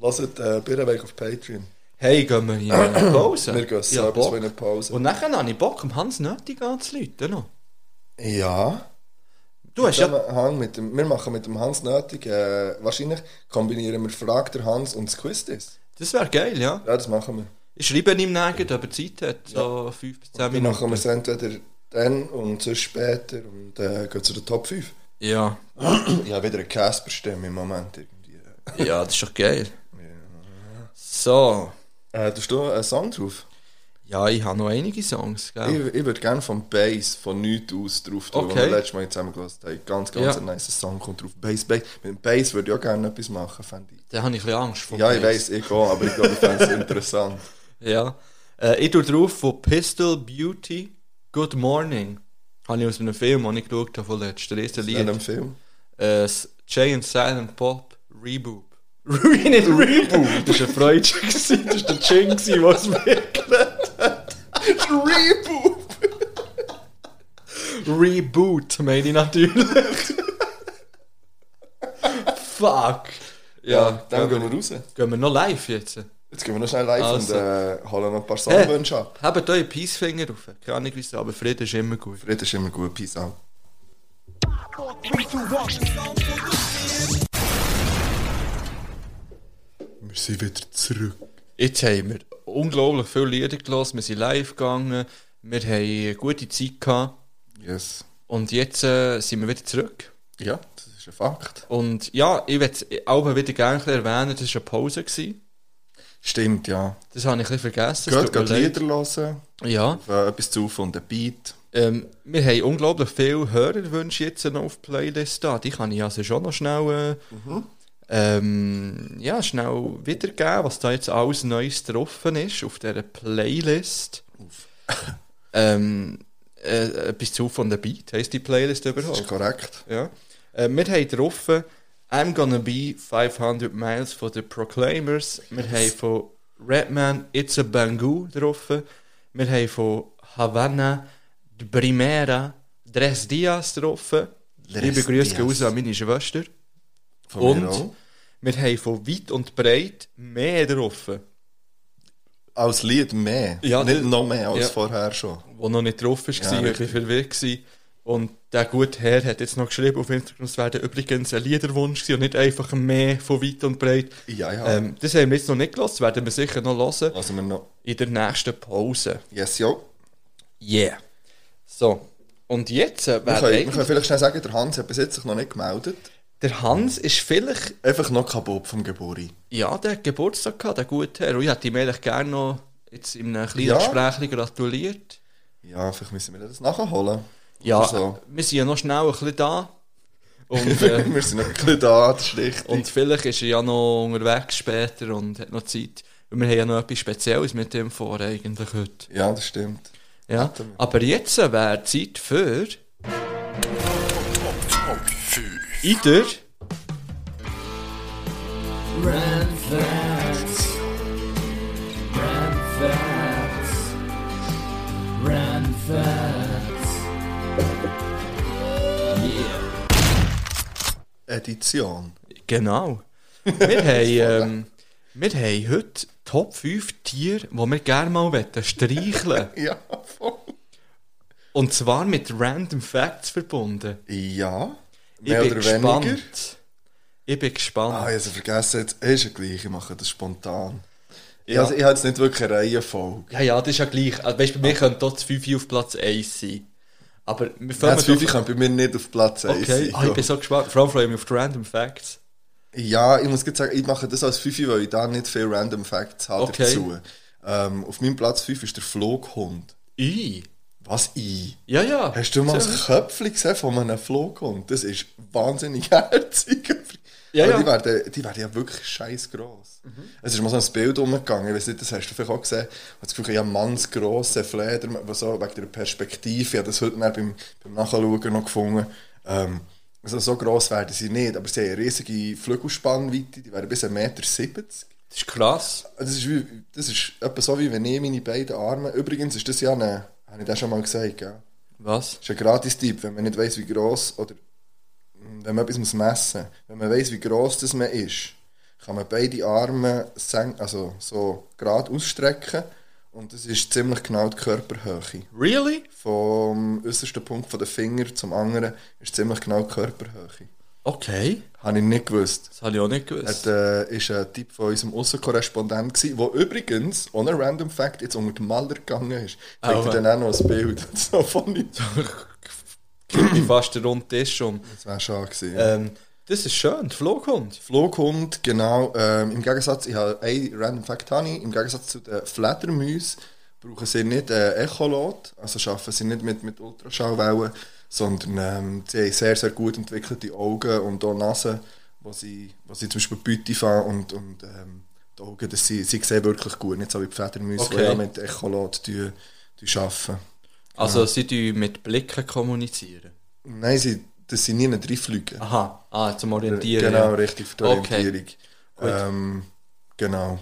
Lasst äh, Birrenweg auf Patreon. Hey, gehen wir hier in eine Pause? Wir gehen selber so in eine Pause. Und nachher habe ich Bock, um Hans Nötig anzuleiten. noch. Ja. Du hast ja... Zusammenhang mit dem, wir machen mit dem Hans nötig, äh, wahrscheinlich kombinieren wir Frag der Hans und das Quiz. Das wäre geil, ja. Ja, das machen wir. Ich schreibe ihm nachher, ob er Zeit hat, so 5 bis 10 Dann Minuten. machen wir es entweder dann und sonst später und äh, gehen zu den Top 5. Ja. Ich habe wieder eine Casper-Stimme im Moment irgendwie. Ja, das ist doch geil. So. Äh, du hast du einen Song drauf? Ja, ich habe noch einige Songs, gell? Ich, ich würde gerne vom Bass von nichts aus drauf tun, Okay. wir letztes Mal zusammengelassen haben. Ganz, ganz Ja. ein nice Song kommt drauf. Bass, Bass. Mit dem Bass würde ich auch gerne etwas machen, fände ich. Da habe ich ein bisschen Angst vor. Ja, ich Bass. weiss, ich auch, aber ich glaube, ich fände es interessant. Ja. Äh, ich tue drauf von Pistol Beauty Good Morning. Habe ich aus einem Film, den ich geschaut habe, von letztem. Der erste In Lied. einem Film. Äh, Jay and Silent Pop Reboot. nicht Reboot! Das war ein gewesen. Das war der Ching, gewesen, der es mir geredet hat. Reboot! Reboot, meine ich natürlich. Fuck. Ja, dann gehen wir raus. Gehen wir noch live jetzt? Jetzt gehen wir noch schnell live Also. und äh, holen noch ein paar Songwünsche ab. Habt euch Peacefinger rauf. Keine Ahnung wieso, aber Frieden ist immer gut. Frieden ist immer gut, peace out. Wir sind wieder zurück. Jetzt haben wir unglaublich viele Lieder gelassen, wir sind live gegangen, wir haben eine gute Zeit gehabt Yes. und jetzt äh, sind wir wieder zurück. Ja, das ist ein Fakt. Und ja, ich würde auch wieder gerne erwähnen, das war eine Pause. Gewesen. Stimmt, ja. Das habe ich ein bisschen vergessen. es Geht, geht. Lieder hören. Ja. Auf, äh, etwas zu von der Beat. Ähm, wir haben unglaublich viele Hörerwünsche jetzt noch auf Playlist da. Die kann ich also schon noch schnell, äh, ähm, ja, schnell wiedergeben, was da jetzt alles Neues drauf ist auf dieser Playlist. ähm, äh, etwas zu von der Beat heisst die Playlist Das überhaupt. ist korrekt. Ja. Äh, wir haben drauf I'm Gonna Be 500 Miles von The Proclaimers. Wir haben von Redman It's a Bangu drauf. Wir haben von Havana Die Primera Tres Dias. Tres Liebe Grüße gehen raus an meine Schwester. Von Und auch. wir haben von Weit und Breit mehr drauf. Als Lied mehr. Ja, Nicht noch mehr als ja. vorher schon. wo noch nicht drauf war, Ja, weg war. Und der gute Herr hat jetzt noch geschrieben auf Instagram, es wäre übrigens ein Liederwunsch und nicht einfach mehr von weit und breit. Ja, ja. Ähm, das haben wir jetzt noch nicht gelassen, das werden wir sicher noch hören Also wir noch. in der nächsten Pause. Yes, ja. Yeah. So, und jetzt äh, Wir wäre wir können vielleicht schnell sagen, der Hans hat bis jetzt sich noch nicht gemeldet. Der Hans ist vielleicht... Einfach noch kaputt vom Geburi. Ja, der hat Geburtstag gehabt, der gute Herr. Und ich hätte ihm eigentlich gerne noch jetzt in einem kleinen Ja. Gespräch gratuliert. Ja, vielleicht müssen wir das nachholen. Ja, so. wir sind ja noch schnell ein bisschen da. Und, äh, wir sind noch ein bisschen da, das ist richtig. Und vielleicht ist er ja noch unterwegs später und hat noch Zeit. Und wir haben ja noch etwas Spezielles mit dem vor eigentlich heute. ja, das stimmt. Ja. Aber jetzt wäre Zeit für... Ider. Edition. Genau. Wir haben, ähm, wir haben heute Top 5 Tiere, die wir gerne mal wollen streicheln Ja, voll. Und zwar mit Random Facts verbunden. Ja, Ich mehr bin oder gespannt. weniger. Ich bin gespannt. Ah, ich habe es vergessen, jetzt ist ja gleich, ich mache das spontan. Ja. Ja. Also, ich habe jetzt nicht wirklich eine Reihenfolge. Ja, ja, das ist ja gleich. Also, weißt, bei mir könnte dort das 5 auf Platz 1 sein. Aber wir fangen das 5 kann bei mir nicht auf Platz 1 Okay, sein. ah, ich bin so gespannt. Vor allem freue ich mich auf die Random Facts. Ja, ich muss sagen, ich mache das als 5, weil ich da nicht viel Random Facts habe Okay. dazu. Ähm, auf meinem Platz 5 ist der Flughund. I. Was I? Ja, ja. Hast du mal das Köpfchen gesehen von einem Flughund? Das ist wahnsinnig herzig. Ja, Aber ja. Die, werden, die werden ja wirklich scheiß gross. Es ist mal so ein Bild umgegangen, ich weiß nicht, das hast du vielleicht auch gesehen, wo das Gefühl, ja, mannsgrosse Fleder, was so wegen der Perspektive, ich habe das heute beim, beim Nachschauen noch gefunden. Ähm, also so gross werden sie nicht, aber sie haben eine riesige Flügelspannweite, die werden bis 1,70 Meter. Das ist krass. Das ist, wie, das ist etwa so, wie wenn ich meine beiden Arme. Übrigens ist das ja eine, habe ich das schon mal gesagt, gell? Was? Das ist ein Gratis-Tipp, wenn man nicht weiss, wie gross oder mm, wenn man etwas messen muss. Wenn man weiss, wie gross das man ist, kann man beide Arme also so gerade ausstrecken und das ist ziemlich genau die Körperhöhe. Really? Vom äußersten Punkt von den Finger zum anderen ist ziemlich genau die Körperhöhe. Okay. Habe ich nicht gewusst. Das habe ich auch nicht Er gewusst. äh, ist ein Typ von unserem Außenkorrespondent der übrigens, ohne Random Fact, jetzt unter den Maler gegangen ist. Ich zeige Oh, dann auch noch ein Bild. so funny. Kipp ich fast den runden Tisch um. Das wäre schade gewesen. Ähm, das ist schön, der Flughund. Flughund, genau. Ähm, Im Gegensatz, ich habe ein Random Fact, habe ich, im Gegensatz zu den Fledermäusen brauchen sie nicht äh, Echolot, also arbeiten sie nicht mit, mit Ultraschallwellen, sondern ähm, sie haben sehr, sehr gut entwickelte Augen und auch Nase, wo sie, wo sie zum Beispiel Beute fahren und, und ähm, die Augen, das sie, sie sehen wirklich gut, nicht so wie die Fledermäuse, die Okay. ja mit Echolot die, die arbeiten. Also sie tun mit Blicken kommunizieren. Nein, sie, das sind nie drin fliegen. Aha, ah, zum Orientieren. Genau, ja. richtig, für die Okay. Orientierung. Ähm, genau.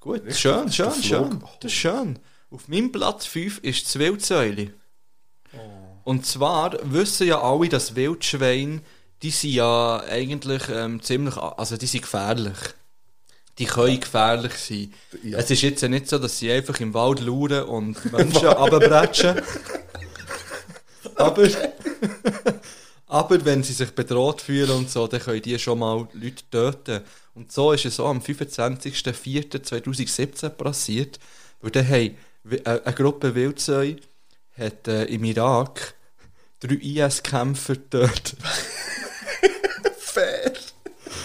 Gut, schön, schön, schön. Flug. Das ist schön. Auf meinem Platz 5 ist das Wildsäule. Oh. Und zwar wissen ja alle, dass Wildschweine, die sind ja eigentlich ähm, ziemlich, also die sind gefährlich. Die können gefährlich sein. Ja. Es ist jetzt ja nicht so, dass sie einfach im Wald lauern und Menschen runterbretschen. aber, aber wenn sie sich bedroht fühlen und so, dann können die schon mal Leute töten. Und so ist es so am 25.04.2017 passiert, weil dann haben äh, eine Gruppe Wildsäue hat äh, im Irak drei IS-Kämpfer getötet. Fair.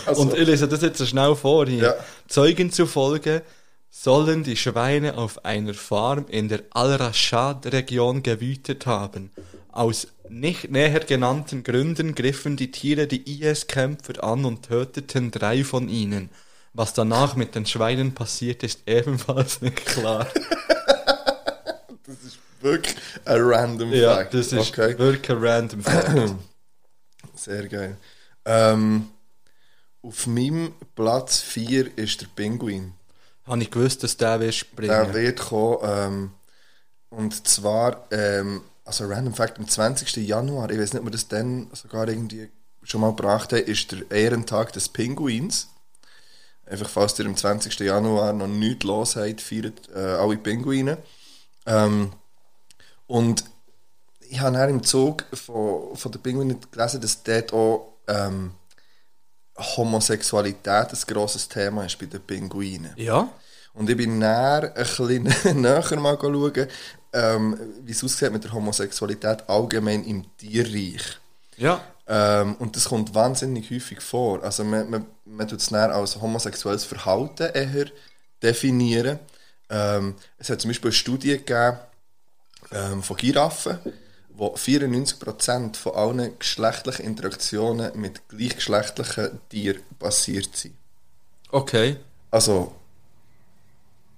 Also, Und ich lese das jetzt so schnell vor hier. Ja. Zeugen zufolge sollen die Schweine auf einer Farm in der Al-Rashad-Region gewütet haben. Aus nicht näher genannten Gründen griffen die Tiere die IS-Kämpfer an und töteten drei von ihnen. Was danach mit den Schweinen passiert, ist ebenfalls nicht klar. wirklich ein random ja, Fact. das ist okay. wirklich ein random Fact. Sehr geil. Ähm, auf meinem Platz 4 ist der Pinguin. Habe ich gewusst, dass der wird springen. Der wird kommen. Ähm, und zwar, ähm, also Random Fact, am 20. Januar, ich weiß nicht, ob wir das dann sogar irgendwie schon mal gebracht haben, ist der Ehrentag des Pinguins. Einfach, falls ihr am 20. Januar noch nichts los habt, feiert äh, alle Pinguine. Ähm, und ich habe dann im Zug von, von den Pinguinen gelesen, dass dort auch ähm, Homosexualität ein grosses Thema ist bei den Pinguinen. ja? Und ich bin näher ein bisschen näher mal schauen, ähm, wie es aussieht mit der Homosexualität allgemein im Tierreich. Ja. Ähm, und das kommt wahnsinnig häufig vor. Also man, man, man tut es näher als homosexuelles Verhalten eher definieren. Ähm, es hat zum Beispiel eine Studie gegeben ähm, von Giraffen, wo 94% von allen geschlechtlichen Interaktionen mit gleichgeschlechtlichen Tieren basiert sind. Okay. Also,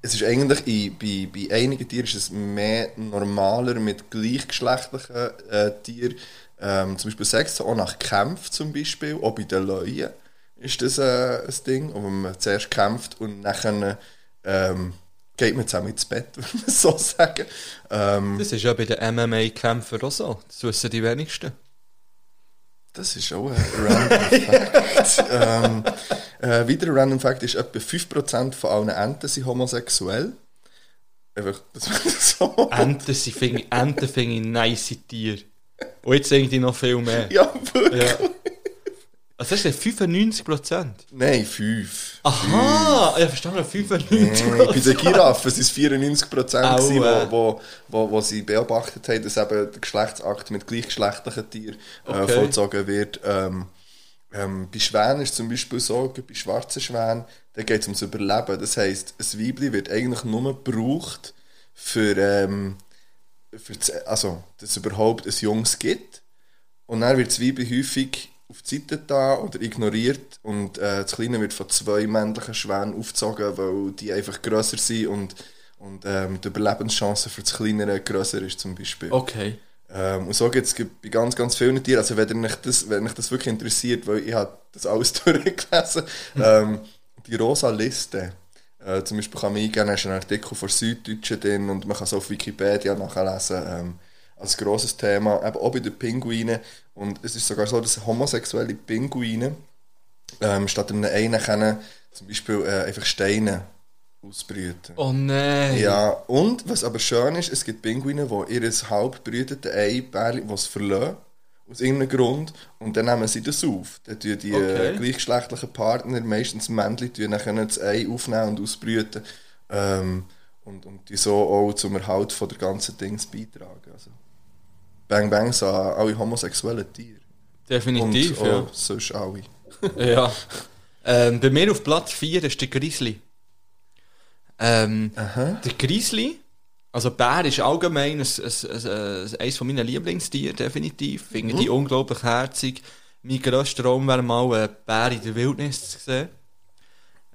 es ist eigentlich, in, bei, bei einigen Tieren ist es mehr normaler mit gleichgeschlechtlichen äh, Tieren, ähm, zum Beispiel Sex, auch nach Kämpfen zum Beispiel, auch bei den Löwen ist das äh, ein Ding, wo man zuerst kämpft und nachher ähm, geht man zusammen ins Bett, würde man so sagen. Ähm, Das ist ja bei den MMA-Kämpfern auch so. Das wissen die wenigsten. Das ist auch ein Random Fact. ähm, äh, wieder ein Random Fact ist, etwa 5% von allen Enten sind homosexuell. Einfach, das war so. Enten, sind, finde ich- Enten finde ich nice Tiere. Und jetzt irgendwie noch viel mehr. Ja, wirklich. Ja. Also das ist 95 Prozent. Nein, 5. Aha, ich verstehe 95 Nein, bei den Giraffen sind es 94 Prozent, Au, gewesen, äh. wo, wo, wo, wo sie beobachtet haben, dass eben der Geschlechtsakt mit gleichgeschlechtlichen Tieren äh, Okay. vollzogen wird. Ähm, ähm, bei Schwänen ist zum Beispiel so, bei schwarzen Schwänen, da geht es ums Überleben. Das heisst, ein Weibli wird eigentlich nur gebraucht, für, ähm, für das, also, dass es überhaupt ein Jungs gibt. Und dann wird das Weibli häufig auf die Seite da oder ignoriert und äh, das Kleine wird von zwei männlichen Schwänen aufgezogen, weil die einfach grösser sind und, und ähm, die Überlebenschance für das Kleinere grösser ist zum Beispiel. Okay. Ähm, und so gibt es bei ganz, ganz vielen Tieren, also wenn euch das, wenn euch das wirklich interessiert, weil ich habe das alles durchgelesen, ähm, die rosa Liste, äh, zum Beispiel kann man eingeben, hast einen Artikel von Süddeutschen drin und man kann es auf Wikipedia nachlesen, ähm, als grosses Thema, eben auch bei den Pinguinen. Und es ist sogar so, dass homosexuelle Pinguine ähm, statt einem einen können zum Beispiel äh, einfach Steine ausbrüten. Oh nein. Ja, und was aber schön ist, es gibt Pinguine, die ihr halb brütete Ei, Bärli, was verlassen, aus irgendeinem Grund, und dann nehmen sie das auf. Dann tun die Okay. äh, gleichgeschlechtlichen Partner, meistens Männchen, tun dann können das Ei aufnehmen und ausbrüten. Ähm, und, und die so auch zum Erhalt von der ganzen Dings beitragen. Also, Bang Bang an alle homosexuellen Tiere. Definitiv, und ja. auch sonst alle. Ja. Ähm, bei mir auf Platz 4 ist der Grizzly. Ähm, der Grizzly, also Bär ist allgemein ein, ein, ein, ein, eines von meinen Lieblingstieren, definitiv. Finde die unglaublich herzig. Mein grösster Traum wäre mal, einen Bär in der Wildnis zu sehen.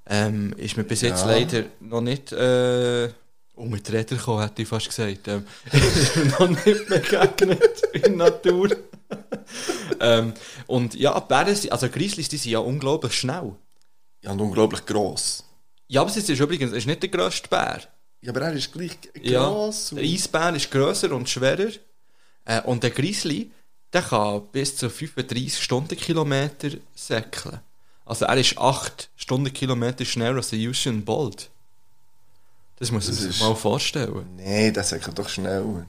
Ähm, ist mir bis jetzt Ja. leider noch nicht äh, unter die Räder gekommen, hätte ich fast gesagt. Ähm, ist mir noch nicht begegnet in der Natur. ähm, und ja, Bären, also Grizzlies, die sind ja unglaublich schnell. Ja, und unglaublich gross. Ja, aber es ist übrigens ist nicht der grösste Bär. Ja, aber er ist gleich Ja, gross. der Eisbär ist grösser und schwerer. Äh, und der Grizzly, der kann bis zu 35 Stundenkilometer säckeln. Also er ist 8 Stundenkilometer schneller als der Usain Bolt. Das muss man sich ist- mal vorstellen. Nein, das sagt doch schneller.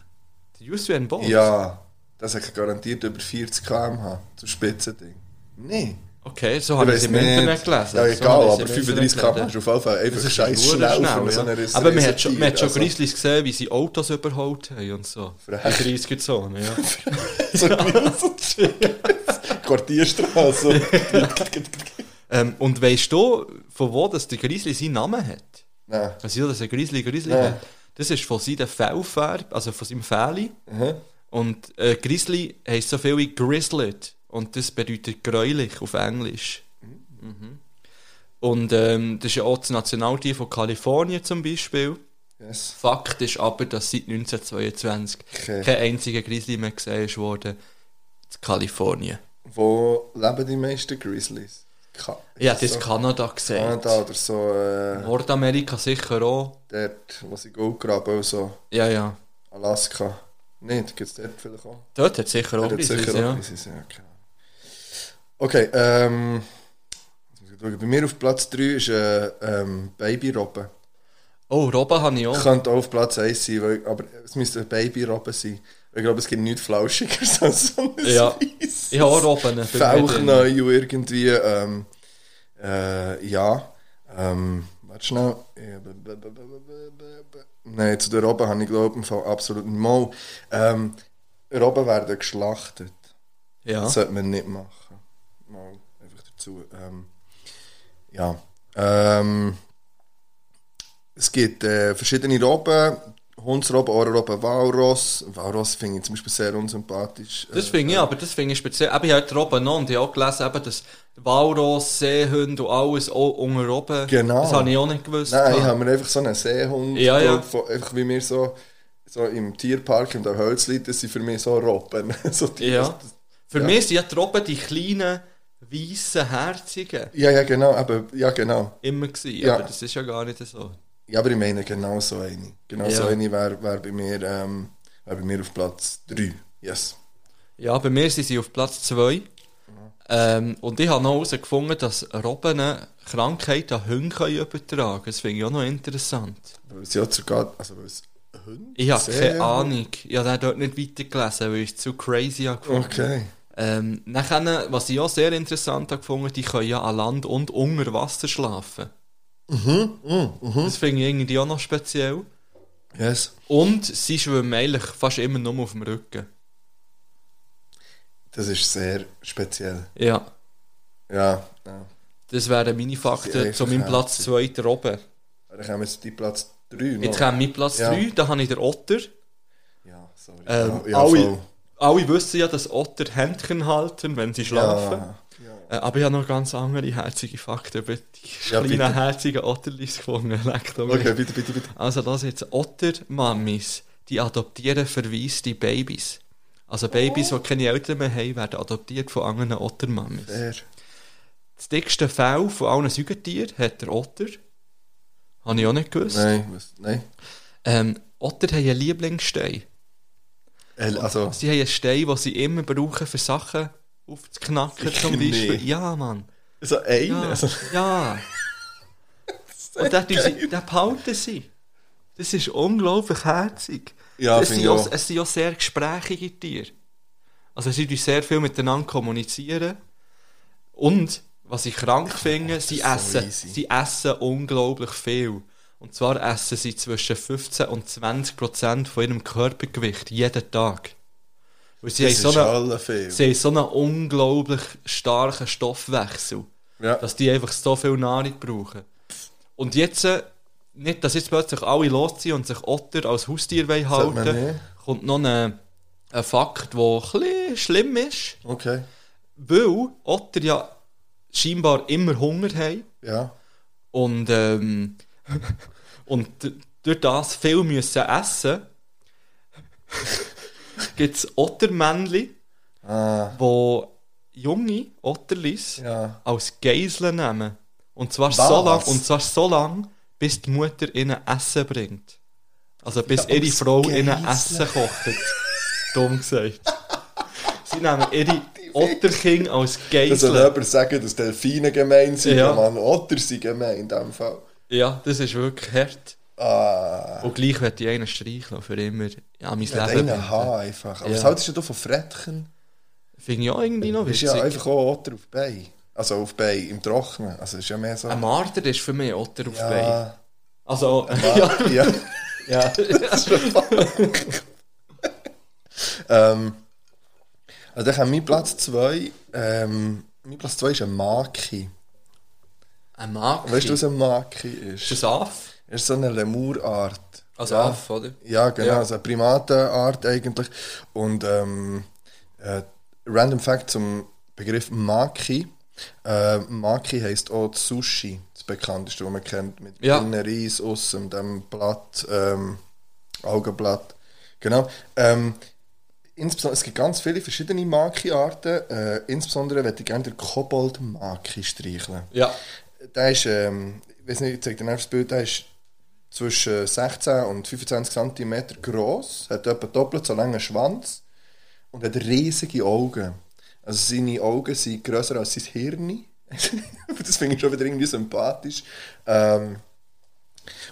Der Usain Bolt? Ja, das hat garantiert über 40 km/h zum Spitzending. Nee. Okay, so habe ich es im Internet gelesen. Ja, So egal, es aber im 35 Internet km/h ist auf jeden Fall einfach Das ist scheiß verdammt schnell, schnell, für so ja. eine riesen- Aber man hat schon, man hat schon also- Grizzlies gesehen, wie sie Autos überholt haben und so. In Frech. 30er Zone, ja. so Quartierstraße. ähm, und weißt du, von wo das der Grizzly seinen Namen hat? Nein. Also, dass ein Grizzly Grizzly Nein. hat? Das ist von seiner Fellfarbe, also von seinem Fell. Mhm. Und äh, Grizzly heisst so viel wie Grizzled. Und das bedeutet gräulich auf Englisch. Mhm. Und ähm, das ist ja auch das Nationaltier von Kalifornien zum Beispiel. Yes. Fakt ist aber, dass seit 1922 Okay. kein einziger Grizzly mehr gesehen worden in Kalifornien. Wo leben die meisten Grizzlies? Ka Ja, das so Kanada gesagt. Kanada oder so. Äh, Nordamerika sicher auch. dort, wo sie Gold graben, so. Ja, ja. Alaska. Nein, gibt es dort vielleicht auch. Dort hat es sicher auch Grizzlies, ja. Grizzlies, ja. Okay, okay ähm, schauen. bei mir auf Platz 3 ist äh, ähm, Babyrobben. Oh, Robben habe ich auch. Könnte auch auf Platz 1 sein, weil, aber es müsste ein Babyrobben sein. Ich glaube, es gibt nichts Flauschigeres als so ein Ja. Ich habe auch Robben. Fauchneu irgendwie. Ähm, äh, ja. Ähm, warte schnell. Nein, zu den Robben habe ich glaube im Fall absolut nicht mal. Ähm, Robben werden geschlachtet. Ja. Das sollte man nicht machen. Dazu. Ähm, ja. Ähm, es gibt äh, verschiedene Robben. Hundsrobben, Ohrenrobben, Walross. Walross finde ich zum Beispiel sehr unsympathisch. Das finde ich, aber das finde ich speziell. Eben, ich habe die Robben noch und ich habe auch gelesen, eben, dass Walross, Seehunde und alles auch unter Robben. Genau. Das habe ich auch nicht gewusst. Nein, ich gehabt. habe mir einfach so einen Seehund, Ja, ja. von- einfach wie wir so, so im Tierpark der Hölzli, das sind für mich so Robben. so die, Ja. Für Ja. mich sind ja die Robben die kleinen, weißen, herzigen ja, ja, genau, aber, ja, genau. immer gewesen. Ja. Aber das ist ja gar nicht so. Ja, aber ich meine genau so eine. Genau Ja. so eine wäre wär bei, mir, ähm, wär bei mir auf Platz 3. Yes. Ja, bei mir sind sie auf Platz 2. Ähm, und ich habe noch herausgefunden, dass Robben Krankheiten an Hunde übertragen können. Das finde ich auch noch interessant. Weil es ja sogar, also weil es Hunde Ich habe keine Ahnung. Ich habe dort nicht weitergelesen, weil ich es zu crazy habe gefunden. Okay. Ähm, nachher, was ich auch sehr interessant habe gefunden, die können ja an Land und unter Wasser schlafen. Mhm, mhm, mhm. Das finde ich irgendwie auch noch speziell. Yes. Und sie schwimmen eigentlich fast immer nur auf dem Rücken. Das ist sehr speziell. Ja. Ja, ja. Das wären meine Fakten zu meinem Platz herzig. 2 der oben. Dann kommen wir jetzt die Platz 3 noch. Jetzt kommt mein Platz Ja. 3, da habe ich den Otter. Ja, sorry. Ähm, ja, ja, alle. Alle wissen ja, dass Otter Händchen halten, wenn sie schlafen. Ja, Äh, aber ich habe noch ganz andere herzige Fakten über die Ja, kleinen bitte. herzigen Otterlis gefunden. Okay, bitte, bitte, bitte. Also das jetzt Ottermammis, die adoptieren verwaiste Babys. Also Babys, die keine Eltern mehr haben, werden adoptiert von anderen Ottermammis. Fair. Das dickste Fell von allen Säugetieren hat der Otter. Habe ich auch nicht gewusst. Nein, was, nein. Ähm, Otter haben einen Lieblingsstein. Äh, Also, Sie haben einen Stein, den sie immer brauchen, für Sachen aufzuknacken zum Beispiel. nicht. Ja, Mann. so ein. Ja. Also, ja. Und den, sie, den behalten sie. Das ist unglaublich herzig. Ja, es, sind auch, es sind auch sehr gesprächige Tiere. Also sie tun sehr viel miteinander kommunizieren. Und, was ich krank finde, sie, so essen, easy. sie essen unglaublich viel. Und zwar essen sie zwischen 15 und 20 Prozent von ihrem Körpergewicht jeden Tag. Weil sie das haben ist so eine. Sie haben so einen unglaublich starken Stoffwechsel, Ja. dass die einfach so viel Nahrung brauchen. Und jetzt, äh, nicht, dass jetzt plötzlich alle losziehen und sich Otter als Haustier halten, kommt noch ein, ein Fakt, der ein schlimm ist, Okay. weil Otter ja scheinbar immer Hunger haben Ja. und, ähm, und durch das viel müssen essen, gibt es Ottermännchen, Ah, wo junge Otterlis ja. als Geiseln nehmen. Und zwar Was? so lang, und zwar so lang, bis die Mutter ihnen Essen bringt. Also bis Ja, ihre Frau ihnen Geiseln. Essen kocht. Dumm gesagt. Sie nehmen ihre Otterkinder als Da soll Geiseln. jemand sagen, dass Delfine gemein sind. Ja. Mann, Otter sind gemein in dem Fall. Ja, das ist wirklich hart. Ah. Und gleich wird ich einen streicheln für immer ja, mein Ja, Leben. einen Haar einfach. Aber Ja. was haltest du von Frettchen? Finde ich auch irgendwie noch Das ist witzig. ja einfach auch Otter auf Bein. Also auf Bein, im Trocknen. Also ist ja mehr so... Ein Marder ist für mich Otter auf Bein. ja, Also, ja, ja. ja. ähm, also dann kommt mein Platz 2. Ähm, mein Platz 2 ist ein Maki. Ein Maki. Weißt du, was ein Maki ist? Ist das Aff? Ist so eine Lemurart. Also ja. Aff, oder? Ja, genau, Ja. also eine Primatenart eigentlich. Und ähm, äh, Random Fact zum Begriff Maki. Äh, Maki heisst auch Sushi, das bekannteste, was man kennt, mit Ja. innen Reis, aussen dem Blatt, ähm, Augenblatt. Genau. Ähm, insbesondere, es gibt ganz viele verschiedene Maki-Arten. Äh, insbesondere würde ich gerne den Kobold-Maki streicheln. Ja. Der ist, ähm, ich weiß nicht, ich zeige dir das Bild, der ist zwischen 16 und 25 cm groß, hat etwa doppelt so langen Schwanz und hat riesige Augen. Also seine Augen sind grösser als sein Hirn. das finde ich schon wieder irgendwie sympathisch. Ähm,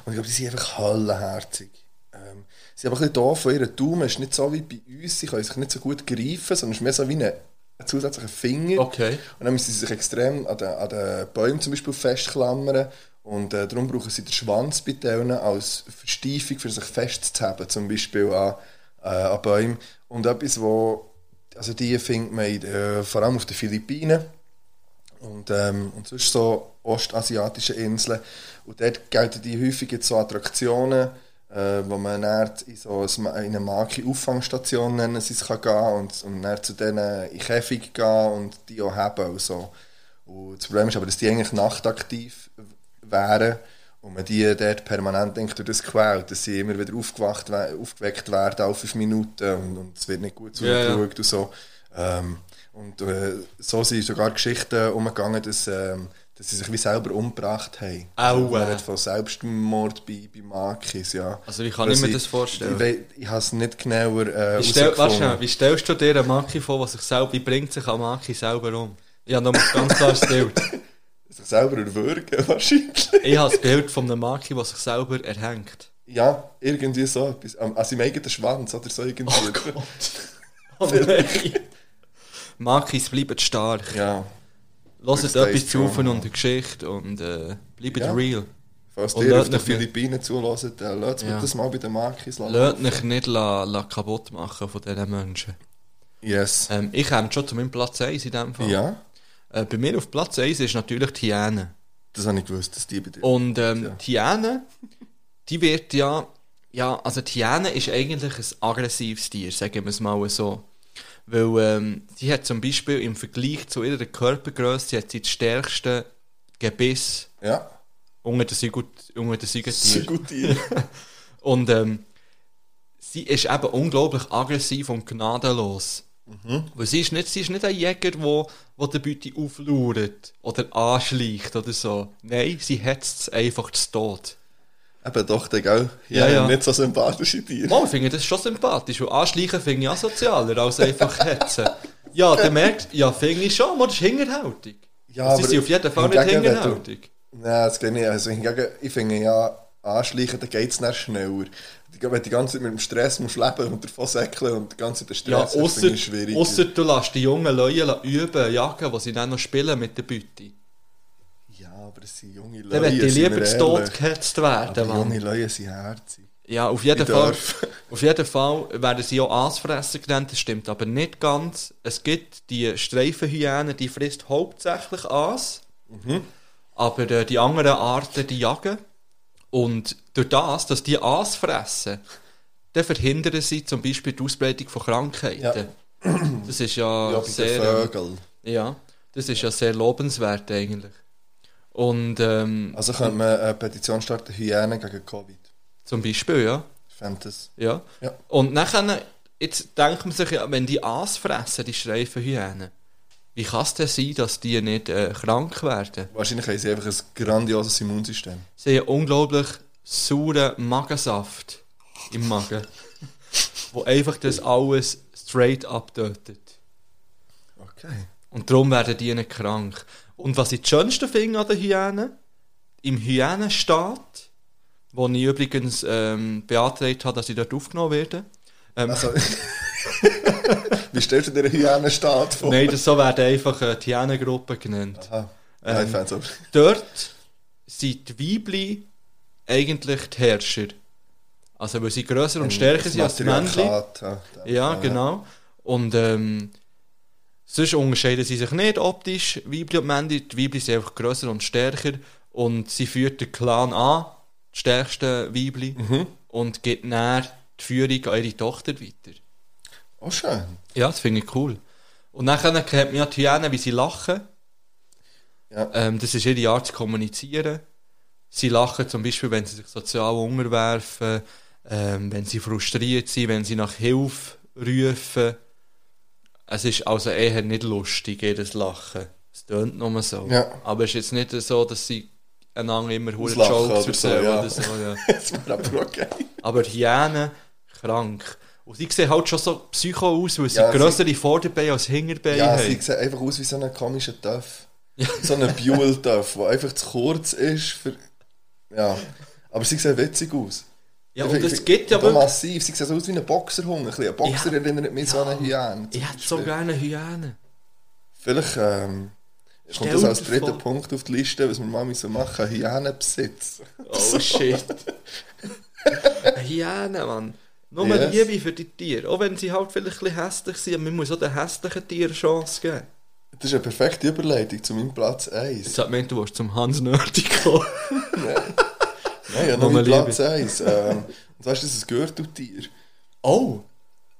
und ich glaube, die sind einfach höllenherzig. Ähm, sie sind aber ein bisschen doof von ihren Daumen. Ist nicht so wie bei uns, sie können sich nicht so gut greifen, sondern ist mehr so wie ein, ein zusätzlicher Finger. Okay. Und dann müssen sie sich extrem an den, an den Bäumen zum Beispiel festklammern. Und äh, darum brauchen sie den Schwanz bei denen als Versteifung, für sich festzuheben, zum Beispiel an, äh, an Bäumen. Und etwas, wo, also die findet man in, äh, vor allem auf den Philippinen und, ähm, und sonst so ostasiatischen Inseln. Und dort gelten die häufig jetzt so Attraktionen, äh, wo man dann in so ein, in eine Maki-Auffangstation nennen sie es kann gehen und, und dann zu denen in Käfig gehen und die auch haben und so. Und das Problem ist aber, dass die eigentlich nachtaktiv wären und man die dort permanent denkt, durch das quält, dass sie immer wieder aufgewacht, we- aufgeweckt werden alle fünf Minuten und, und es wird nicht gut zugeschaut und so. Ähm, und äh, so sind sogar Geschichten umgegangen, dass, ähm, dass sie sich wie selber umgebracht haben. Aua. Also, redet von Selbstmord bei, bei Makis, ja. Also wie kann Dass ich mir das vorstellen? Ich, wei- ich habe es nicht genauer äh, Wie, stell, warte wie stellst du dir einen Maki vor, der sich selber, wie bringt sich ein Maki selber um? Ich habe noch ein ganz klares Bild. Sich selber erwürgen, wahrscheinlich. Ich habe das Bild von einem Maki, der sich selber erhängt. Ja, irgendwie so etwas. An seinem eigenen Schwanz oder so irgendwie. Oh nein. Makis bleiben stark. Ja. Stay etwas zu von ja. der Geschichte und äh, bleibt Ja. real. Falls Und ihr lasst auf den Philippinen zuhört, dann lasst mir Ja. das mal bei den Makis Lasst mich nicht la, la kaputt machen von diesen Menschen. Yes. Ähm, ich komme schon zu meinem Platz 1 in dem Fall. Ja, Äh, bei mir auf Platz 1 ist natürlich die Hyäne. das habe ich gewusst, dass die bei dir... Und ähm, Ja. die Hyäne, die wird ja, ja, also die Hyäne ist eigentlich ein aggressives Tier, sagen wir es mal so. Weil ähm, sie hat zum Beispiel im Vergleich zu ihrer Körpergröße hat sie das stärkste Gebiss Ja. unter den Säugetieren. Und ähm, sie ist eben unglaublich aggressiv und gnadenlos. Weil sie ist nicht, sie ist nicht ein Jäger, der wo, wo der Beute auflauert oder anschleicht oder so. Nein, sie hetzt es einfach zu Tod. Eben doch, der, gell? Ja, Ja, ja. Nicht so sympathische Tiere. Mal, ich finde das schon sympathisch. Und anschleichen finde ich auch sozialer als einfach hetzen. Ja, der merkt, ja, finde ich schon, man, das ist hinterhältig. Ja, sie aber sind auf jeden Fall nicht hinterhältig. Nein, das geht nicht. Also hingegen, ich finde ja, anschleichen, dann geht es dann schneller. Wenn du die ganze Zeit mit dem Stress musst leben und davon säckeln und die ganze Zeit den Ja, Stress ich ausser, schwierig. ausser du lässt die jungen Leute üben, jagen, die sie dann noch spielen mit der Beute. Ja, es sind junge Leute. Dann möchte ich lieber zu. Tod gehetzt werden. Aber Mann. junge Leute sind herzig. Ja, auf jeden, Ich Fall, darf. auf jeden Fall werden sie auch Aasfresser genannt, das stimmt aber nicht ganz. Es gibt die Streifenhyäne, die frisst hauptsächlich Aas, aber äh, die anderen Arten, die jagen. Und durch das, dass die Aas fressen, dann verhindern sie zum Beispiel die Ausbreitung von Krankheiten. Das ist ja, Ja, sehr... ähm, Vögeln. Ja, das ist ja sehr lobenswert eigentlich. Und ähm, Also könnte man eine Petition starten, Hyänen gegen Covid. zum Beispiel, ja. Das... Ja. Ja. Und nachher, jetzt denkt man sich wenn die Aas fressen, die Streifenhyänen, wie kann es denn sein, dass die nicht äh, krank werden? Wahrscheinlich haben sie einfach ein grandioses Immunsystem. Sie haben unglaublich sauren Magensaft im Magen, wo einfach das alles straight up tötet. Okay. Und darum werden die nicht krank. Und was ich das Schönste finde an den Hyänen, im Hyänenstaat, wo ich übrigens ähm, beantragt habe, dass ich dort aufgenommen werde, ähm, Also, wie stellst du dir einen Hyänenstaat vor? Nein, das so werden einfach äh, die Hyänengruppe genannt. Aha. Ich es aber... Dort sind die Weibli eigentlich die Herrscher. Also, weil sie grösser und stärker sind als die Männchen. Ja, Ja, genau. Und ähm, sonst unterscheiden sie sich nicht optisch, Weibli und Männchen. Die Weibli sind einfach grösser und stärker. Und sie führt den Clan an, die stärksten Weibli, und gibt dann die Führung an ihre Tochter weiter. Oh, schön. Ja, das finde ich cool. Und dann kennt man ja die Hyänen, wie sie lachen. Ja. Ähm, das ist ihre Art zu kommunizieren. Sie lachen zum Beispiel, wenn sie sich sozial unterwerfen, ähm, wenn sie frustriert sind, wenn sie nach Hilfe rufen. Es ist also eher nicht lustig, jedes Lachen. Es tönt nur so. Ja. Aber es ist jetzt nicht so, dass sie einander immer Auslachen Jokes erzählen ja. oder so. Ja. Das wäre aber okay. Aber Hyänen, krank. Und sie sehen halt schon so psycho aus, weil sie Ja, sie- grössere Vorderbeine als Hinterbeine Ja, haben. sie sehen einfach aus wie so ein komischer Töff. So ein Buell-Töff, der einfach zu kurz ist für... Ja. Aber sie sehen witzig aus. Ja, Ich und es gibt ja wirklich... massiv. Sie sehen so aus wie ein Boxerhund. Ein, bisschen. ein Boxer Ja. erinnert mich so an eine Hyäne. Ich hätte so gerne Hyänen. Vielleicht ähm, kommt das als dritter Punkt auf die Liste, was wir mal müssen machen müssen. Hyänenbesitz. Oh shit. Eine Hyäne, Mann. Nur Yes. Liebe für die Tiere. Auch wenn sie halt vielleicht ein bisschen hässlich sind, aber man muss auch den hässlichen Tieren Chance geben. Das ist eine perfekte Überleitung zu meinem Platz 1. Jetzt hat man du willst zum Hans Nördi kommen. Nein, ja, noch Liebe. Platz 1. Ähm, und zwar ist das ein Gürteltier. Oh.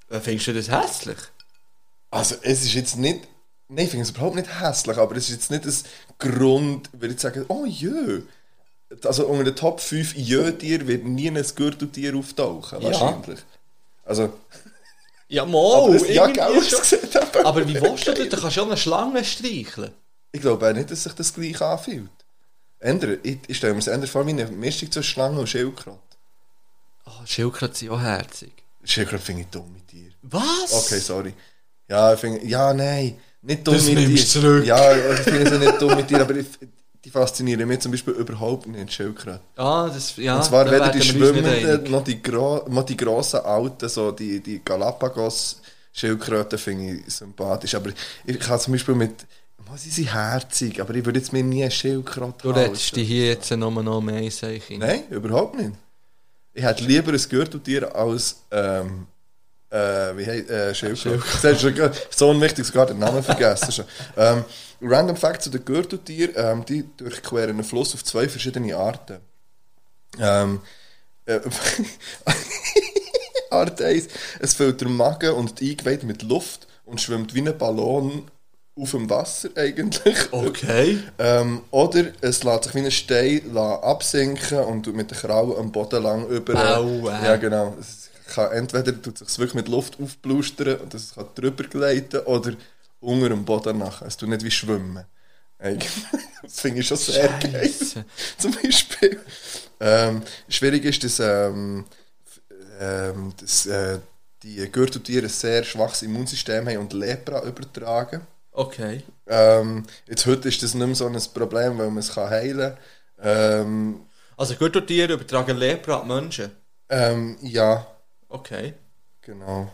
Äh, Findest du das hässlich? Also, es ist jetzt nicht. Nein, ich finde es überhaupt nicht hässlich, aber es ist jetzt nicht ein Grund, würde ich sagen, oh jö. Also, unter den Top 5 Jö-Tier wird nie ein Gürteltier auftauchen, Ja. wahrscheinlich. Also, Ja, mal. aber es, ja, irgendwie gell, schon. es sieht eben- Aber wie willst du das? Du kannst ja eine Schlange streicheln. Ich glaube auch nicht, dass sich das gleich anfühlt. Ändern, ich, ich stelle mir das eher vor wie eine Mischung zwischen Schlange und Schildkröte. Oh, Schildkröten sind auch herzig. Schildkröte finde ich dumme Tiere. Was? Okay, sorry. Ja, ich finde, ja, nein, nicht dumme Das nimmst du zurück. Ja, ich finde sie nicht dumme Tiere, aber ich, die faszinieren mich zum Beispiel überhaupt nicht, Schildkröte. Ah, das, ja, Und zwar weder die schwimmenden, noch die, gro noch die grossen alten, so die, die Galapagos-Schildkröten finde ich sympathisch. Aber ich kann zum Beispiel mit, sie sind herzig, aber ich würde jetzt mir nie eine Schildkröte Du redest dich hier jetzt nur noch mehr Seichen. Nein, überhaupt nicht. Ich hätte lieber ein Gürteltier als ähm, äh, wie heißt äh, Schildkröte. So unwichtig, sogar den Namen vergessen schon. Ähm, Random Fact zu den Gürteltieren, ähm, die durchqueren einen Fluss auf zwei verschiedene Arten. Ähm, äh, Art 1, es füllt der Magen und die Eingeweide mit Luft und schwimmt wie ein Ballon auf dem Wasser eigentlich. Okay. Ähm, oder es lässt sich wie ein Stein absinken und mit den Krallen am Boden lang über. Bauen. Ja, genau. Es kann, entweder tut es sich wirklich mit Luft aufblustern und es kann drüber gleiten oder unter dem Boden nachher. Es tut nicht wie schwimmen. Das finde ich schon sehr geil. Scheisse. Zum Beispiel. Ähm, schwierig ist, dass, ähm, ähm, dass äh, die Gürteltiere ein sehr schwaches Immunsystem haben und Lepra übertragen. Okay. Ähm, jetzt heute ist das nicht mehr so ein Problem, weil man es kann heilen kann. Ähm, Also Gürteltiere übertragen Lepra an Menschen. ähm, ja, Okay. genau.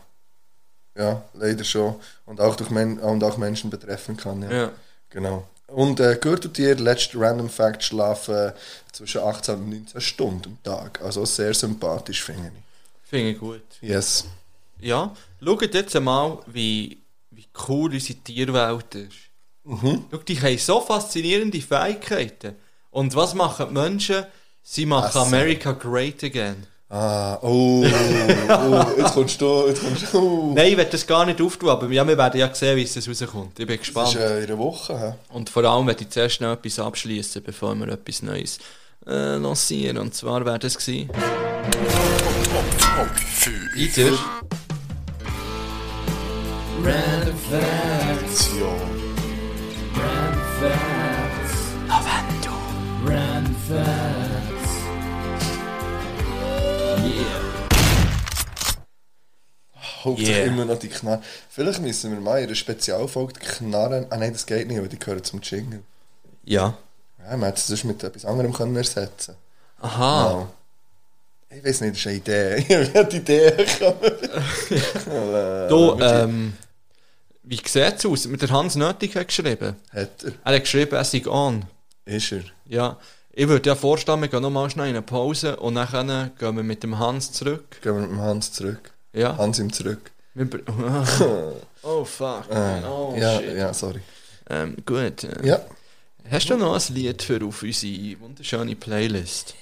Ja, leider schon. Und auch, durch Men und auch Menschen betreffen kann. Ja. Ja. Genau. Und äh, Gürteltiere, letzter Random Fact, schlafen zwischen 18 und 19 Stunden am Tag. Also sehr sympathisch, finde ich. Finde ich gut. Yes. Ja, schaut jetzt einmal, wie cool unsere Tierwelt ist. Mhm. Schau, die haben so faszinierende Fähigkeiten. Und was machen die Menschen? Sie machen Essen. America great again. Ah, oh, oh, jetzt kommst du, jetzt kommst du. Oh. Nein, ich werde das gar nicht auftun, aber ja, wir werden ja sehen, wie es rauskommt. Ich bin Das gespannt. ist äh, in einer Woche. Hä? Und vor allem werde ich zuerst noch etwas abschließen, bevor wir etwas Neues äh, lancieren. Und zwar wäre das gewesen. Ida. Hauptsache Yeah. immer noch die Knarren. Vielleicht müssen wir mal in einer Spezialfolge die Knarren. Ah nein, das geht nicht, weil die gehören zum Jingle. Ja. Ja, man hätte es sonst mit etwas anderem können ersetzen Aha. Genau. Ich weiß nicht, das ist eine Idee. Ich habe die Idee gekommen. Du, ähm, wie sieht es aus? Mit der Hans Nötig hat geschrieben. Hat er. Er hat geschrieben, er sei on. Ist er. Ja. Ich würde ja vorstellen, wir gehen nochmal schnell in eine Pause und dann gehen wir mit dem Hans zurück. Gehen wir mit dem Hans zurück. Ja. Hans ihm zurück. Oh fuck. Äh, oh ja, shit. ja, sorry. Ähm, gut. Äh, Ja. Hast du noch ein Lied für auf unsere wunderschöne Playlist?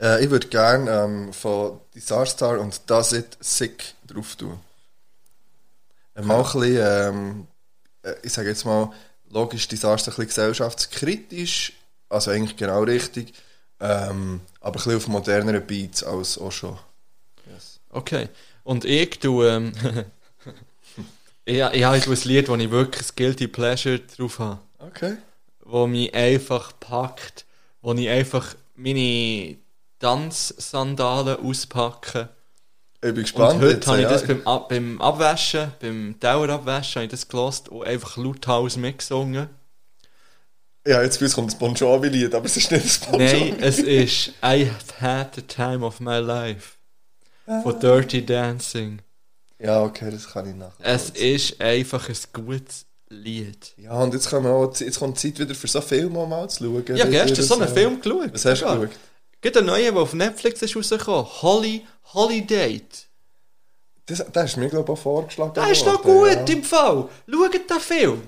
Äh, ich würde gerne ähm, von Disaster und Does It Sick drauf tun. Äh, mal ein bisschen, ähm, äh, ich sage jetzt mal, logisch Disaster ein bisschen gesellschaftskritisch, also eigentlich genau richtig, ähm, aber ein bisschen auf moderneren Beats als auch schon. Okay. Und ich tue, ähm, ja, ja, ich tue ein Lied, wo ich wirklich ein Guilty Pleasure drauf habe. Okay. Wo mich einfach packt, wo ich einfach meine Tanzsandalen auspacke. Ich bin gespannt. Und heute jetzt, habe ich das beim, Ab beim Abwaschen, beim Dauerabwaschen, habe ich das gelost und einfach lauthals mitgesungen. Ja, jetzt gewusst, kommt das Bon Jovi-Lied, aber es ist nicht das Bon Jovi. Nein, es ist I have had the time of my life. Von Dirty Dancing. Ja, okay, das kann ich nachher. Es ist einfach ein gutes Lied. Ja, und jetzt, auch, jetzt kommt die Zeit wieder für so Filme mal zu schauen. Ja, gestern so einen Film geschaut. Was hast du Ja. geschaut? Gibt einen neuen, der auf Netflix ist rausgekommen. Holly, Holiday. Das, das ist mir, glaube ich, auch vorgeschlagen. Der ist doch worden, gut ja. im Fall. Schaut den Film.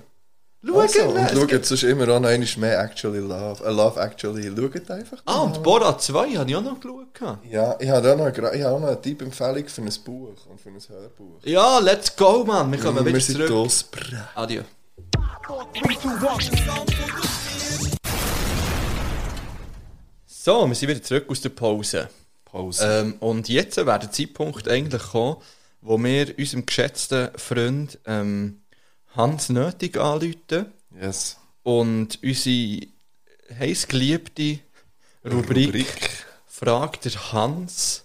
Schaut Also, ihn. und Es schaut gibt- sonst immer auch noch einmal mehr Actually Love. Äh, Love Actually. Schaut einfach. Ah, und Borat 2 habe ich auch noch geschaut. Ja, ich habe auch noch, ich habe auch noch eine Tippempfehlung für ein Buch und für ein Hörbuch. Ja, let's go, Mann. Wir kommen Wir wieder sind zurück. los. Bra. Adieu. So, wir sind wieder zurück aus der Pause. Pause. Ähm, und jetzt wäre der Zeitpunkt eigentlich gekommen, wo wir unserem geschätzten Freund ähm, Hans Nötig anrufen Yes. und unsere heiß geliebte Rubrik, Rubrik. Fragt der Hans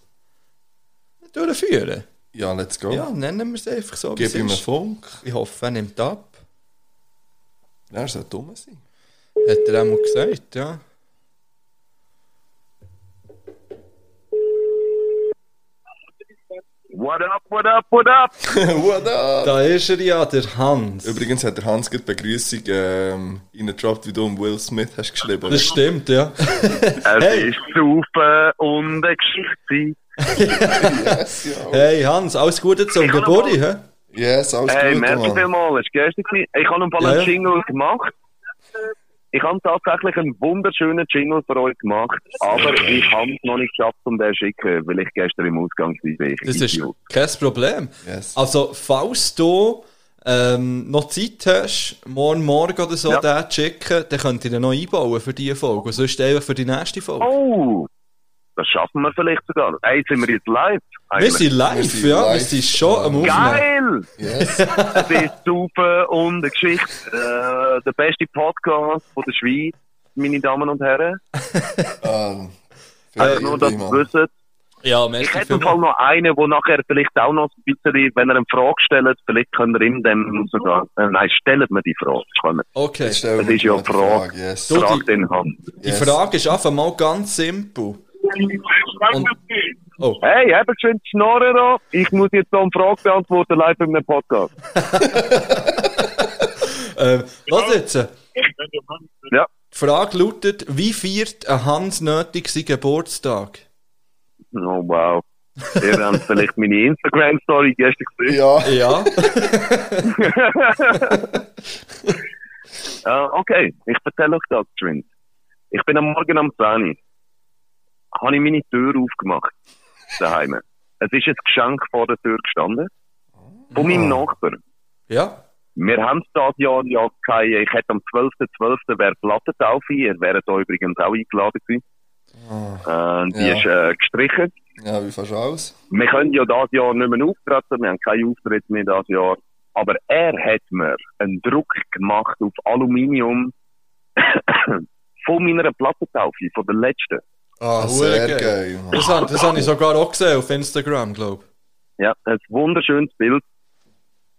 durchführen. Ja, let's go. Ja, nennen wir es einfach so. Gib ihm einen. Funk. Ich hoffe, er nimmt ab. Ja, er soll dumm sein. Hat er einmal gesagt, ja. What up, what up, what up? What up? Da ist er ja, der Hans. Übrigens hat der Hans gerade Begrüßung ähm, reingedroppt, wie du um Will Smith hast geschrieben. Das stimmt, ja. Es Hey. ist Saufen und eine Geschichte. yes, ja. Hey Hans, alles Gute zum Geburtstag, hä? Yes, alles Hey, gut, merci Mann. vielmals. Ich habe ein paar Ja, ja. Gemacht. Ich habe tatsächlich einen wunderschönen Jingle für euch gemacht, aber ich habe es noch nicht geschafft, um den zu schicken, weil ich gestern im Ausgang war. Ich Das ist kein Problem. Also, falls du ähm, noch Zeit hast, morgen Morgen oder so Ja. den zu schicken, dann könnt ihr den noch einbauen für diese Folge. Sonst einfach für die nächste Folge. Oh, das schaffen wir vielleicht sogar. Ey, sind wir jetzt live? wir sind live, ja. Wir sind schon am Aufnehmen. Geil! Yes. Es ist super und eine Geschichte. Äh, der beste Podcast von der Schweiz, meine Damen und Herren. Ähm, Also nur, dass ihr wisst. Ja, Ich hätte im Fall noch einen, der nachher vielleicht auch noch ein bisschen, wenn er eine Frage stellt, vielleicht könnt ihr ihm dem sogar, äh, nein, stellt mir die Frage. Okay. Das ist ja die Frage. yes. Du, Frage die- den Hand. Die Frage ist einfach mal ganz simpel. Und, oh. Hey, habt ihr schön die Schnorren da? Ich muss jetzt noch eine Frage beantworten, live in einem Podcast. Ähm, was jetzt? Ja. Die Frage lautet, wie feiert ein Hans nötig seinen Geburtstag? Oh, wow. Ihr habt vielleicht meine Instagram-Story gestern gesehen. Ja. Ja. Äh, okay, ich erzähle euch das geschwind. Ich bin am Morgen am 10 Uhr. Habe ich meine Tür aufgemacht. Daheim. Es ist ein Geschenk vor der Tür gestanden. Von meinem Nachbar. Ja. Wir haben das Jahr ja keine, ich hätte am 12.12. wäre Plattentaufe, ihr wäret da übrigens auch eingeladen gewesen. Äh, die Ja. ist äh, gestrichen. Ja, wie fährst du aus? Wir können ja das Jahr nicht mehr auftreten, wir haben keinen Auftritt mehr das Jahr. Aber er hat mir einen Druck gemacht auf Aluminium von meiner Plattentaufe, von der letzten. Ah, sehr hure geil, Mann. Das, habe- das habe ich sogar auch gesehen auf Instagram, glaube Ja, ein wunderschönes Bild.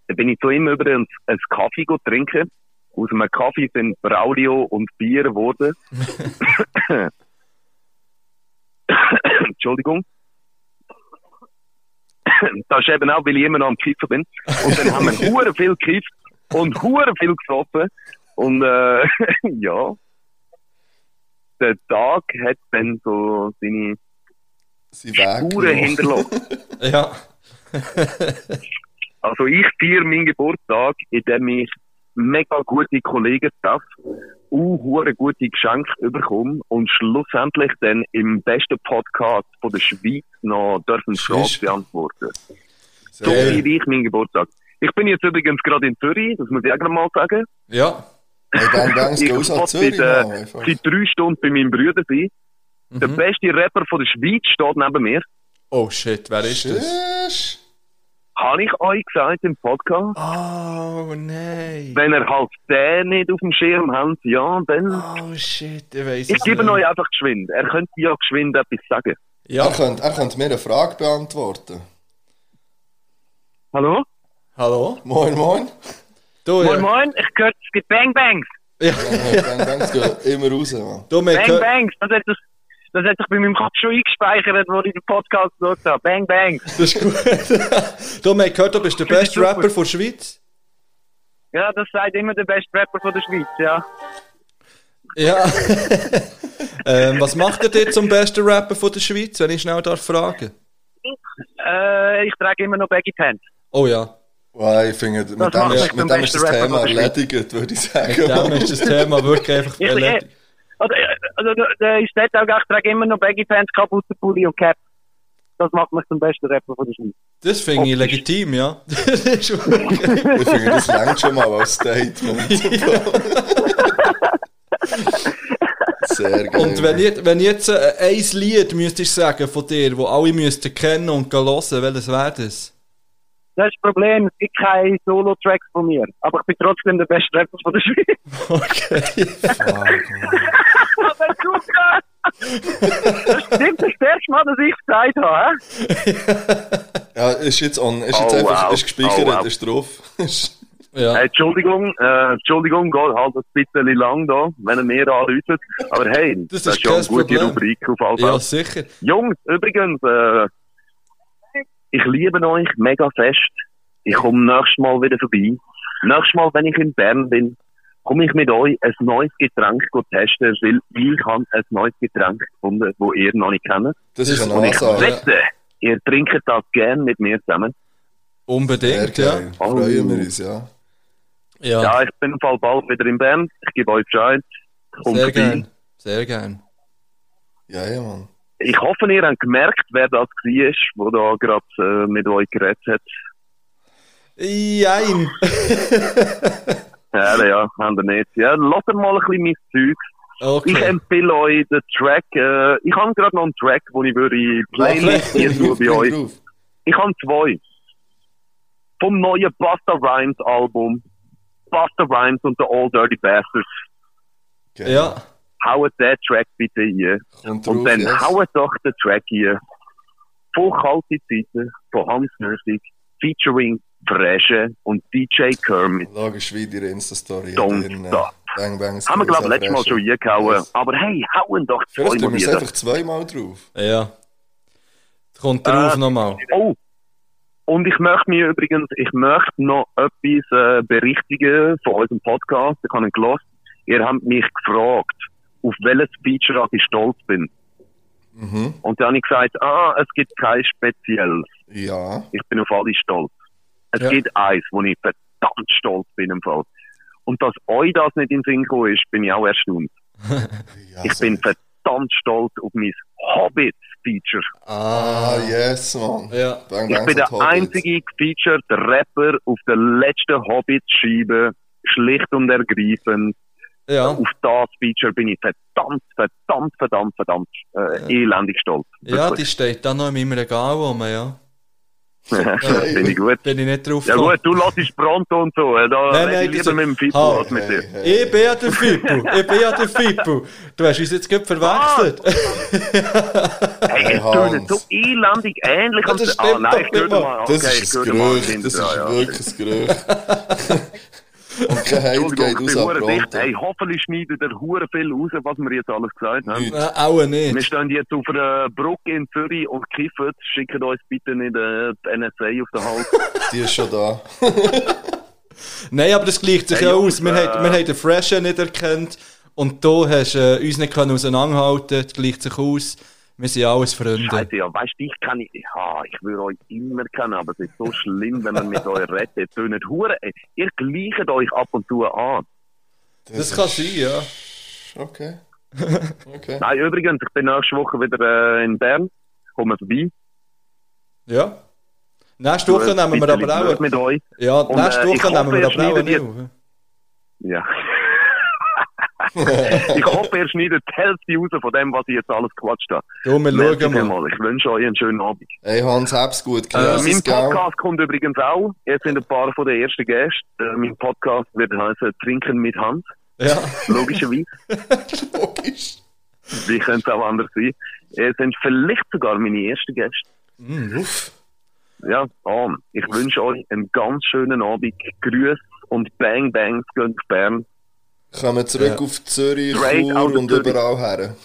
Da bin ich zu ihm über einen, einen Kaffee go trinken. Aus einem Kaffee sind Braulio und Bier geworden. Entschuldigung. Das ist eben auch, weil ich immer noch am Kiffen bin. Und dann haben wir hure viel gekifft und hure viel gesoffen. Und äh, ja, der Tag hat dann so seine Spuren hinterlassen. Ja. Also ich feiere meinen Geburtstag, indem ich mega gute Kollegen treffe, uh, hure gute Geschenke bekomme und schlussendlich dann im besten Podcast von der Schweiz noch dürfen Fragen beantworten. So feiere ich meinen Geburtstag. Ich bin jetzt übrigens gerade in Zürich, das muss ich auch gerade mal sagen. Ja. Hey, Bang Bangs, ich will Zürich, seit, äh, seit drei Stunden bei meinem Bruder sein. Der beste Rapper von der Schweiz steht neben mir. Oh shit, wer ist das? Tschüss. Habe ich euch gesagt im Podcast? Oh nein. Wenn ihr halt den nicht auf dem Schirm habt, ja, dann... Oh shit, ich weiss Ich es gebe nicht. euch einfach geschwind. Er könnte ja geschwind etwas sagen. Er, könnte, er könnte mir eine Frage beantworten. Hallo? Hallo? Moin, moin. Du, Moin, ja. moin, ich gehört, es gibt Bang Bangs. Ja. Ja, Bang Bangs gehen immer raus, Mann. Du, Bang gehört- Bangs, das hat, sich, das hat sich bei meinem Kopf schon eingespeichert, wo ich den Podcast geschaut habe. Bang Bangs. Das ist gut. du, haben gehört, du bist der beste. Rapper von der Schweiz. Ja, das sagt immer der beste Rapper von der Schweiz, ja. Ja. ähm, was macht ihr dir zum besten Rapper von der Schweiz, wenn ich schnell darf fragen? Äh, ich trage immer noch Baggy Pants. Oh ja. Wow, ich finde, mit Das dem, ist, mit dem ist das Rapper Thema erledigt, würde ich sagen. Mit dem ist das Thema wirklich einfach Ich, erledigt. äh, also, äh, also der, ist dort auch, ich trage immer noch Baggy Pants, Kapuzenpulli und Cap. Das macht mich zum besten Rapper von der Schweiz. Das finde ich legitim, ja. Das Ich finde, das langt schon mal als Statement. Sehr geil. Und wenn ich, wenn ich jetzt äh, ein Lied müsstest sagen von dir, wo alle müssten kennen und hören, welches wäre das? Das ist das Problem, es gibt keine Solo-Tracks von mir. Aber ich bin trotzdem der beste Rapper von der Schweiz. Okay. Aber super! Das stimmt das erste Mal, dass ich es gesagt habe. Ja, ist jetzt on, ist jetzt Oh, einfach, wow. ist gespeichert, Oh, wow. ist drauf. Ja. Hey, Entschuldigung, äh, Entschuldigung, geht halt ein bisschen lang da, wenn er mir anläutet. Aber hey, Das das, ist ja eine gute Problem. Rubrik auf alle Ja, Fälle. sicher. Jungs, übrigens, äh, ich liebe euch mega fest. Ich komme nächstes Mal wieder vorbei. Nächstes Mal, wenn ich in Bern bin, komme ich mit euch ein neues Getränk testen, weil ich habe ein neues Getränk gefunden, das ihr noch nicht kennt. Das ist eine Und ich wette, ihr trinkt das gern mit mir zusammen. Unbedingt, ja. geil. Freuen wir uns, ja. Ja. Ja, ich bin im Fall bald wieder in Bern. Ich gebe euch Bescheid. Kommt Sehr vorbei. gern. Sehr gern. Ja, ja, Mann. Ich hoffe, ihr habt gemerkt, wer das war, der da gerade äh, mit euch geredet hat. Jein. Ja, ja, haben wir nicht. Ja, lasst mal ein bisschen mein Zeug. Okay. Ich empfehle euch den Track. Äh, ich habe gerade noch einen Track, den ich würde in Playlist hier bei euch. Ich habe zwei. Vom neuen Busta Rhymes Album. Busta Rhymes und The All Dirty Bastards. Geil. Ja. Haut den Track bitte hier. Und drauf, dann yes. haut doch den Track hier. Von Kalte Zeiten von Hans Mörsig. Featuring Fresche und DJ Kermit. Logisch wie die Insta-Story. Don't äh, stop. Bang, bang, Haben wir, glaube ich, letztes Mal schon eingehauen. Yes. Aber hey, hauen doch Vielleicht zweimal tun wir es einfach zweimal drauf. Ja. Kommt drauf Äh, nochmal. Oh, und ich möchte mir übrigens, ich möchte noch etwas äh, berichtigen von unserem Podcast. Ich habe ihn gehört. Ihr habt mich gefragt, auf welches Feature ich stolz bin. Mhm. Und dann habe ich gesagt, ah, es gibt kein spezielles. Ja. Ich bin auf alle stolz. Es Ja. gibt eins, wo ich verdammt stolz bin im Fall. Und dass euch das nicht in den Sinn gekommen ist, bin ich auch erstaunt. ja Ich bin verdammt stolz auf mein Hobbit-Feature. Ah, yes, Mann. Ja. Bang, Ich bin der sind Hobbits. einzige gefeatured Rapper auf der letzten Hobbit-Scheibe. Schlicht und ergreifend. Ja. Auf das Feature bin ich verdammt, verdammt, verdammt, verdammt äh, elendig stolz. Ja, die steht da noch in meinem Regal rum, ja. Finde ich gut. Bin ich nicht drauf Ja gekommen. gut, du lässt Pronto und so. Da Nein, rede nein, ich lieber das- mit dem Fippo als mit dir. Hey, Ich bin ja der Fippo. Ich bin ja der Fippo. Du hast uns jetzt gerade verwechselt. Hey, es Hans. tönt so elendig ähnlich. Ja, das stimmt nein, doch mal. Das ist ein Gerücht. Das ist ja. wirklich ein Gerücht. Und Hate Entschuldigung, geht ich bin aus hure an dicht. Pronto. Hey, hoffentlich schneidet er hure viel raus, was wir jetzt alles gesagt haben. Nein, auch Wir nicht. stehen jetzt auf einer Brücke in Zürich und kiffen. Schickt uns bitte nicht äh, die NSA auf den Hals. Die ist schon da. Nein, aber das gleicht sich ja aus. Wir, äh, haben, wir haben den Freshen nicht erkannt. Und da hast du äh, uns nicht können auseinanderhalten Das gleicht sich aus. Wir sind alles Freunde. Scheiße, ja, weißt du, ich kann nicht, ja, ich würde euch immer kennen, aber es ist so schlimm, wenn man mit euch redet. Ihr tönt ihr gleicht euch ab und zu an. Das kann sein, ja. Okay. Okay. Nein, übrigens, ich bin nächste Woche wieder äh, in Bern. Kommen vorbei. Ja. Nächste Woche nehmen wir aber auch. mit euch. Ja, nächste äh, ich Woche nehmen wir aber auch. Ja. ich hoffe, ihr schneidet die Hälfte raus von dem, was ich jetzt alles gequatscht habe. Du, wir Merci schauen mal. Ich wünsche euch einen schönen Abend. Hey Hans, hab's gut. Äh, mein? Podcast kommt übrigens auch. Jetzt sind ein paar von den ersten Gästen. Äh, mein Podcast wird heißen Trinken mit Hand. Ja. Logischerweise. Logisch. Wie könnte es auch anders sein? Es sind vielleicht sogar meine ersten Gäste. Mm, Uff. Ja, ah, ich wünsche euch einen ganz schönen Abend. Grüß und Bang Bangs gehen auf Bern. Kommen zurück Ja. auf Zürich, Straight Chur und Zürich. überall her.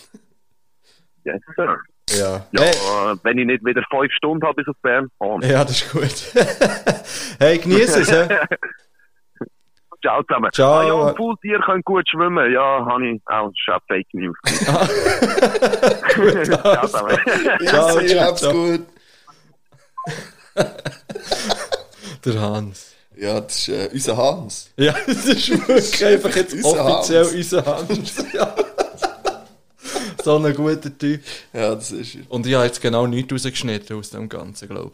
Yes, sir. Ja. Ja, Hey. äh, wenn ich nicht wieder fünf Stunden habe bis auf Bern, ah. Ja, das ist gut. hey, genieß es, hä? Ciao zusammen. Ciao. Ah, ja, und Pooltier können gut schwimmen. Ja, habe ich auch. Auch Fake News. Ciao zusammen. Ciao, Easy, ciao, hab's ciao. gut. Der Hans. Ja, das ist äh, unser Hans. Ja, das ist wirklich einfach jetzt Unser offiziell Hans. unser Hans. Ja. so ein guter Typ. Ja, das ist er. Und ich habe jetzt genau nichts rausgeschnitten aus dem Ganzen, glaube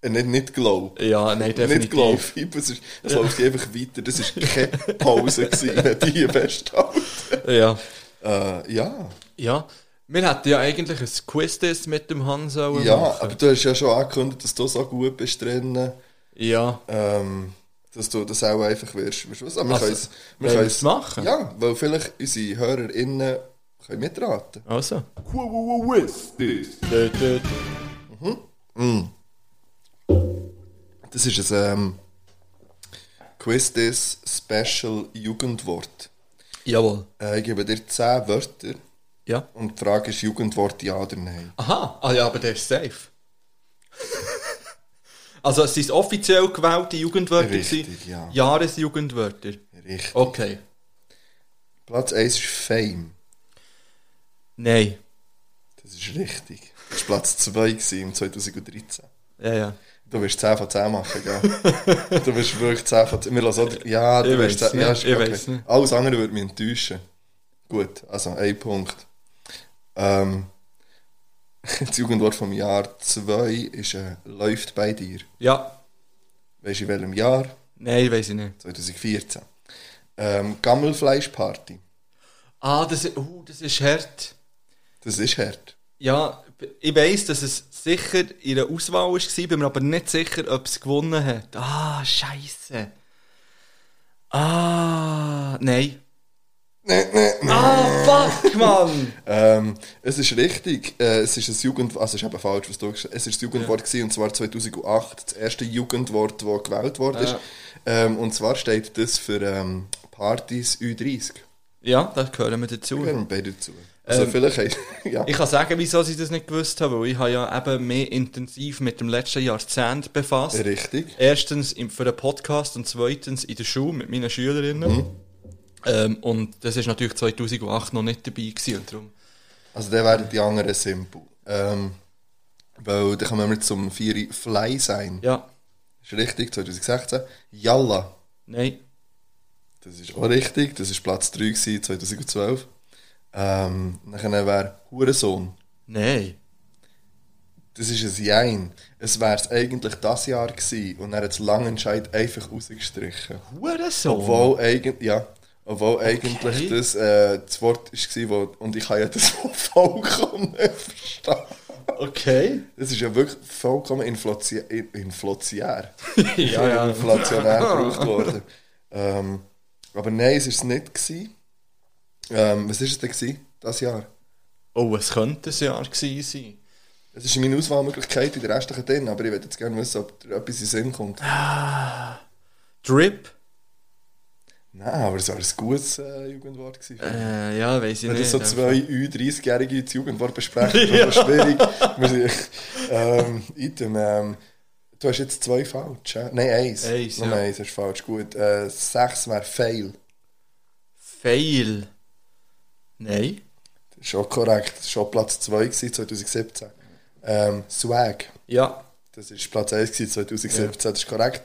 Äh, nicht, nicht glaub. ich. Ja, nein, Nicht definitiv. glaub. Es, ist, es läuft einfach weiter. Das war keine Pause, gewesen, die hier festhalten. Ja. Äh, ja. Ja. Wir hätten ja eigentlich ein Quiz mit dem Hans auch Ja, machen. aber du hast ja schon angekündigt, dass du so gut bist drin, Ja. ähm, dass du das auch einfach wirst. was? Aber wir Also, wir können's- es machen? Ja, weil vielleicht unsere HörerInnen können mitraten. Also. Dö, dö. Mhm. Mm. Das ist ein ähm, Quiz des Special Jugendwort. Jawohl. Äh, ich gebe dir 10 Wörter Ja. und die Frage ist Jugendwort ja oder nein. Aha. Ah ja, aber der ist safe. Also es sind offiziell gewählte Jugendwörter. Richtig, gewesen? ja. Jahresjugendwörter. Richtig. Okay. Platz 1 ist Fame. Nein. Das ist richtig. Das war Platz 2 gewesen im 2013. Ja, ja. Du wirst 10 von 10 machen, gell? du wirst wirklich 10 von 10. Wir lassen auch, ja, du wirst weiss 10. Ja, ist ich weiss nicht. Alles andere würde mich enttäuschen. Gut, also ein Punkt. Ähm, das Jugendwort vom Jahr 2 ist äh, «Läuft bei dir». Ja. Weißt du in welchem Jahr? Nein, weiß ich nicht. 2014. Ähm, Gammelfleischparty. Ah, das, uh, das ist hart. Das ist hart. Ja, ich weiss, dass es sicher in der Auswahl war, bin mir aber nicht sicher, ob es gewonnen hat. Ah, scheiße. Ah, nein. Ah, fuck, Mann! Ähm, es ist richtig. Äh, es ist ein Jugend... Also, es ist eben falsch, was du gesagt hast. Es ist das Jugendwort gewesen, und zwar 2008. Das erste Jugendwort, das gewählt worden ist. Ja. Ähm, und zwar steht das für ähm, Partys Ü30. Ja, da gehören wir dazu. Da gehören beide dazu. Also, Ähm, vielleicht... ja. Ich kann sagen, wieso ich das nicht gewusst habe, weil ich habe ja eben mehr intensiv mit dem letzten Jahrzehnt befasst. Richtig. Erstens für den Podcast und zweitens in der Schule mit meinen Schülerinnen. Mhm. Ähm, und das ist natürlich 2008 noch nicht dabei gewesen und darum. Also dann werden die anderen simpel. Ähm, weil dann kommen wir zum Vieri Fly sein. Ja. Ist richtig, 2016. Yalla. Nein. Das ist auch richtig, das war Platz 3 gewesen, 2012. Ähm, dann wäre Hurensohn. Nein. Das ist ein Jein. Es wäre es eigentlich das Jahr gewesen und er hat das Langenscheid einfach rausgestrichen. Hurensohn? Obwohl, eigentlich, ja, obwohl eigentlich das äh, das Wort war, wo, und ich kann ja das Wort vollkommen verstehen. Okay. Das ist ja wirklich vollkommen inflati inflationär. Ja, ja. Inflationär gebraucht worden. Ähm, aber nein, es war es nicht. Gewesen. Ähm, was war es denn gewesen, das Jahr? Oh, es könnte ein Jahr gewesen sein. Es ist meine Auswahlmöglichkeit in der restlichen drin, aber ich würde jetzt gerne wissen, ob etwas in den Sinn kommt. Drip? Nein, aber es war ein gutes äh, Jugendwort. Gewesen. Äh, ja, weiss ich Wenn nicht. so zwei Ü30-Jährige das Jugendwort besprechen, ist Ja. das schwierig. Wir sind- ähm, Item, ähm, du hast jetzt zwei falsch. hä? Nein, eins. Eins, Nur ja. eins ist falsch. Gut. Äh, sechs wäre Fail. Fail. Nein. Das ist schon korrekt. Das war schon Platz 2 gewesen, 2017. Ähm, Swag. Ja. Das war Platz 1 gewesen, 2017. Das ist korrekt.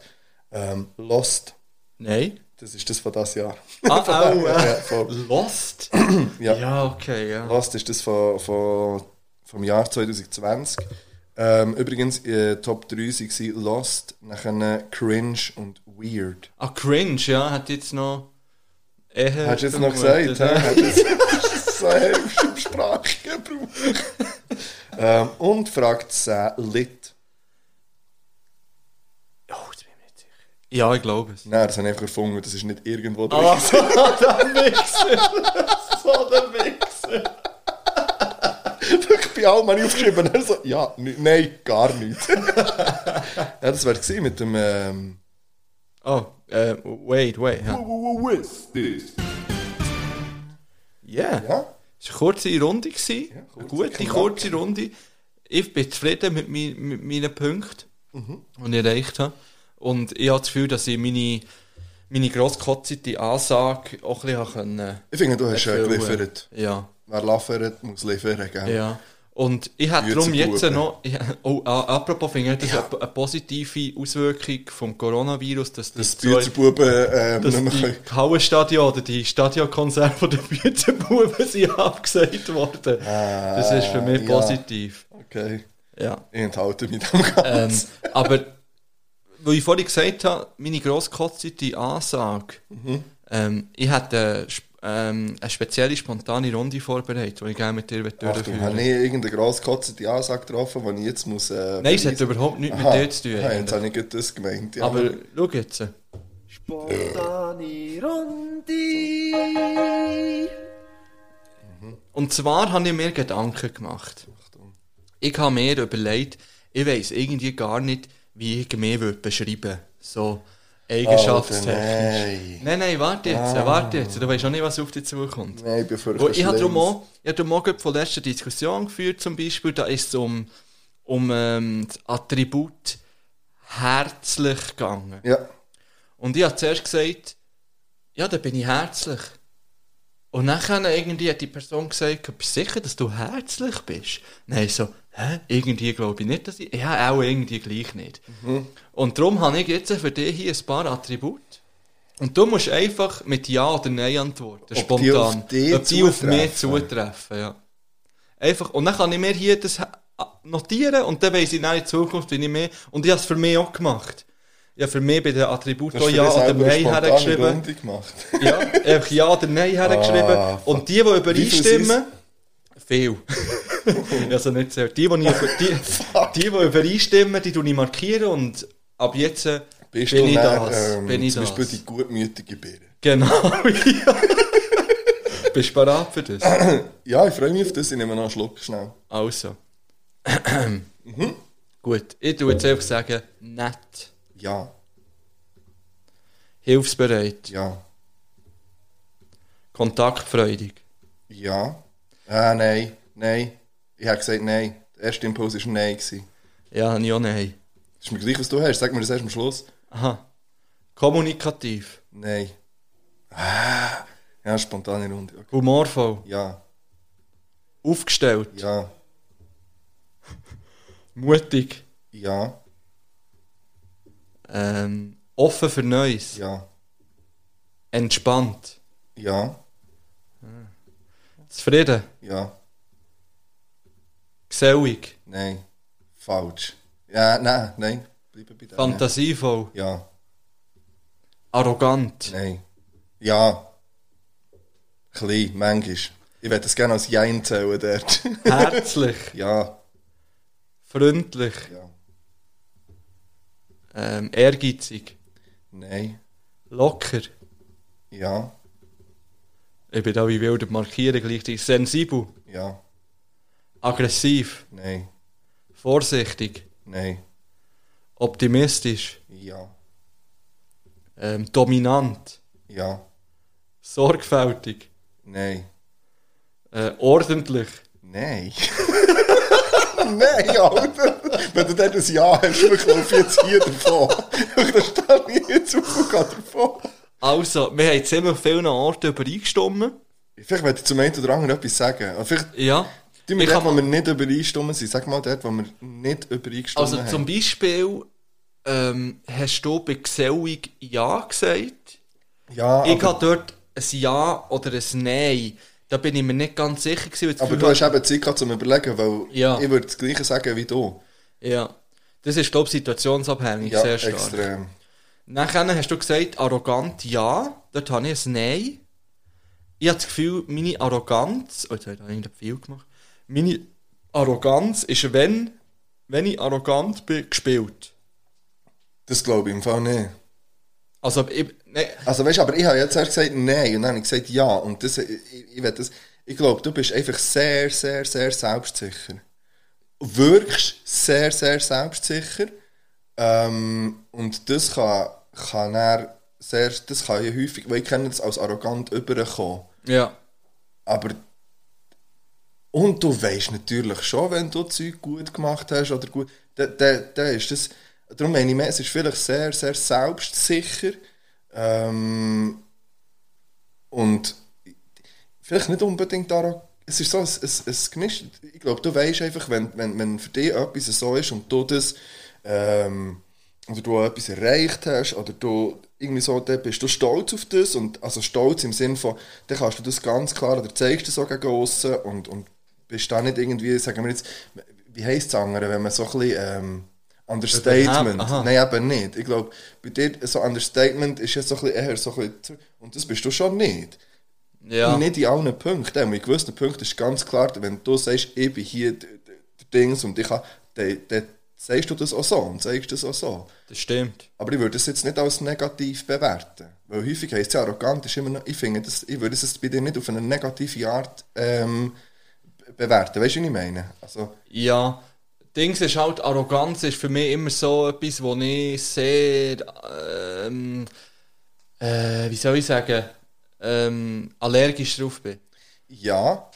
Ähm, Lost. Nein. Das ist das von das Jahr. Ah, Von auch, daher, äh, voll. Lost? ja. Ja, okay, ja. Lost ist das von, von, vom Jahr 2020. Ähm, übrigens, äh, Top 3 waren Lost, nachher Cringe und Weird. Ah, cringe, ja, hat jetzt noch. Eher Hast du jetzt noch gesagt? hä? du jetzt so im Sprachgebrauch. ähm, und fragt 10 Lit. Ja, ich glaube es. Nein, das habe ich einfach erfunden, das ist nicht irgendwo drin. Ah, der Wichser! so der Wichser! Wirklich bei allem habe ich aufgeschrieben. Er so, ja, nein, gar nicht. ja, das wäre gewesen mit dem. Ähm, Oh, äh, wait, wait. Ja. Who is this? Yeah. Ja. Es war eine kurze Runde. Gewesen. eine gute, kurze Runde. Ich bin zufrieden mit, mein, mit meinen Punkten, Mhm. die ich erreicht habe. Und ich habe das Gefühl, dass ich meine, meine grosskotzige Ansage auch ein bisschen können Ich finde, du hast äh, erfüllen. geliefert. Ja. Wer liefert, muss liefern, gell? Ja. Und ich hätte darum jetzt noch, ich, oh, apropos, finde ich, das ist eine, eine positive Auswirkung vom Coronavirus, dass die, Dass die Büzerbuben ähm, dass die können. Hallenstadion oder die Stadionkonzerte der Büzenbuben sind abgesagt worden. das ist für mich Ah, ja. positiv. Okay. Ja. Ich enthalte mich dem Ähm, Ganzen. aber, weil ich vorhin gesagt habe, meine grosskotzige Ansage, Mhm. ähm, ich sp- ähm, eine spezielle, spontane Runde vorbereitet, die ich gerne mit dir durchführen habe ich irgendeine grosskotzende Ansage getroffen, die ich jetzt muss... Äh, Nein, es hat überhaupt nichts mit Aha. dir zu tun, Ah, jetzt habe ich das gemeint. Ja. Aber schau jetzt. Spontane Runde. Und zwar habe ich mir Gedanken gemacht. Ich habe mir überlegt, ich weiß irgendwie gar nicht, wie ich mich würde beschreiben So eigenschaftstechnisch. Alter, nein. nein, nein, warte jetzt, Ah. warte jetzt. Du weißt auch nicht, was auf dich zukommt. Nein, ich bin Wo ich habe darum auch, ich habe auch von letzter Diskussion geführt, zum Beispiel, da ist es um, um ähm, das Attribut herzlich gegangen. Ja. Und ich habe zuerst gesagt, ja, da bin ich herzlich. Und dann irgendwie hat die Person gesagt, bist du sicher, dass du herzlich bist? Nein, so, hä? Irgendwie glaube ich nicht, dass ich, ja, auch irgendwie gleich nicht. Mhm. Und darum habe ich jetzt für dich hier ein paar Attribute. Und du musst einfach mit Ja oder Nein antworten, Ob spontan. die auf Ob die auf mich zutreffen. ja. Einfach, und dann kann ich mir hier das notieren und dann weiss ich dann in Zukunft, wie ich mehr, und ich habe es für mich auch gemacht. Habe für mich bei den Attributen auch Ja oder Nein hergeschrieben. Ja, einfach Ja oder Nein hergeschrieben. Ah, und die, die übereinstimmen, viel. also nicht sehr. Die, die, die, die, die übereinstimmen, die tue ich markieren und ab jetzt äh, Bist bin du ich dann, das. ähm, bin ich zum das. Beispiel die gutmütige Birne? Genau, ja. Bist du bereit für das? Ja, ich freue mich auf das. Ich nehme noch einen Schluck schnell. Also. Gut, ich tue jetzt einfach sagen, nett, Ja, hilfsbereit, ja, kontaktfreudig, ja. Ah, nein, nein. Ich habe gesagt nein. Der erste Impuls war nein. gewesen. ja, habe ich auch nein. Ist mir gleich, was du hast. Sag mir das erst am Schluss. Aha. Kommunikativ, Nein. Ah, ja, spontane Runde. Okay. humorvoll, Ja, aufgestellt, ja, mutig, ja, ähm, offen für Neues, ja, entspannt, ja, zufrieden, ja. Gesellig, Nein. Falsch. Ja, nein, nein. Bleibe bei dem. fantasievoll, Ja, arrogant, nein. Ja. Klein, manchmal. Ich würde das gerne als Jein zählen dort. herzlich, ja, freundlich, ja. ähm, ehrgeizig, Nein. locker. Ja, Ich bin da wie wild markieren gleichzeitig. Sensibel, ja, aggressiv, nein, vorsichtig, nein, optimistisch, ja, ähm, dominant, ja, sorgfältig, nein, äh, ordentlich, nein. nein, Alter. Wenn du dann ein Ja hast, ich laufe jetzt hier davon. Da stehe ich jetzt auf und gehe davon. Also, wir haben ziemlich an vielen Orten übereingestimmt. Vielleicht werde ich zum einen oder anderen etwas sagen. Aber vielleicht, Ja. Die wir Ich dort, kann- wo wir nicht übereinstimmen sind, sag mal dort, wo wir nicht übereingestimmt Also haben. zum Beispiel ähm, hast du bei Gesellig Ja gesagt. ja, ich habe dort ein Ja oder ein Nein. Da bin ich mir nicht ganz sicher gewesen. aber du hast eben Zeit gehabt, zum Überlegen, weil Ja. ich würde das Gleiche sagen wie du. Ja. Das ist, glaube ich, situationsabhängig. Ja, sehr stark. extrem. Nachher hast du gesagt, arrogant ja. Dort habe ich ein Nein. Ich habe das Gefühl, meine Arroganz. Oh, jetzt habe ich da irgendwie viel gemacht. Meine Arroganz ist, wenn, wenn ich arrogant bin, gespielt. Das glaube ich im Fall nicht. Also, ich, nein, Also weißt du, aber ich habe jetzt erst gesagt nein und dann habe ich gesagt ja. Und das, ich, ich, das, ich glaube, du bist einfach sehr, sehr, sehr selbstsicher. Wirkst sehr, sehr selbstsicher. Ähm, und das kann, kann er sehr, das kann ja häufig, weil ich kenne das als arrogant überkommen. ja. Aber und du weißt natürlich schon, wenn du Zeug gut gemacht hast oder gut, dann da, da ist das. Darum meine ich es ist vielleicht sehr, sehr selbstsicher. Ähm, und vielleicht nicht unbedingt daran. Es ist so ein, ein, ein Gemisch. Ich glaube, du weißt einfach, wenn, wenn, wenn für dich etwas so ist und du das ähm, oder du etwas erreicht hast oder du irgendwie so, dann bist du stolz auf das und also stolz im Sinn von, dann kannst du das ganz klar oder zeigst das auch gegen aussen und, und bist da nicht irgendwie, sagen wir jetzt, wie heisst es andere, wenn man so ein bisschen ähm, Understatement, aha. nein eben nicht, ich glaube, bei dir so Understatement ist ja so ein bisschen eher so ein bisschen, und das bist du schon nicht. Ja. Nicht in allen Punkten. Und in gewissen Punkten ist ganz klar, wenn du sagst, ich bin hier der, Dings und ich habe, dann, dann sagst du das auch so und sagst das auch so. Das stimmt. Aber ich würde es jetzt nicht als negativ bewerten. Weil häufig heisst es ja, arrogant ist immer noch, ich finde, das, ich würde es bei dir nicht auf eine negative Art ähm, bewerten. Weißt du, was ich meine? Also, Ja. Dings ist halt, Arroganz ist für mich immer so etwas, wo ich sehr, ähm, äh, wie soll ich sagen, ähm, allergisch drauf bin. ja.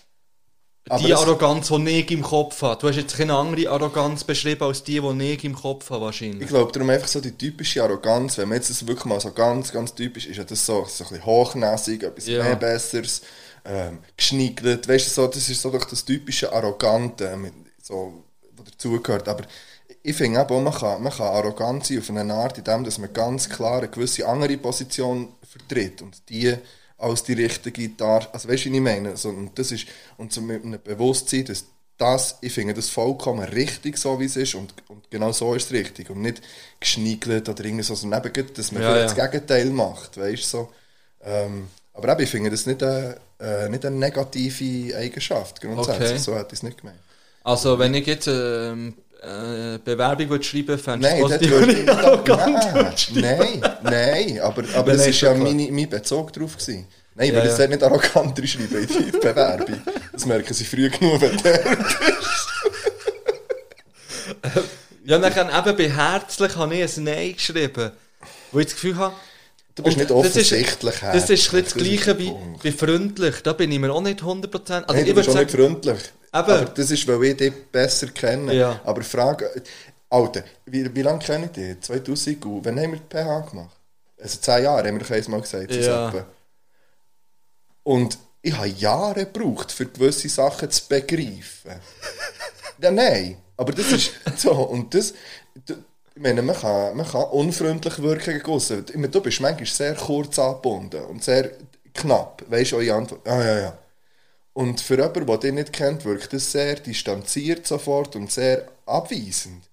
Die Arroganz, die ich im Kopf habe. Du hast jetzt keine andere Arroganz beschrieben als die, die ich im Kopf habe, wahrscheinlich. Ich glaube darum einfach so die typische Arroganz, wenn man jetzt das wirklich mal so ganz, ganz typisch ist, ja das so, so ein bisschen hochnäsig, etwas Ja. mehr Besseres, ähm, geschniegelt, weißt du, so, das ist so doch das typische Arrogante, mit, so, was dazugehört, aber ich finde eben auch, man kann, man kann arrogant sein auf eine Art, in dem, dass man ganz klar eine gewisse andere Position vertritt und die als die richtige dar, also weißt du, wie ich meine? So, und das ist, und so mit einem Bewusstsein, dass das, ich finde das vollkommen richtig, so wie es ist und, und genau so ist es richtig und nicht geschniegelt oder irgendwie so, sondern eben, dass man Ja, vielleicht ja. das Gegenteil macht, weißt du, so. Ähm, aber eben, ich finde das nicht eine, äh, nicht eine negative Eigenschaft, grundsätzlich, Okay. so hätte ich es nicht gemeint. Also, wenn ich jetzt ähm, äh, Bewerbung würde schreiben fände Nein, das würde ich ich nicht arrogant nein, schreiben. nein, aber, aber das ist ja meine, mein Bezug drauf gewesen. Nein, ich Ja, würde ja. jetzt nicht arrogant reinschreiben in die Bewerbung. Das merken sie früh genug, wenn der Ja, und dann eben bei herzlich habe ich ein Nein geschrieben. Wo ich das Gefühl habe, Du bist und nicht das ist- offensichtlich Das ist ein das herzlich, das ist Gleiche wie, wie freundlich. Da bin ich mir auch nicht 100%. Also Nein, du bist auch nicht freundlich. Eben. Aber das ist, weil ich dich besser kenne. Ja. Aber Frage, Alter, wie, wie lange kenne ich dich? 2000 und wann haben wir die PH gemacht? Also 10 Jahre, haben wir doch einmal gesagt. Ja. Und ich habe Jahre gebraucht, für gewisse Sachen zu begreifen. ja, nein, aber das ist so. Und das, ich meine, man kann, man kann unfreundlich wirken gegen aussen. Du bist manchmal sehr kurz angebunden und sehr knapp. Weißt du, eure Antwort? Ah, ja, ja. Und für jemanden, der dich nicht kennt, wirkt das sehr distanziert sofort und sehr abweisend.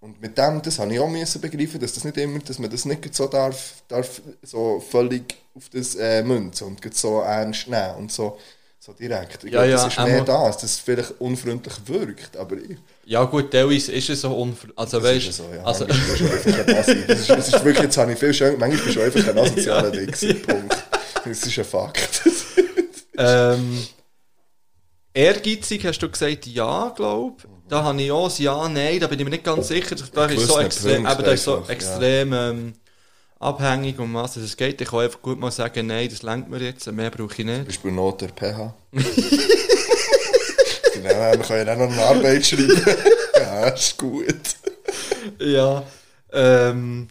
Und mit dem, das habe ich auch müssen begreifen, dass das nicht immer, dass man das nicht so darf, darf so völlig auf das äh, münzen und so ernst nehmen und so, so direkt. Ich Ja, glaube, ja, das ist mehr das, dass es vielleicht unfreundlich wirkt, aber ich, ja gut, teilweise ist es so unfreundlich. Also das weißt ist so, ja. also, das, ist, das ist wirklich, jetzt habe ich viel schön, manchmal bist du einfach ein asozialer Ja. Punkt. Das ist ein Fakt. ähm, ehrgeizig hast du gesagt, ja, glaub. Da habe ich auch Ja, Nein, da bin ich mir nicht ganz sicher. Da ist so extrem, Punkten eben, da ist so einfach, ja. extrem ähm, abhängig, um was es geht. Ich kann einfach gut mal sagen, nein, das lenkt mir jetzt, mehr brauche ich nicht. Beispiel Not der PH. genau, wir können ja auch noch eine Arbeit schreiben. ja, ist gut. Ja. Ähm,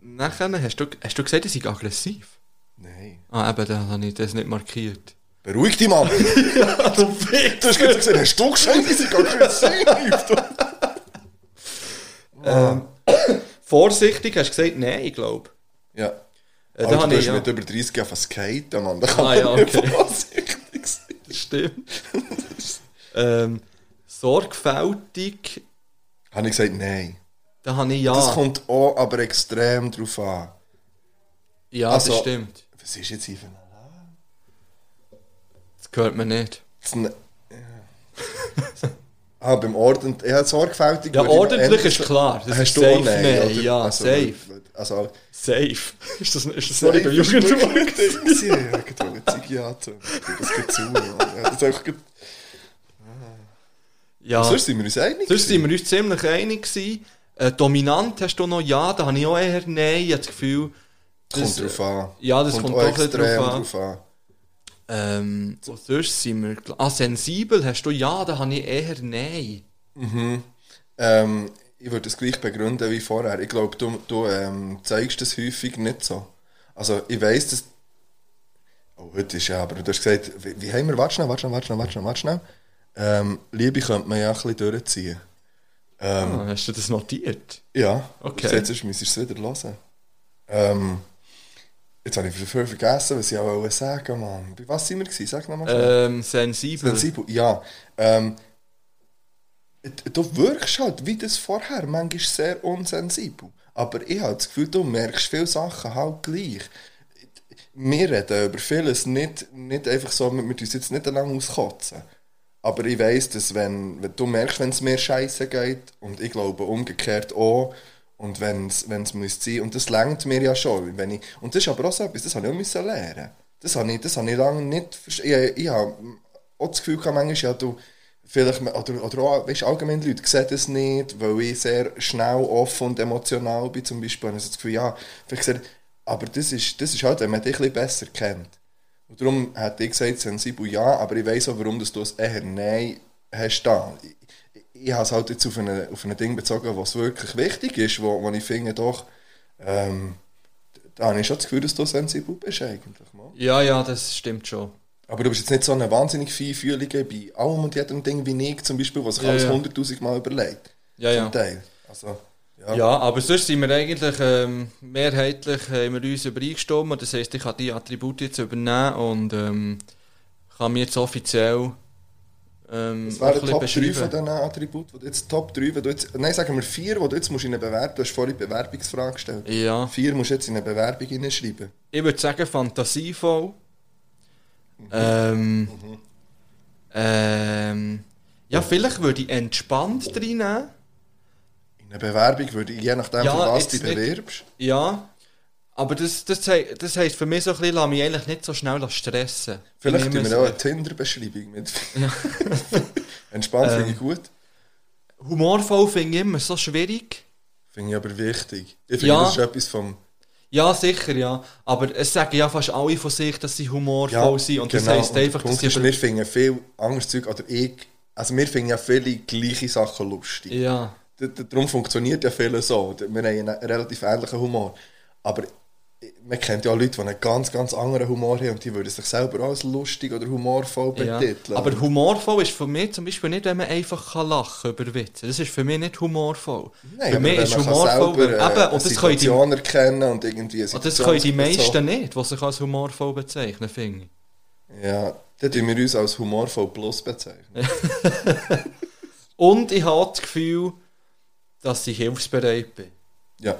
nachher hast du, hast du gesagt, ich sei aggressiv? Nein. Ah, eben, da habe ich das nicht markiert. Beruhig dich, Mann. ja, du Du hast gerade gesagt, hast du gesagt, ich sei aggressiv? ähm, vorsichtig hast du gesagt, nein, ich glaube. Ja. Äh, Alter, du hast ja. mit über 30 Jahre skaten, Mann. Da kann Ah, ja, okay. vorsichtig sein. Stimmt. Ähm, sorgfältig, Habe ich gesagt, nein. da habe ich ja. Das kommt auch aber extrem drauf an. ja, also- das stimmt. Was ist jetzt hier für ein Das gehört mir nicht. Das ne- ja. Ah, beim Ordentlich, ja, sorgfältig. Ja, ordentlich ist klar. Das Hast ist du safe nein, nein, ja, also, safe. Also, Safe. Ist das, ist das Safe nicht ein Jugendwort? ich Ziege anzünden. Das geht zu. Das ist einfach. Ja. Sonst sind wir uns einig. Sonst sind wir uns ziemlich einig gewesen. Äh, dominant hast du noch ja, da habe ich auch eher nein. Ich habe das Gefühl, Kommt drauf an. Ja, das kommt, auch bisschen extrem drauf an. drauf an. Ähm, und sonst sind wir... Ah, sensibel hast du ja, da habe ich eher nein. Mhm. Ähm, ich würde es gleich begründen wie vorher. Ich glaube, du, du ähm, zeigst das häufig nicht so. Also, ich weiss, dass. Oh, heute ist ja, aber du hast gesagt, wie, wie haben wir. Warte schnell, warte schnell, warte schnell, warte schnell, warte schnell. Ähm, Liebe könnte man ja ein bisschen durchziehen. Ähm, Ah, hast du das notiert? Ja. Okay. Jetzt müsstest du es wieder hören. Ähm, jetzt habe ich voll vergessen, was ich auch wollte sagen Mann. Bei was sind wir gewesen? Sag nochmal. Ähm, sensibel. Sensibel, ja. Ähm, du wirkst halt, wie das vorher, manchmal sehr unsensibel. Aber ich habe das Gefühl, du merkst viele Sachen halt gleich. Wir reden über vieles nicht, nicht einfach so, wir müssen uns jetzt nicht lange auskotzen. Aber ich weiss, dass wenn, wenn du merkst, wenn es mir scheiße geht, und ich glaube umgekehrt auch, und wenn es muss sein, und das lenkt mir ja schon. Wenn ich, und das ist aber auch so etwas, das habe ich auch müssen lernen. Das habe ich, das habe ich lange nicht verstanden. Ich, ich habe auch das Gefühl gehabt, manchmal, ja, du, vielleicht, oder, oder auch, weißt, allgemein Leute sehen das nicht, weil ich sehr schnell offen und emotional bin, zum Beispiel. Und ich habe das Gefühl, ja, vielleicht aber das ist, das ist halt, wenn man dich ein bisschen besser kennt. Und darum hätte ich gesagt, sensibel ja, aber ich weiss auch, warum dass du es eher Nein hast da. Ich, ich, ich habe es halt jetzt auf ein auf eine Ding bezogen, was wirklich wichtig ist, wo, wo ich finde, doch, ähm, da habe ich schon das Gefühl, dass du sensibel bist eigentlich. Mal. Ja, ja, das stimmt schon. Aber du bist jetzt nicht so eine wahnsinnig Feinfühlige bei allem und jedem Ding wie ich zum Beispiel, was sich Ja, alles ja. hunderttausend Mal überlegt. Ja, ja. Zum Teil. Also, ja. Ja, aber sonst sind wir eigentlich ähm, mehrheitlich haben wir uns übereingestimmt. Das heisst, ich kann die Attribute jetzt übernehmen und ähm, kann mir jetzt offiziell ähm, Das wären ein Top 3 bisschen von diesen Attributen, die jetzt Top 3, wenn du jetzt, nein, sagen wir 4, die du jetzt musst in eine Bewerbung, du hast vorhin die Bewerbungsfrage gestellt. Ja. 4 musst du jetzt in eine Bewerbung hineinschreiben. Ich würde sagen fantasievoll. Ähm, ähm, ja, vielleicht würde ich entspannt reinnehmen. In eine Bewerbung würde ich, je nachdem, Ja, für was du bewirbst. Ja, aber das, das, das heisst für mich so ein bisschen, lass mich eigentlich nicht so schnell stressen. Vielleicht Ich tun wir auch eine Tinder-Beschreibung mit. Entspannt finde ich Ähm, gut. Humorvoll finde ich immer so schwierig. Finde ich aber wichtig. Ich finde, Ja. das ist etwas vom... Ja, sicher, ja. Aber es sagen ja fast alle von sich, dass sie humorvoll sind. Und das heisst einfach, dass ist, wir finden viel anderes Zeug, oder ich, also wir finden ja viele gleiche Sachen lustig. Ja. Darum funktioniert ja viel so. Wir haben einen relativ ähnlichen Humor. Aber man kennt ja Leute, die einen ganz, ganz anderen Humor haben und die würden sich selber als lustig oder humorvoll Ja. betiteln. Aber humorvoll ist für mich zum Beispiel nicht, wenn man einfach kann lachen über Witze. Das ist für mich nicht humorvoll. Nein, für aber mich ist humorvoll... selber, äh, eben, und das können die, Situation erkennen und irgendwie eine und das können die Situation- meisten nicht, die sich als humorvoll bezeichnen, finde ich. Ja, dann tun wir uns als humorvoll plus bezeichnen. Und ich habe das Gefühl, dass ich hilfsbereit bin. Ja.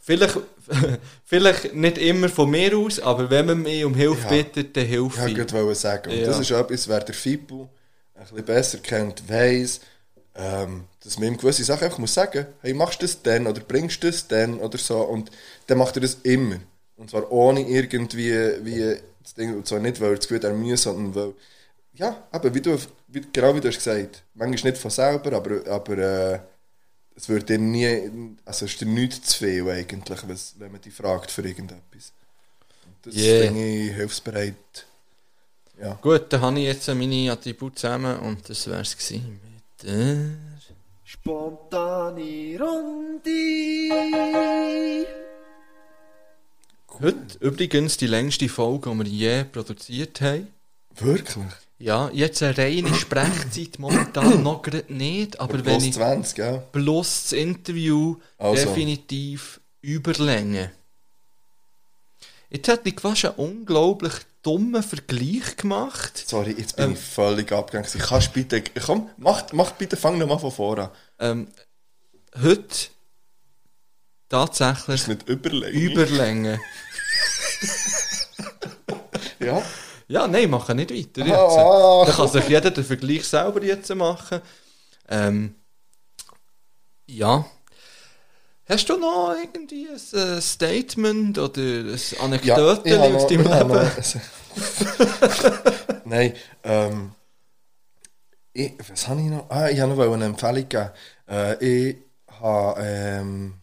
Vielleicht, vielleicht nicht immer von mir aus, aber wenn man mich um Hilfe Ja. bittet, dann hilft Ja, ich. ich wollte sagen. Und Ja. das ist etwas, wer der Fippo ein bisschen besser kennt, weiss, ähm, dass man ihm gewisse Sachen einfach muss sagen hey, machst du das denn oder bringst du das denn oder so. Und dann macht er das immer. Und zwar ohne irgendwie, wie das Ding, und zwar nicht, weil er das Gefühl er muss, sondern weil, ja, aber wie du, wie, genau wie du hast gesagt, manchmal nicht von selber, aber, aber äh, es wird dir nie, also ist dir nichts zu viel eigentlich, wenn man dich fragt für irgendetwas. Das Yeah. finde ich hilfsbereit. Ja. Gut, dann habe ich jetzt meine Attribute zusammen und das wäre es gewesen mit der... Spontane Runde. Heute übrigens die längste Folge, die wir je produziert haben. Wirklich? Ja, jetzt eine reine Sprechzeit momentan noch gerade nicht, aber Aber wenn plus ich... 20, ja. Plus das Interview Also. definitiv überlänge. Jetzt hätte ich fast einen unglaublich dummen Vergleich gemacht. Sorry, jetzt bin Ähm. ich völlig abgegangen. Kannst bitte, komm, mach, mach bitte, fang nochmal von vorne an. Ähm, heute tatsächlich mit Überlänge. Überlänge. ja? Ja, nein, machen nicht weiter. Jetzt. Ah. Da kann sich jeder den Vergleich selber jetzt machen. Ähm, ja. Hast du noch irgendwie ein äh, Statement oder ein Anekdote habe aus noch- deinem habe Leben? noch- Nein, ähm, ich, was habe ich noch? Ah, ich habe noch eine Empfehlung geben. Äh, ich habe, ähm,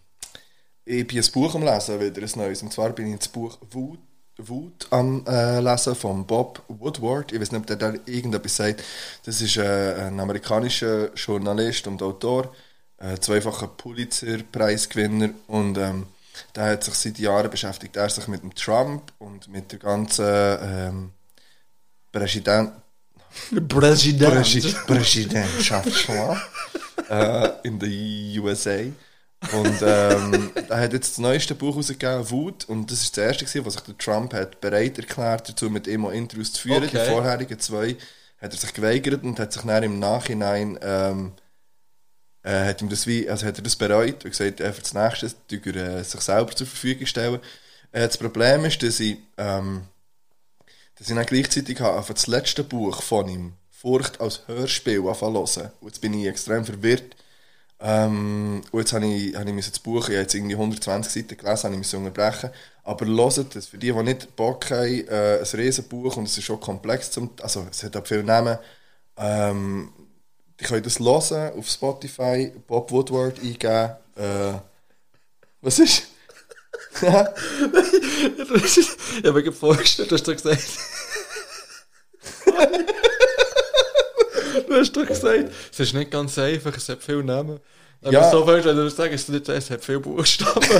ich bin ein Buch am Lesen, wieder ein neues. Und zwar bin ich das Buch Wut, Wut am äh, Lesen von Bob Woodward. Ich weiß nicht, ob der da irgendetwas sagt. Das ist äh, ein amerikanischer Journalist und Autor, äh, zweifacher Pulitzer-Preisgewinner und ähm, der hat sich seit Jahren beschäftigt, er sich mit dem Trump und mit der ganzen ähm, Präsident Präsident. Präsi- Präsidentschaft äh, in den USA. Und ähm, er hat jetzt das neueste Buch rausgegeben, Wut, und das ist das erste, gewesen, was sich der Trump hat bereit erklärt, dazu mit ihm auch Interviews zu führen. Okay. Die vorherigen zwei hat er sich geweigert und hat sich dann im Nachhinein ähm, äh, hat ihm das wie, also hat er das bereut und gesagt, äh, für das nächste er äh, sich selber zur Verfügung stellen. Äh, das Problem ist, dass ich, ähm, dass ich dann gleichzeitig habe, das letzte Buch von ihm, Furcht als Hörspiel, anfangen. Und jetzt bin ich extrem verwirrt. Ähm, und jetzt habe ich, habe ich das Buch, ich habe jetzt irgendwie 120 Seiten gelesen, habe ich müssen unterbrechen. Aber hört das, für die, die nicht Bock haben, äh, ein Riesenbuch und es ist schon komplex, zum, also es hat auch viele Namen, ähm, die können das hören auf Spotify, Bob Woodward eingeben. Äh, was ist? Ja? ich habe mir vorgestellt, du hast doch gesagt. du hast doch gesagt, es ist nicht ganz einfach, es hat viele Namen. Aber Ja. so viel, wenn du sagst, es, nicht, es hat viele Buchstaben.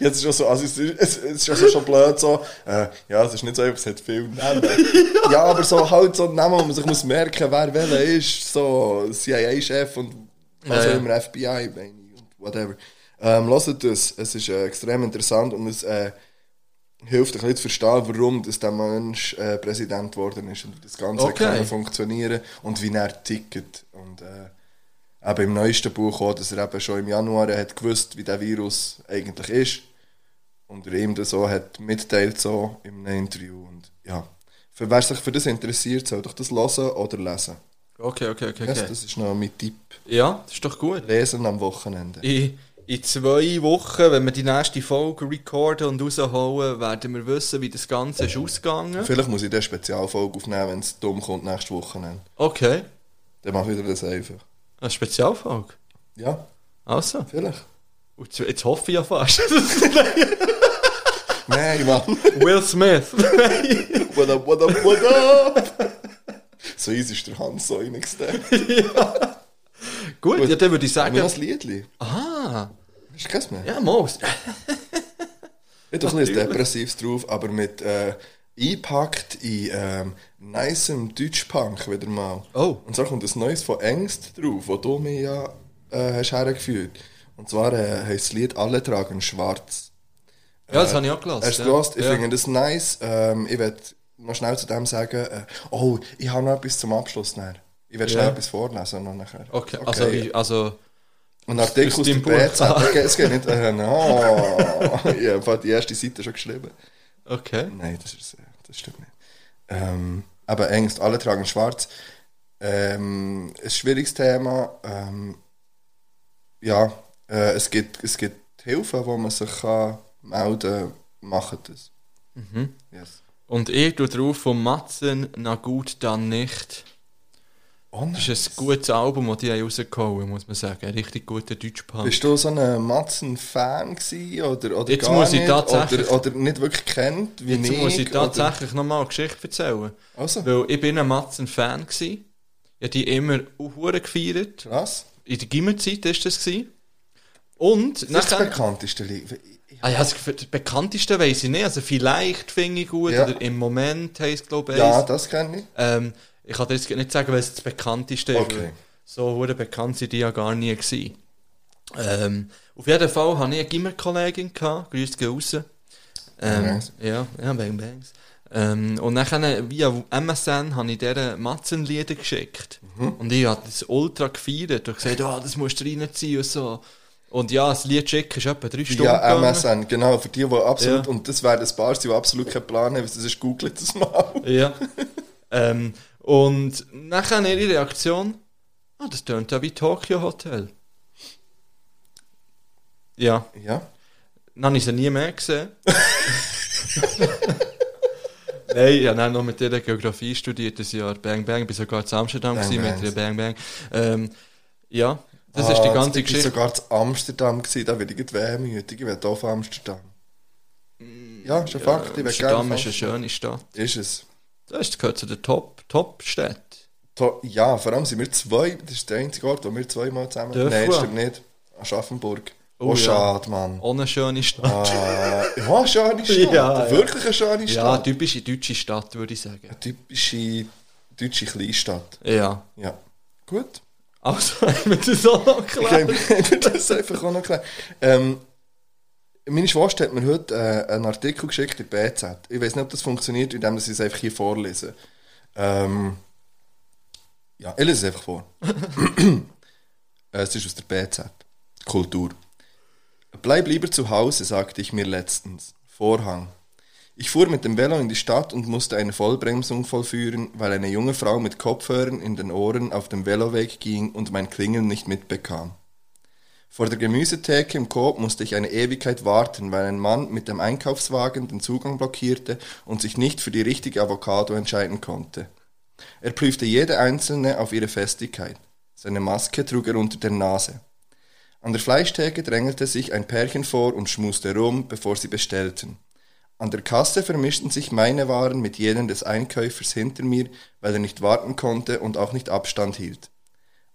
Jetzt ist auch so, also es, ist- es, es ist also schon blöd so, äh, ja, es ist nicht so einfach, es hat viele Namen. ja, aber so halt so Namen, wo man sich muss merken, wer welcher ist, so CIA-Chef und Also Ja, ja. im FBI, meine ich, und whatever. Ähm, hört das, es ist äh, extrem interessant und es äh, hilft ein bisschen zu verstehen, warum dass der Mensch äh, Präsident geworden ist und wie das Ganze Okay. kann funktionieren und wie er tickt. Und äh, eben im neuesten Buch auch, dass er eben schon im Januar hat gewusst, wie der Virus eigentlich ist und er ihm das so hat mitteilt so im Interview und ja. Für wer sich für das interessiert, soll doch das hören oder lesen. Okay, okay, okay. Yes, okay. das ist noch mein Tipp. Ja, das ist doch gut. Lesen am Wochenende. In, in zwei Wochen, wenn wir die nächste Folge recorden und rausholen, werden wir wissen, wie das Ganze ist ausgegangen. Vielleicht muss ich eine Spezialfolge aufnehmen, wenn es dumm kommt nächste Wochenende. Okay. Dann mach ich wieder das einfach. Eine Spezialfolge? Ja. Also. Vielleicht. Und jetzt, hoffe ich ja fast. Nein, Mann. Will Smith. what up, what up, what up? so easy ist der Hans so reingesteckt. Gut, ja, dann würde ich sagen- Haben wir noch ein Liedli? Aha. Hast du keins mehr? Ja, Maus. Ich habe doch ein bisschen Depressives drauf, aber mit äh, eingepackt in ähm, nicem Deutschpunk wieder mal. Oh. Und so kommt ein neues von Ängst drauf, wo du mir ja äh, hast hergeführt. Und zwar äh, heisst das Lied «Alle tragen schwarz». Ja, das habe ich auch gehört, Hast du ja. gehört? Ich Ja. finde das nice. Ähm, ich werde noch schnell zu dem sagen, äh, oh, ich habe noch etwas zum Abschluss. Nachher. Ich werde schnell Ja. etwas vorlesen. Noch nachher. Okay, also, ich- also Aus der deinem Buch. BZ. Okay, es geht nicht. Äh, no. ich habe die erste Seite schon geschrieben. Okay. Nein, das, ist, äh, das stimmt nicht. Ähm, aber Ängst, alle tragen schwarz. Ähm, ein schwieriges Thema. Ähm, ja, äh, es, gibt, es gibt Hilfen, wo man sich kann melden kann. Machen das. Mhm. Yes. Und ich tue drauf von Matzen, na gut, dann nicht. Oh, das ist ein gutes Album, das die haben rausgehauen muss man sagen. Ein richtig guter Deutschpunk. Bist du so ein Matzen-Fan oder, oder Jetzt gar muss ich nicht? tatsächlich- Oder, oder nicht wirklich kennt, wie Jetzt ich? muss ich tatsächlich nochmal eine Geschichte erzählen. Also. Weil ich bin ein Matzen-Fan gsi. Ich habe die immer auch gefeiert. Was? In der Gimmerzeit war das. Gewesen. Und Das ist das bekannteste Lied. Ah ja, das, bekannteste weiß ich nicht. Also vielleicht finde ich gut, Ja. oder im Moment heisst glaube ich. Ja, das kenne ich. Ähm, ich kann dir jetzt nicht sagen, was das bekannteste ist. Okay. So hure bekannt sind die ja gar nie gewesen. Ähm, auf jeden Fall hatte ich eine Gimmerkollegin, gehabt, grüßt gehen raus. Ähm, Bangs. ja, ja, Bang Bangs. Ähm, und dann via MSN habe ich dieser Matzenlieder geschickt. Mhm. Und ich habe das ultra gefeiert und gesagt, oh, das musst du reinziehen und so. Und ja, das Lied schicken ist etwa drei Stunden Ja, gegangen. MSN, genau, für die, die absolut, Ja. und das werden ein paar, die absolut keinen Plan haben, das ist googelt das mal. Ja. ähm, und nachher ihre Reaktion, ah, das tönt ja wie Tokyo Hotel. Ja. Ja. Dann habe ich sie nie mehr gesehen. Nein, ich habe dann noch mit ihr Geografie studiert, das Jahr. Bang Bang, bin sogar zu Amsterdam Bang gewesen mit ihr Bang Bang. Ähm, ja, das Ah, ist die ganze ich Geschichte. sogar zu Amsterdam gewesen, da werde ich wehmütig, ich will auch von Amsterdam. Ja, ist ein Fakt, ich will Amsterdam ist eine schöne Stadt. Ist es. Das gehört zu den Top, Top-Städten. To ja, vor allem sind wir zwei, das ist der einzige Ort, wo wir zweimal zusammen... Dürfen Nein, stimmt nicht. Aschaffenburg. Oh, Oh ja. schade, Mann. Ohne schöne Stadt. Ah, ja, schöne Stadt. Ja, ja. Wirklich eine schöne Ja, Stadt. typische deutsche Stadt, würde ich sagen. Eine typische deutsche Kleinstadt. Ja. Ja. Gut. Also, haben wir das auch noch Ich klar? habe mir das einfach auch noch klar. Ähm, meine Schwester hat mir heute äh, einen Artikel geschickt in BZ. Ich weiß nicht, ob das funktioniert, indem ich es einfach hier vorlese. Ähm, ja, ich lese es einfach vor. Es ist aus der BZ. Kultur. Bleib lieber zu Hause, sagte ich mir letztens. Vorhang. Ich fuhr mit dem Velo in die Stadt und musste eine Vollbremsung vollführen, weil eine junge Frau mit Kopfhörern in den Ohren auf dem Veloweg ging und mein Klingeln nicht mitbekam. Vor der Gemüsetheke im Coop musste ich eine Ewigkeit warten, weil ein Mann mit dem Einkaufswagen den Zugang blockierte und sich nicht für die richtige Avocado entscheiden konnte. Er prüfte jede einzelne auf ihre Festigkeit. Seine Maske trug er unter der Nase. An der Fleischtheke drängelte sich ein Pärchen vor und schmuste rum, bevor sie bestellten. An der Kasse vermischten sich meine Waren mit jenen des Einkäufers hinter mir, weil er nicht warten konnte und auch nicht Abstand hielt.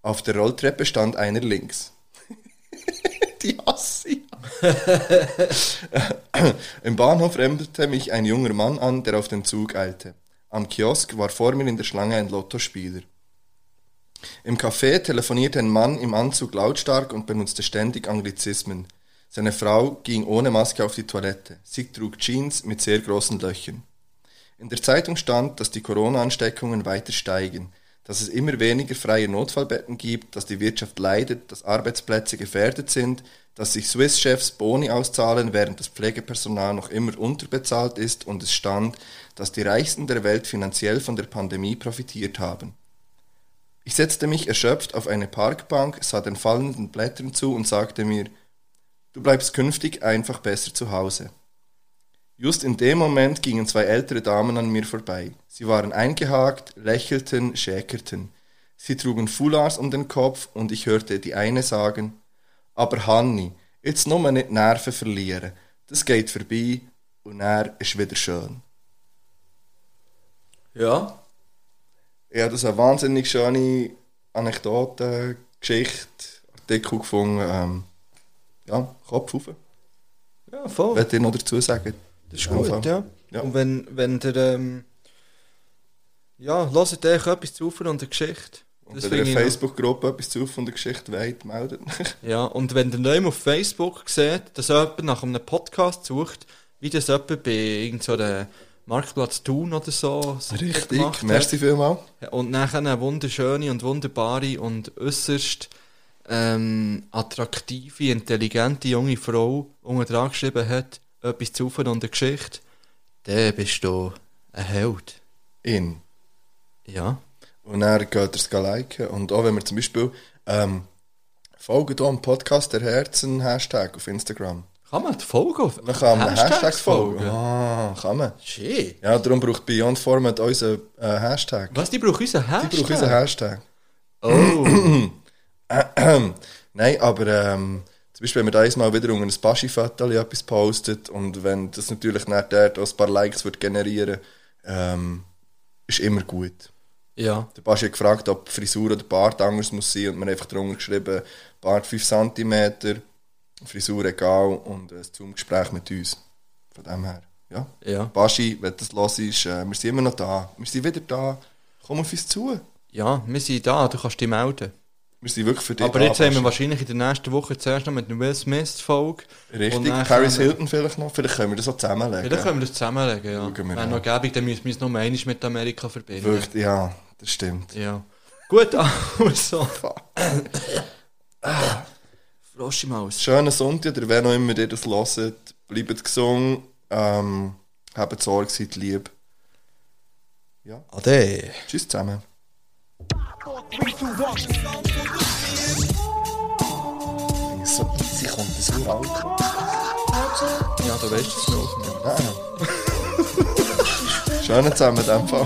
Auf der Rolltreppe stand einer links. Die ich. Im Bahnhof remplte mich ein junger Mann an, der auf den Zug eilte. Am Kiosk war vor mir in der Schlange ein Lottospieler. Im Café telefonierte ein Mann im Anzug lautstark und benutzte ständig Anglizismen. Seine Frau ging ohne Maske auf die Toilette. Sie trug Jeans mit sehr großen Löchern. In der Zeitung stand, dass die Corona-Ansteckungen weiter steigen, dass es immer weniger freie Notfallbetten gibt, dass die Wirtschaft leidet, dass Arbeitsplätze gefährdet sind, dass sich Swiss-Chefs Boni auszahlen, während das Pflegepersonal noch immer unterbezahlt ist und es stand, dass die Reichsten der Welt finanziell von der Pandemie profitiert haben. Ich setzte mich erschöpft auf eine Parkbank, sah den fallenden Blättern zu und sagte mir, du bleibst künftig einfach besser zu Hause. Just in dem Moment gingen zwei ältere Damen an mir vorbei. Sie waren eingehakt, lächelten, schäkerten. Sie trugen Foulards um den Kopf und ich hörte die eine sagen, aber Hanni, jetzt nur nicht die Nerven verlieren. Das geht vorbei und er ist wieder schön. Ja. Habe das eine wahnsinnig schöne Anekdote, Geschichte, Artikel gefunden. Ähm, ja, Kopf auf. Ja, voll. Wollt ihr noch dazu sagen? Das ist gut, ja. Ja. Und wenn, wenn der, ähm, ja, hört euch etwas zu von der Geschichte. Und Das wenn ihr Facebook-Gruppe etwas zu von der Geschichte wollt, meldet euch. Ja, und wenn der neu auf Facebook sieht, dass jemand nach einem Podcast sucht, wie das jemand bei irgendeinem Marktplatz Thun oder so, so Richtig, gemacht merci hat. vielmals. Und nachher eine wunderschöne und wunderbare und äußerst ähm, attraktive, intelligente junge Frau unten dran geschrieben hat, etwas zu von der Geschichte, dann bist du ein Held. In. Ja. Und dann geht er es liken. Und auch wenn wir zum Beispiel ähm, folgen hier am Podcast der Herzen Hashtag auf Instagram. Kann man die Folge auf Dann kann man Hashtags Hashtags folgen. folgen? Ah, kann man. Shit. Ja, darum braucht Beyond Format unseren äh, Hashtag. Was, die brauchen unseren Hashtag? Die brauchen unseren Hashtag. Oh. Nein, aber ähm, zum Beispiel, wenn wir da einmal wieder unter ein Baschi-Foto etwas postet und wenn das natürlich nicht auch ein paar Likes wird generieren ähm, ist immer gut. Ja. Der Baschi hat gefragt, ob Frisur oder Bart anders muss sein und wir haben einfach drunter geschrieben, Bart 5 cm, Frisur egal und ein Zoom-Gespräch mit uns. Von dem her, ja. Ja. Baschi, wenn das los ist, äh, wir sind immer noch da. Wir sind wieder da. Komm auf uns zu. Ja, wir sind da, du kannst dich melden. Wir sind wirklich für dich Aber jetzt haben wir wahrscheinlich in der nächsten Woche zuerst noch mit einer Will Smith-Folge. Richtig, Paris Hilton vielleicht noch. Vielleicht können wir das auch zusammenlegen. Vielleicht können wir das zusammenlegen, ja. Wäre an. noch gäbig, dann müssen wir es noch einmal mit Amerika verbinden. Wirklich, ja, das stimmt. Ja. Gut, also. Frosch im Haus. Schönen Sonntag, oder wer noch immer ihr das hört, bleibt gesund, ähm, habt Sorge, seid lieb. Ja. Ade. Tschüss zusammen. So easy kommt das Uralt. Ja, du weißt es noch. Schönen zusammen in dem Fall.